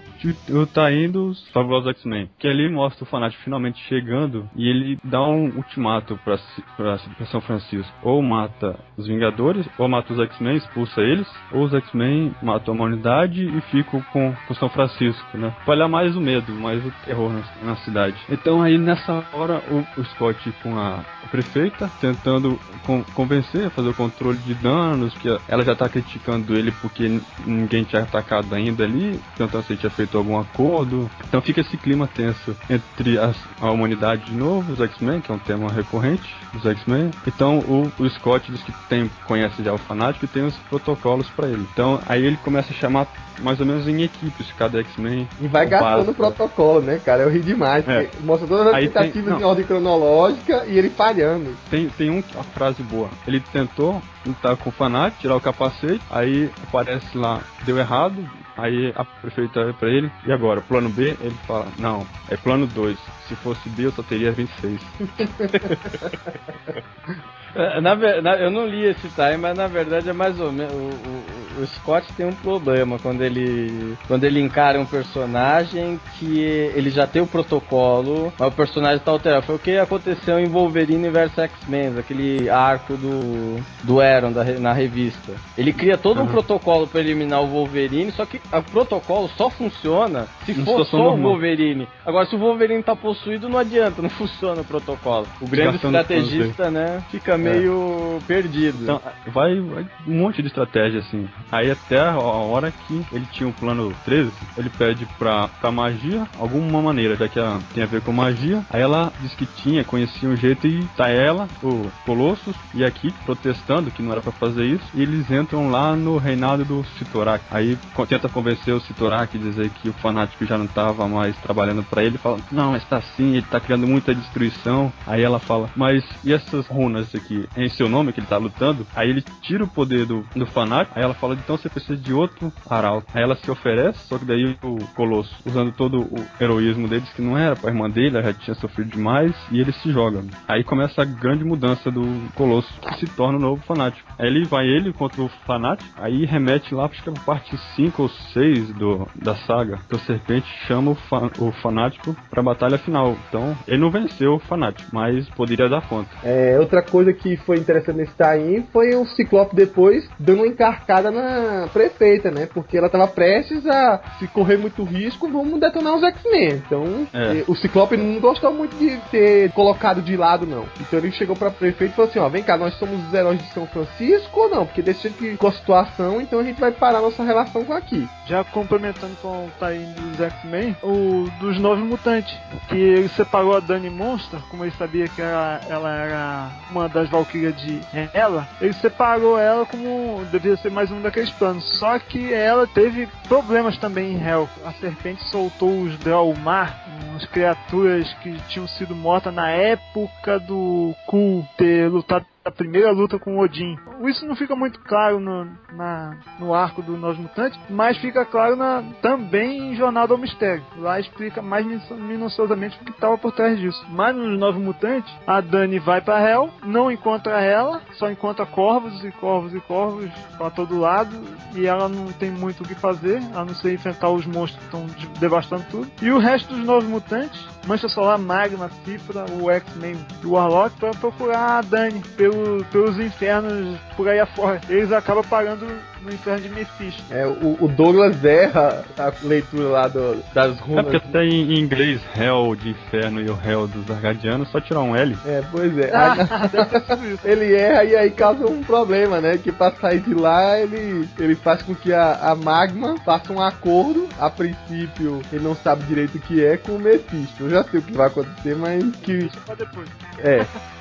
Speaker 6: o Tá indo os Fabulosos X-Men, que ali mostra o fanático finalmente chegando e ele dá um ultimato pra, pra, pra São Francisco. Ou mata os Vingadores, ou mata os X-Men, expulsa eles, ou os X-Men matam cidade e ficam com, com São Francisco, né? Espalhar mais o medo, mais o terror na, na cidade. Então aí nessa hora o, o Scott com a, prefeita tentando con convencer, fazer o controle de danos, que ela já tá criticando ele porque ninguém tinha atacado ainda ali, tentando se ele tinha feito algum acordo. Então fica esse clima tenso entre as, a humanidade de novo, os X-Men, que é um tema recorrente dos X-Men. Então o, o Scott diz que tem, conhece já o fanático e tem os protocolos para ele. Então aí ele começa a chamar mais ou menos em equipes, cada X-Men.
Speaker 2: E vai gastando o protocolo, né, cara? Eu ri demais.
Speaker 6: É.
Speaker 2: Mostra todas as tentativas em ordem cronológica e ele falhando.
Speaker 6: Tem, tem um, uma frase boa. Ele tentou lutar com o fanático, tirar o capacete, aí aparece lá, deu errado, aí a prefeita olha pra ele, e agora, plano B? Ele fala, não, é plano 2. Se fosse B, eu só teria 26.
Speaker 4: É, Na, na- eu não li esse time, mas na verdade é mais ou menos. O, o- o Scott tem um problema quando ele. Quando ele encara um personagem que ele já tem o protocolo, mas o personagem tá alterado. Foi o que aconteceu em Wolverine vs X-Men, aquele arco do. do Aaron da na revista. Ele cria todo um protocolo pra eliminar o Wolverine, só que o protocolo só funciona se for só o. Wolverine. Agora, se o Wolverine tá possuído, não adianta, não funciona o protocolo. O grande estrategista, né, fica meio perdido.
Speaker 6: Então, vai, vai um monte de estratégia assim. Aí até a hora que ele tinha o plano 13, ele pede pra, pra magia alguma maneira, já que tem a ver com magia. Aí ela diz que tinha, conhecia um jeito e tá ela, o Colossus e a Kit protestando que não era pra fazer isso. E eles entram lá no reinado do Sitorak. Aí tenta convencer o Sitorak, dizer que o fanático já não tava mais trabalhando pra ele. Fala, não, mas tá sim, ele tá criando muita destruição. Aí ela fala, mas e essas runas aqui? É em seu nome que ele tá lutando? Aí ele tira o poder do, do fanático. Aí ela fala, então você precisa de outro arauto. Aí ela se oferece, só que daí o Colosso, usando todo o heroísmo deles, que não era pra irmã dele, ela já tinha sofrido demais, e ele se joga. Aí começa a grande mudança do Colosso, que se torna o novo fanático. Aí ele vai ele contra o fanático, aí remete lá, acho que é parte 5 ou 6 do, da saga, que o Serpente chama o, fa- o fanático pra batalha final. Então, ele não venceu o fanático, mas poderia dar conta.
Speaker 2: É, outra coisa que foi interessante nesse tie foi o Ciclope depois dando uma encarcada na prefeita, né? Porque ela tava prestes a, se correr muito risco, vamos detonar os X-Men. Então,
Speaker 6: É.
Speaker 2: eh, o Ciclope não gostou muito de ser colocado de lado, não. Então ele chegou pra prefeita e falou assim: ó, vem cá, nós somos os heróis de São Francisco ou não? Porque desse jeito que com a situação, então a gente vai parar nossa relação com aqui.
Speaker 5: Já complementando com o Tain dos X-Men, o dos Novos Mutantes, que ele separou a Dani Monster, como ele sabia que ela, ela era uma das Valkyrias de ela, ele separou ela como devia ser mais um daqueles planos. Só que ela teve problemas também em Hell. A serpente soltou os Draumar, umas criaturas que tinham sido mortas na época do Ku ter lutado a primeira luta com Odin. Isso não fica muito claro no, na, no arco do Novos Mutantes, mas fica claro na, também em Jornada ao Mistério. Lá explica mais minu- minuciosamente o que estava por trás disso. Mas nos Novos Mutantes, a Dani vai para Hell, não encontra ela, só encontra corvos e corvos e corvos para todo lado, e ela não tem muito o que fazer, a não ser enfrentar os monstros que estão de- devastando tudo. E o resto dos Novos Mutantes, Mancha Solar, Magma, Cifra, o X-Men e o Warlock, para procurar a Dani pelo- pelos infernos por aí afora. Eles acabam parando no inferno de Mephisto.
Speaker 2: É, o, o Douglas erra a leitura lá do- das
Speaker 6: É
Speaker 2: runas.
Speaker 6: porque até em em inglês, Hell de inferno e o Hell dos Argadianos, só tirar um L.
Speaker 2: É, pois é. Aí,
Speaker 5: sido isso.
Speaker 2: ele erra e aí causa um problema, né? Que pra sair de lá, ele, ele faz com que a, a Magma faça um acordo. A princípio, ele não sabe direito o que é com o Mephisto. Eu já sei o que vai acontecer, mas que.
Speaker 5: Deixa pra depois.
Speaker 2: É.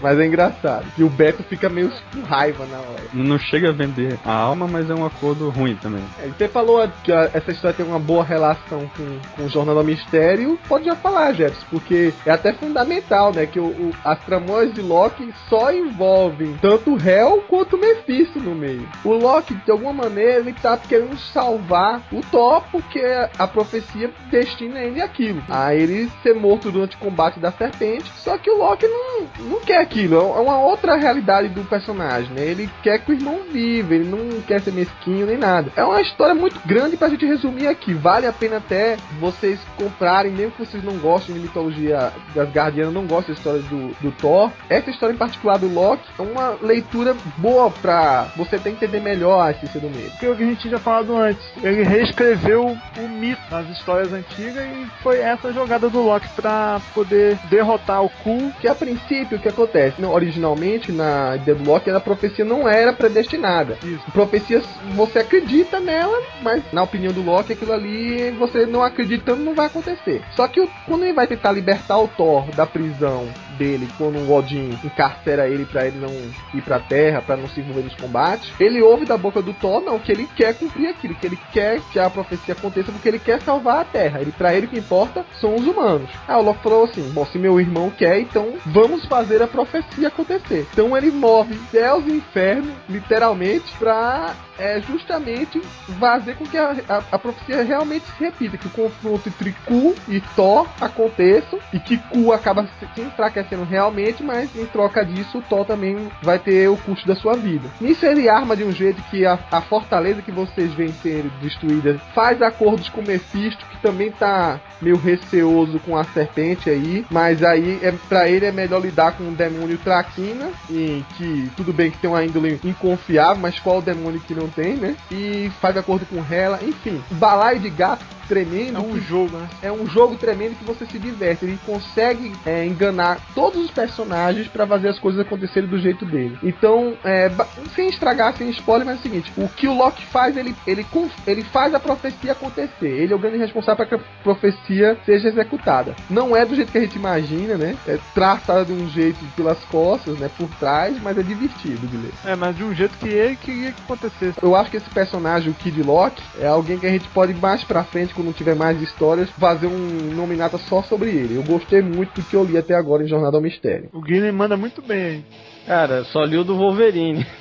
Speaker 2: Mas é engraçado. E o Beto fica meio com raiva na hora.
Speaker 6: Não chega a vender a alma, mas é um acordo ruim também.
Speaker 2: É, você falou que essa história tem uma boa relação com, com o Jornal do Mistério. Pode já falar, Jefferson, porque é até fundamental, né? Que o, o- as tramões de Loki só envolvem tanto o Hel quanto o Mephisto no meio. O Loki, de alguma maneira, ele tá querendo salvar o Thor, porque a profecia destina ele aquilo. A ele ser morto durante o combate da serpente. Só que o Loki não, não quer aquilo, é uma outra realidade do personagem, né? Ele quer que o irmão viva, ele não quer ser mesquinho nem nada. É uma história muito grande pra gente resumir aqui. Vale a pena até vocês comprarem, mesmo que vocês não gostem de mitologia das Guardianas, não gostem da história do, do Thor. Essa história em particular do Loki é uma leitura boa pra você até entender melhor a essência do medo.
Speaker 5: Porque o que a gente tinha falado antes, ele reescreveu o mito nas histórias antigas e foi essa jogada do Loki pra poder derrotar o Ku.
Speaker 2: Que a princípio que acontece? Não, originalmente na ideia do Loki a profecia não era predestinada.
Speaker 5: Isso.
Speaker 2: Profecia você acredita nela, mas na opinião do Loki aquilo ali você não acreditando não vai acontecer. Só que o- quando ele vai tentar libertar o Thor da prisão dele, quando o Odin encarcera ele pra ele não ir pra terra, pra não se envolver nos combates, ele ouve da boca do Thor não que ele quer cumprir aquilo, que ele quer que a profecia aconteça porque ele quer salvar a terra. Ele para ele o que importa são os humanos. Aí o Loki falou assim: "Bom, se meu irmão quer, então vamos fazer a profecia acontecer". Então ele move céus e inferno, literalmente, pra é justamente fazer com que a, a, a profecia realmente se repita, que o confronto entre Ku e Thor aconteça e que Ku acaba se se enfraquecendo realmente, mas em troca disso o Thor também vai ter o custo da sua vida. Nisso ele arma de um jeito que a, a fortaleza que vocês veem ser destruída faz acordos com Mephisto, que também tá meio receoso com a serpente aí, mas aí é para ele é melhor lidar com o demônio Traquina, e que tudo bem que tem uma índole inconfiável, mas qual demônio que não tem, né? E faz acordo com Hela, enfim, balaio de gato tremendo.
Speaker 5: É um jogo, né?
Speaker 2: é um jogo tremendo que você se diverte. Ele consegue é, enganar todos os personagens pra fazer as coisas acontecerem do jeito dele. Então, é, sem estragar, sem spoiler, mas é o seguinte: o que o Loki faz, ele, ele, ele faz a profecia acontecer. Ele é o grande responsável para que a profecia seja executada. Não é do jeito que a gente imagina, né? É traçada de um jeito pelas costas, né? Por trás, mas é divertido de ler.
Speaker 5: É, mas de um jeito que ele queria que acontecesse.
Speaker 2: Eu acho que esse personagem, o Kid Loki, é alguém que a gente pode mais pra frente, quando tiver mais histórias, fazer um nominata só sobre ele. Eu gostei muito do que eu li até agora em Jornada ao Mistério.
Speaker 5: O Guilherme manda muito bem aí.
Speaker 4: Cara, só li o do Wolverine.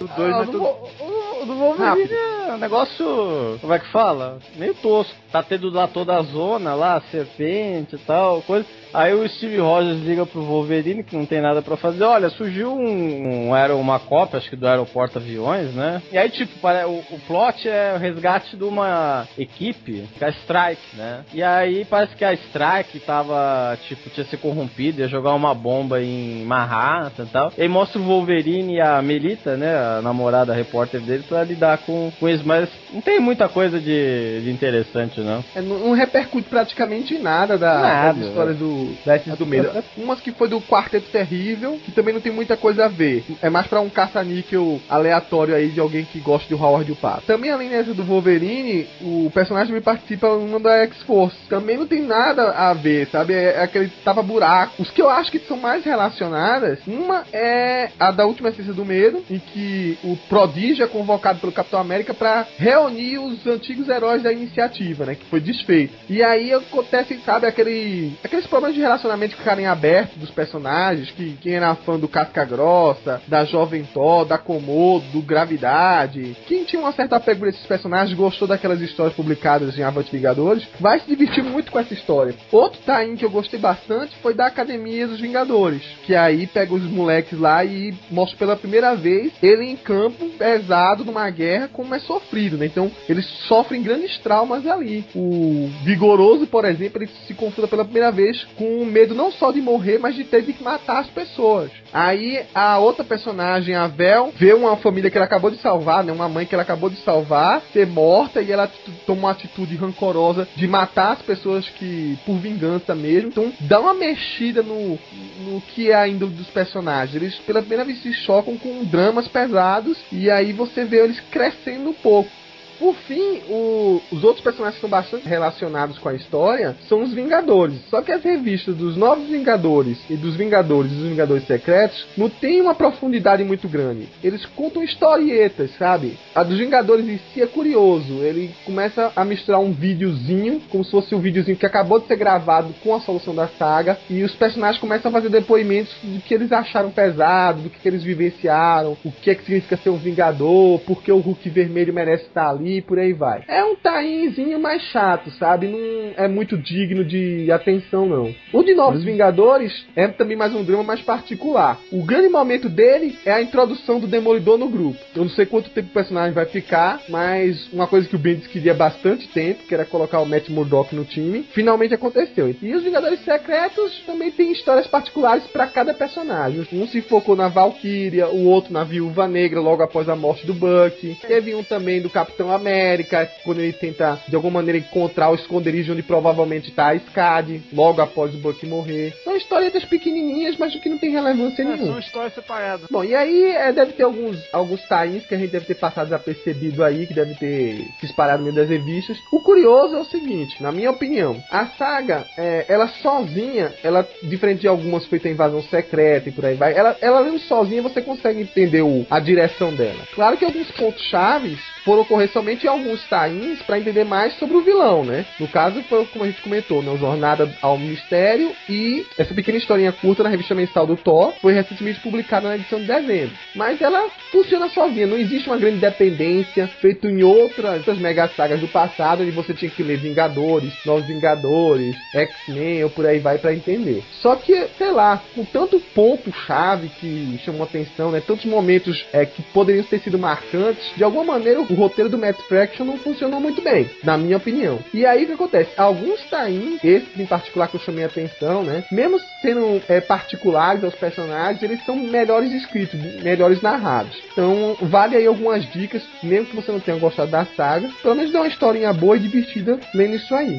Speaker 5: O dois,
Speaker 4: Ah, do,
Speaker 5: tudo-
Speaker 4: o do Wolverine é um negócio. Como é que fala? Meio tosco. Tá tendo lá toda a zona lá, serpente e tal, coisa. Aí o Steve Rogers liga pro Wolverine, que não tem nada pra fazer. Olha, surgiu um, um aero, uma cópia, acho que do aeroporto aviões, né? E aí, tipo, o, o plot é o resgate de uma equipe, que é a Strike, né? E aí parece que a Strike tava, tipo, tinha se corrompido, ia jogar uma bomba em Manhattan e tal. E aí mostra o Wolverine e a Melita, né? A namorada a repórter dele, pra lidar com, com isso. Mas não tem muita coisa de, de interessante, não.
Speaker 2: É, não, não repercute praticamente em nada da,
Speaker 4: Nada,
Speaker 2: das histórias do, da Esses do Medo. Umas que foi do Quarteto Terrível, que também não tem muita coisa a ver. É mais pra um caça-níquel aleatório aí de alguém que gosta de Howard o Pato. Também além dessa do Wolverine, o personagem me participa uma da X-Force. Também não tem nada a ver, sabe? É, é aquele tava buraco. Os que eu acho que são mais relacionadas, uma é a da última essência do medo, em que o Prodígio é convocado pelo Capitão América pra reunir os antigos heróis da iniciativa, né? Que foi desfeito. E aí acontece, sabe, aquele, aqueles problemas de relacionamento que ficarem abertos dos personagens, que quem era fã do Casca Grossa, da Jovem Thor, da Komodo, do Gravidade, quem tinha um certo apego por esses personagens, gostou daquelas histórias publicadas em Avante Vingadores, vai se divertir muito com essa história. Outro tie que eu gostei bastante foi da Academia dos Vingadores, que aí pega os moleques lá e mostra pela primeira vez ele em campo pesado numa guerra como é sofrido, né? Então eles sofrem grandes traumas ali. O Vigoroso, por exemplo, ele se confronta pela primeira vez com medo não só de morrer, mas de ter que matar as pessoas. Aí a outra personagem, a Vel, vê uma família que ela acabou de salvar, né? Uma mãe que ela acabou de salvar, ser morta e ela toma uma atitude rancorosa de matar as pessoas que por vingança mesmo. Então dá uma mexida no, no que é a índole dos personagens. Eles pela primeira vez se chocam com dramas pesados e aí você vê eles crescendo um pouco. Por fim, o- os outros personagens que são bastante relacionados com a história são os Vingadores. Só que as revistas dos Novos Vingadores e dos Vingadores e dos Vingadores Secretos não tem uma profundidade muito grande. Eles contam historietas, sabe? A dos Vingadores em si é curioso. Ele começa a misturar um videozinho, como se fosse um videozinho que acabou de ser gravado com a solução da saga, e os personagens começam a fazer depoimentos do que eles acharam pesado, do que, que eles vivenciaram, o que é que significa ser um Vingador, por que o Hulk vermelho merece estar ali ali, por aí vai. É um tainzinho mais chato, sabe? Não é muito digno de atenção, não. O de Novos Vingadores é também mais um drama mais particular. O grande momento dele é a introdução do Demolidor no grupo. Eu não sei quanto tempo o personagem vai ficar, mas uma coisa que o Bendis queria bastante tempo, que era colocar o Matt Murdock no time, finalmente aconteceu. E os Vingadores Secretos também tem histórias particulares para cada personagem. Um se focou na Valkyria, o outro na Viúva Negra logo após a morte do Buck. Teve um também do Capitão América, quando ele tenta de alguma maneira encontrar o esconderijo onde provavelmente está a Skad, logo após o Buck morrer. São historietas pequenininhas, mas que não tem relevância
Speaker 5: É,
Speaker 2: nenhuma.
Speaker 5: são histórias separadas.
Speaker 2: Bom, e aí é, deve ter alguns, alguns tains que a gente deve ter passado desapercebido aí, que deve ter se espalhado no meio das revistas. O curioso é o seguinte, na minha opinião, a saga, é, ela sozinha, ela, diferente de algumas feitas invasão secreta e por aí vai, ela, ela sozinha você consegue entender o, a direção dela. Claro que alguns pontos chaves foram ocorrer somente alguns tains para entender mais sobre o vilão, né? No caso, foi como a gente comentou, né? O Jornada ao Mistério e essa pequena historinha curta na revista mensal do Thor foi recentemente publicada na edição de dezembro. Mas ela funciona sozinha, não existe uma grande dependência feito em outras, outras mega sagas do passado, onde você tinha que ler Vingadores, Novos Vingadores, X-Men ou por aí vai para entender. Só que, sei lá, com tanto ponto-chave que chamou atenção, né? Tantos momentos é, que poderiam ter sido marcantes, de alguma maneira o roteiro do Matt Fraction não funcionou muito bem, na minha opinião. E aí o que acontece? Alguns tains, esse em particular que eu chamei a atenção, né? Mesmo sendo é, particulares aos personagens, eles são melhores escritos, melhores narrados. Então, vale aí algumas dicas, mesmo que você não tenha gostado da saga, pelo menos dá uma historinha boa e divertida lendo isso aí.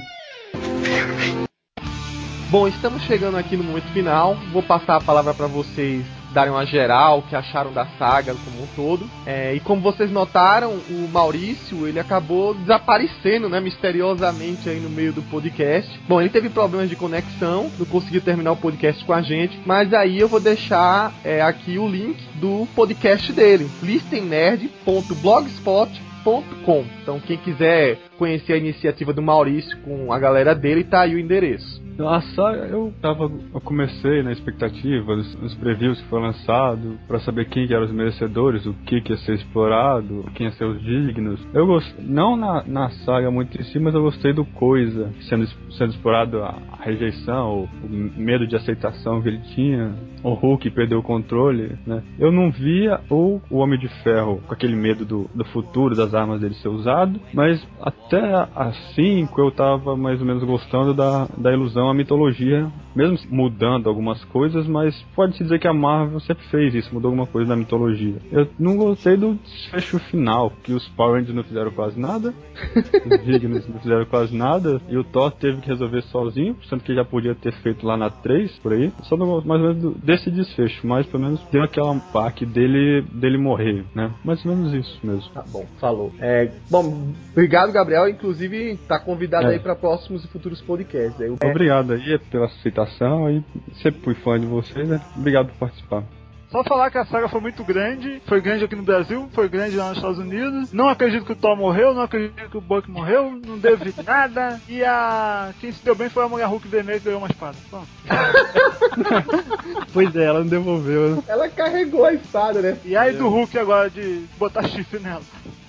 Speaker 2: Bom, estamos chegando aqui no momento final. Vou passar a palavra para vocês darem uma geral, o que acharam da saga como um todo. É, e como vocês notaram, o Maurício ele acabou desaparecendo, né, misteriosamente aí no meio do podcast. Bom, ele teve problemas de conexão, não conseguiu terminar o podcast com a gente, mas aí eu vou deixar é, aqui o link do podcast dele, listennerd.blogspot.com. Então, quem quiser conhecer a iniciativa do Maurício com a galera dele, tá aí o endereço.
Speaker 6: A saga, eu tava. Eu comecei na expectativa, nos, nos previews que foi lançado, pra saber quem que eram os merecedores, o que que ia ser explorado, quem ia ser os dignos. Eu gostei, não na, na saga muito em si, mas eu gostei do Coisa, sendo, sendo explorado a, a rejeição, o, o medo de aceitação que ele tinha, o Hulk perdeu o controle, né? Eu não via o, o Homem de Ferro com aquele medo do, do futuro, das armas dele ser usado, mas até a 5 eu tava mais ou menos gostando da, da ilusão à mitologia, mesmo mudando algumas coisas, mas pode-se dizer que a Marvel sempre fez isso, mudou alguma coisa na mitologia. Eu não gostei do desfecho final, que os Power Rangers não fizeram quase nada, os Dignos não fizeram quase nada, e o Thor teve que resolver sozinho, sendo que já podia ter feito lá na 3, por aí. Só mais ou menos desse desfecho, mas pelo menos deu aquela parte dele, dele morrer, né? Mais ou menos isso mesmo.
Speaker 2: Tá bom, falou. É, bom, obrigado, Gabriel. Inclusive, tá convidado
Speaker 6: É.
Speaker 2: aí para próximos e futuros podcasts.
Speaker 6: Obrigado aí pela aceitação e sempre fui fã de vocês, né? Obrigado por participar.
Speaker 5: Só falar que a saga foi muito grande, foi grande aqui no Brasil, foi grande lá nos Estados Unidos. Não acredito que o Thor morreu, não acredito que o Buck morreu, não teve nada. E a quem se deu bem foi a mulher Hulk vermelha que ganhou uma espada. Pronto.
Speaker 6: Pois é, ela não devolveu?
Speaker 2: Ela carregou a espada, né?
Speaker 5: E aí do Hulk agora de botar chifre nela.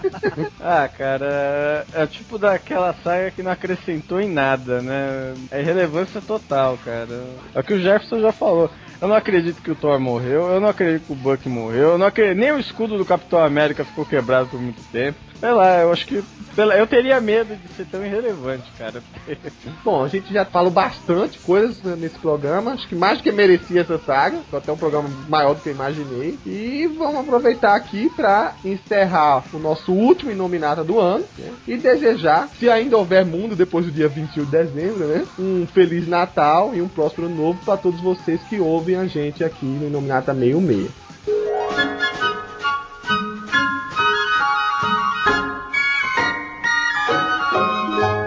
Speaker 4: Ah, cara, é o tipo daquela saga que não acrescentou em nada, né? É relevância total, cara. É o que o Jefferson já falou. Eu não acredito que o Thor morreu, eu não acredito que o Buck morreu, eu não acredito, nem o escudo do Capitão América ficou quebrado por muito tempo. Sei lá, eu acho que. Eu teria medo de ser tão irrelevante, cara.
Speaker 2: Bom, a gente já falou bastante coisas nesse programa. Acho que mais do que merecia essa saga. Foi até um programa maior do que eu imaginei. E vamos aproveitar aqui para encerrar o nosso último Inominata do ano. né, E desejar, se ainda houver mundo depois do dia 21 de dezembro, né? Um Feliz Natal e um próspero novo para todos vocês que ouvem a gente aqui no Inominata 66.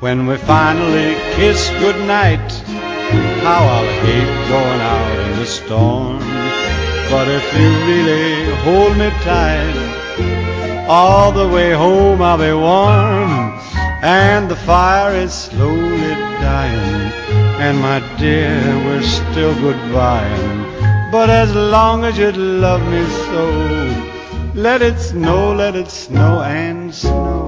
Speaker 9: When we finally kiss goodnight, how I'll hate going out in the storm. But if you really hold me tight, all the way home I'll be warm. And the fire is slowly dying, and my dear, we're still goodbying. But as long as you love me so, let it snow, let it snow and snow.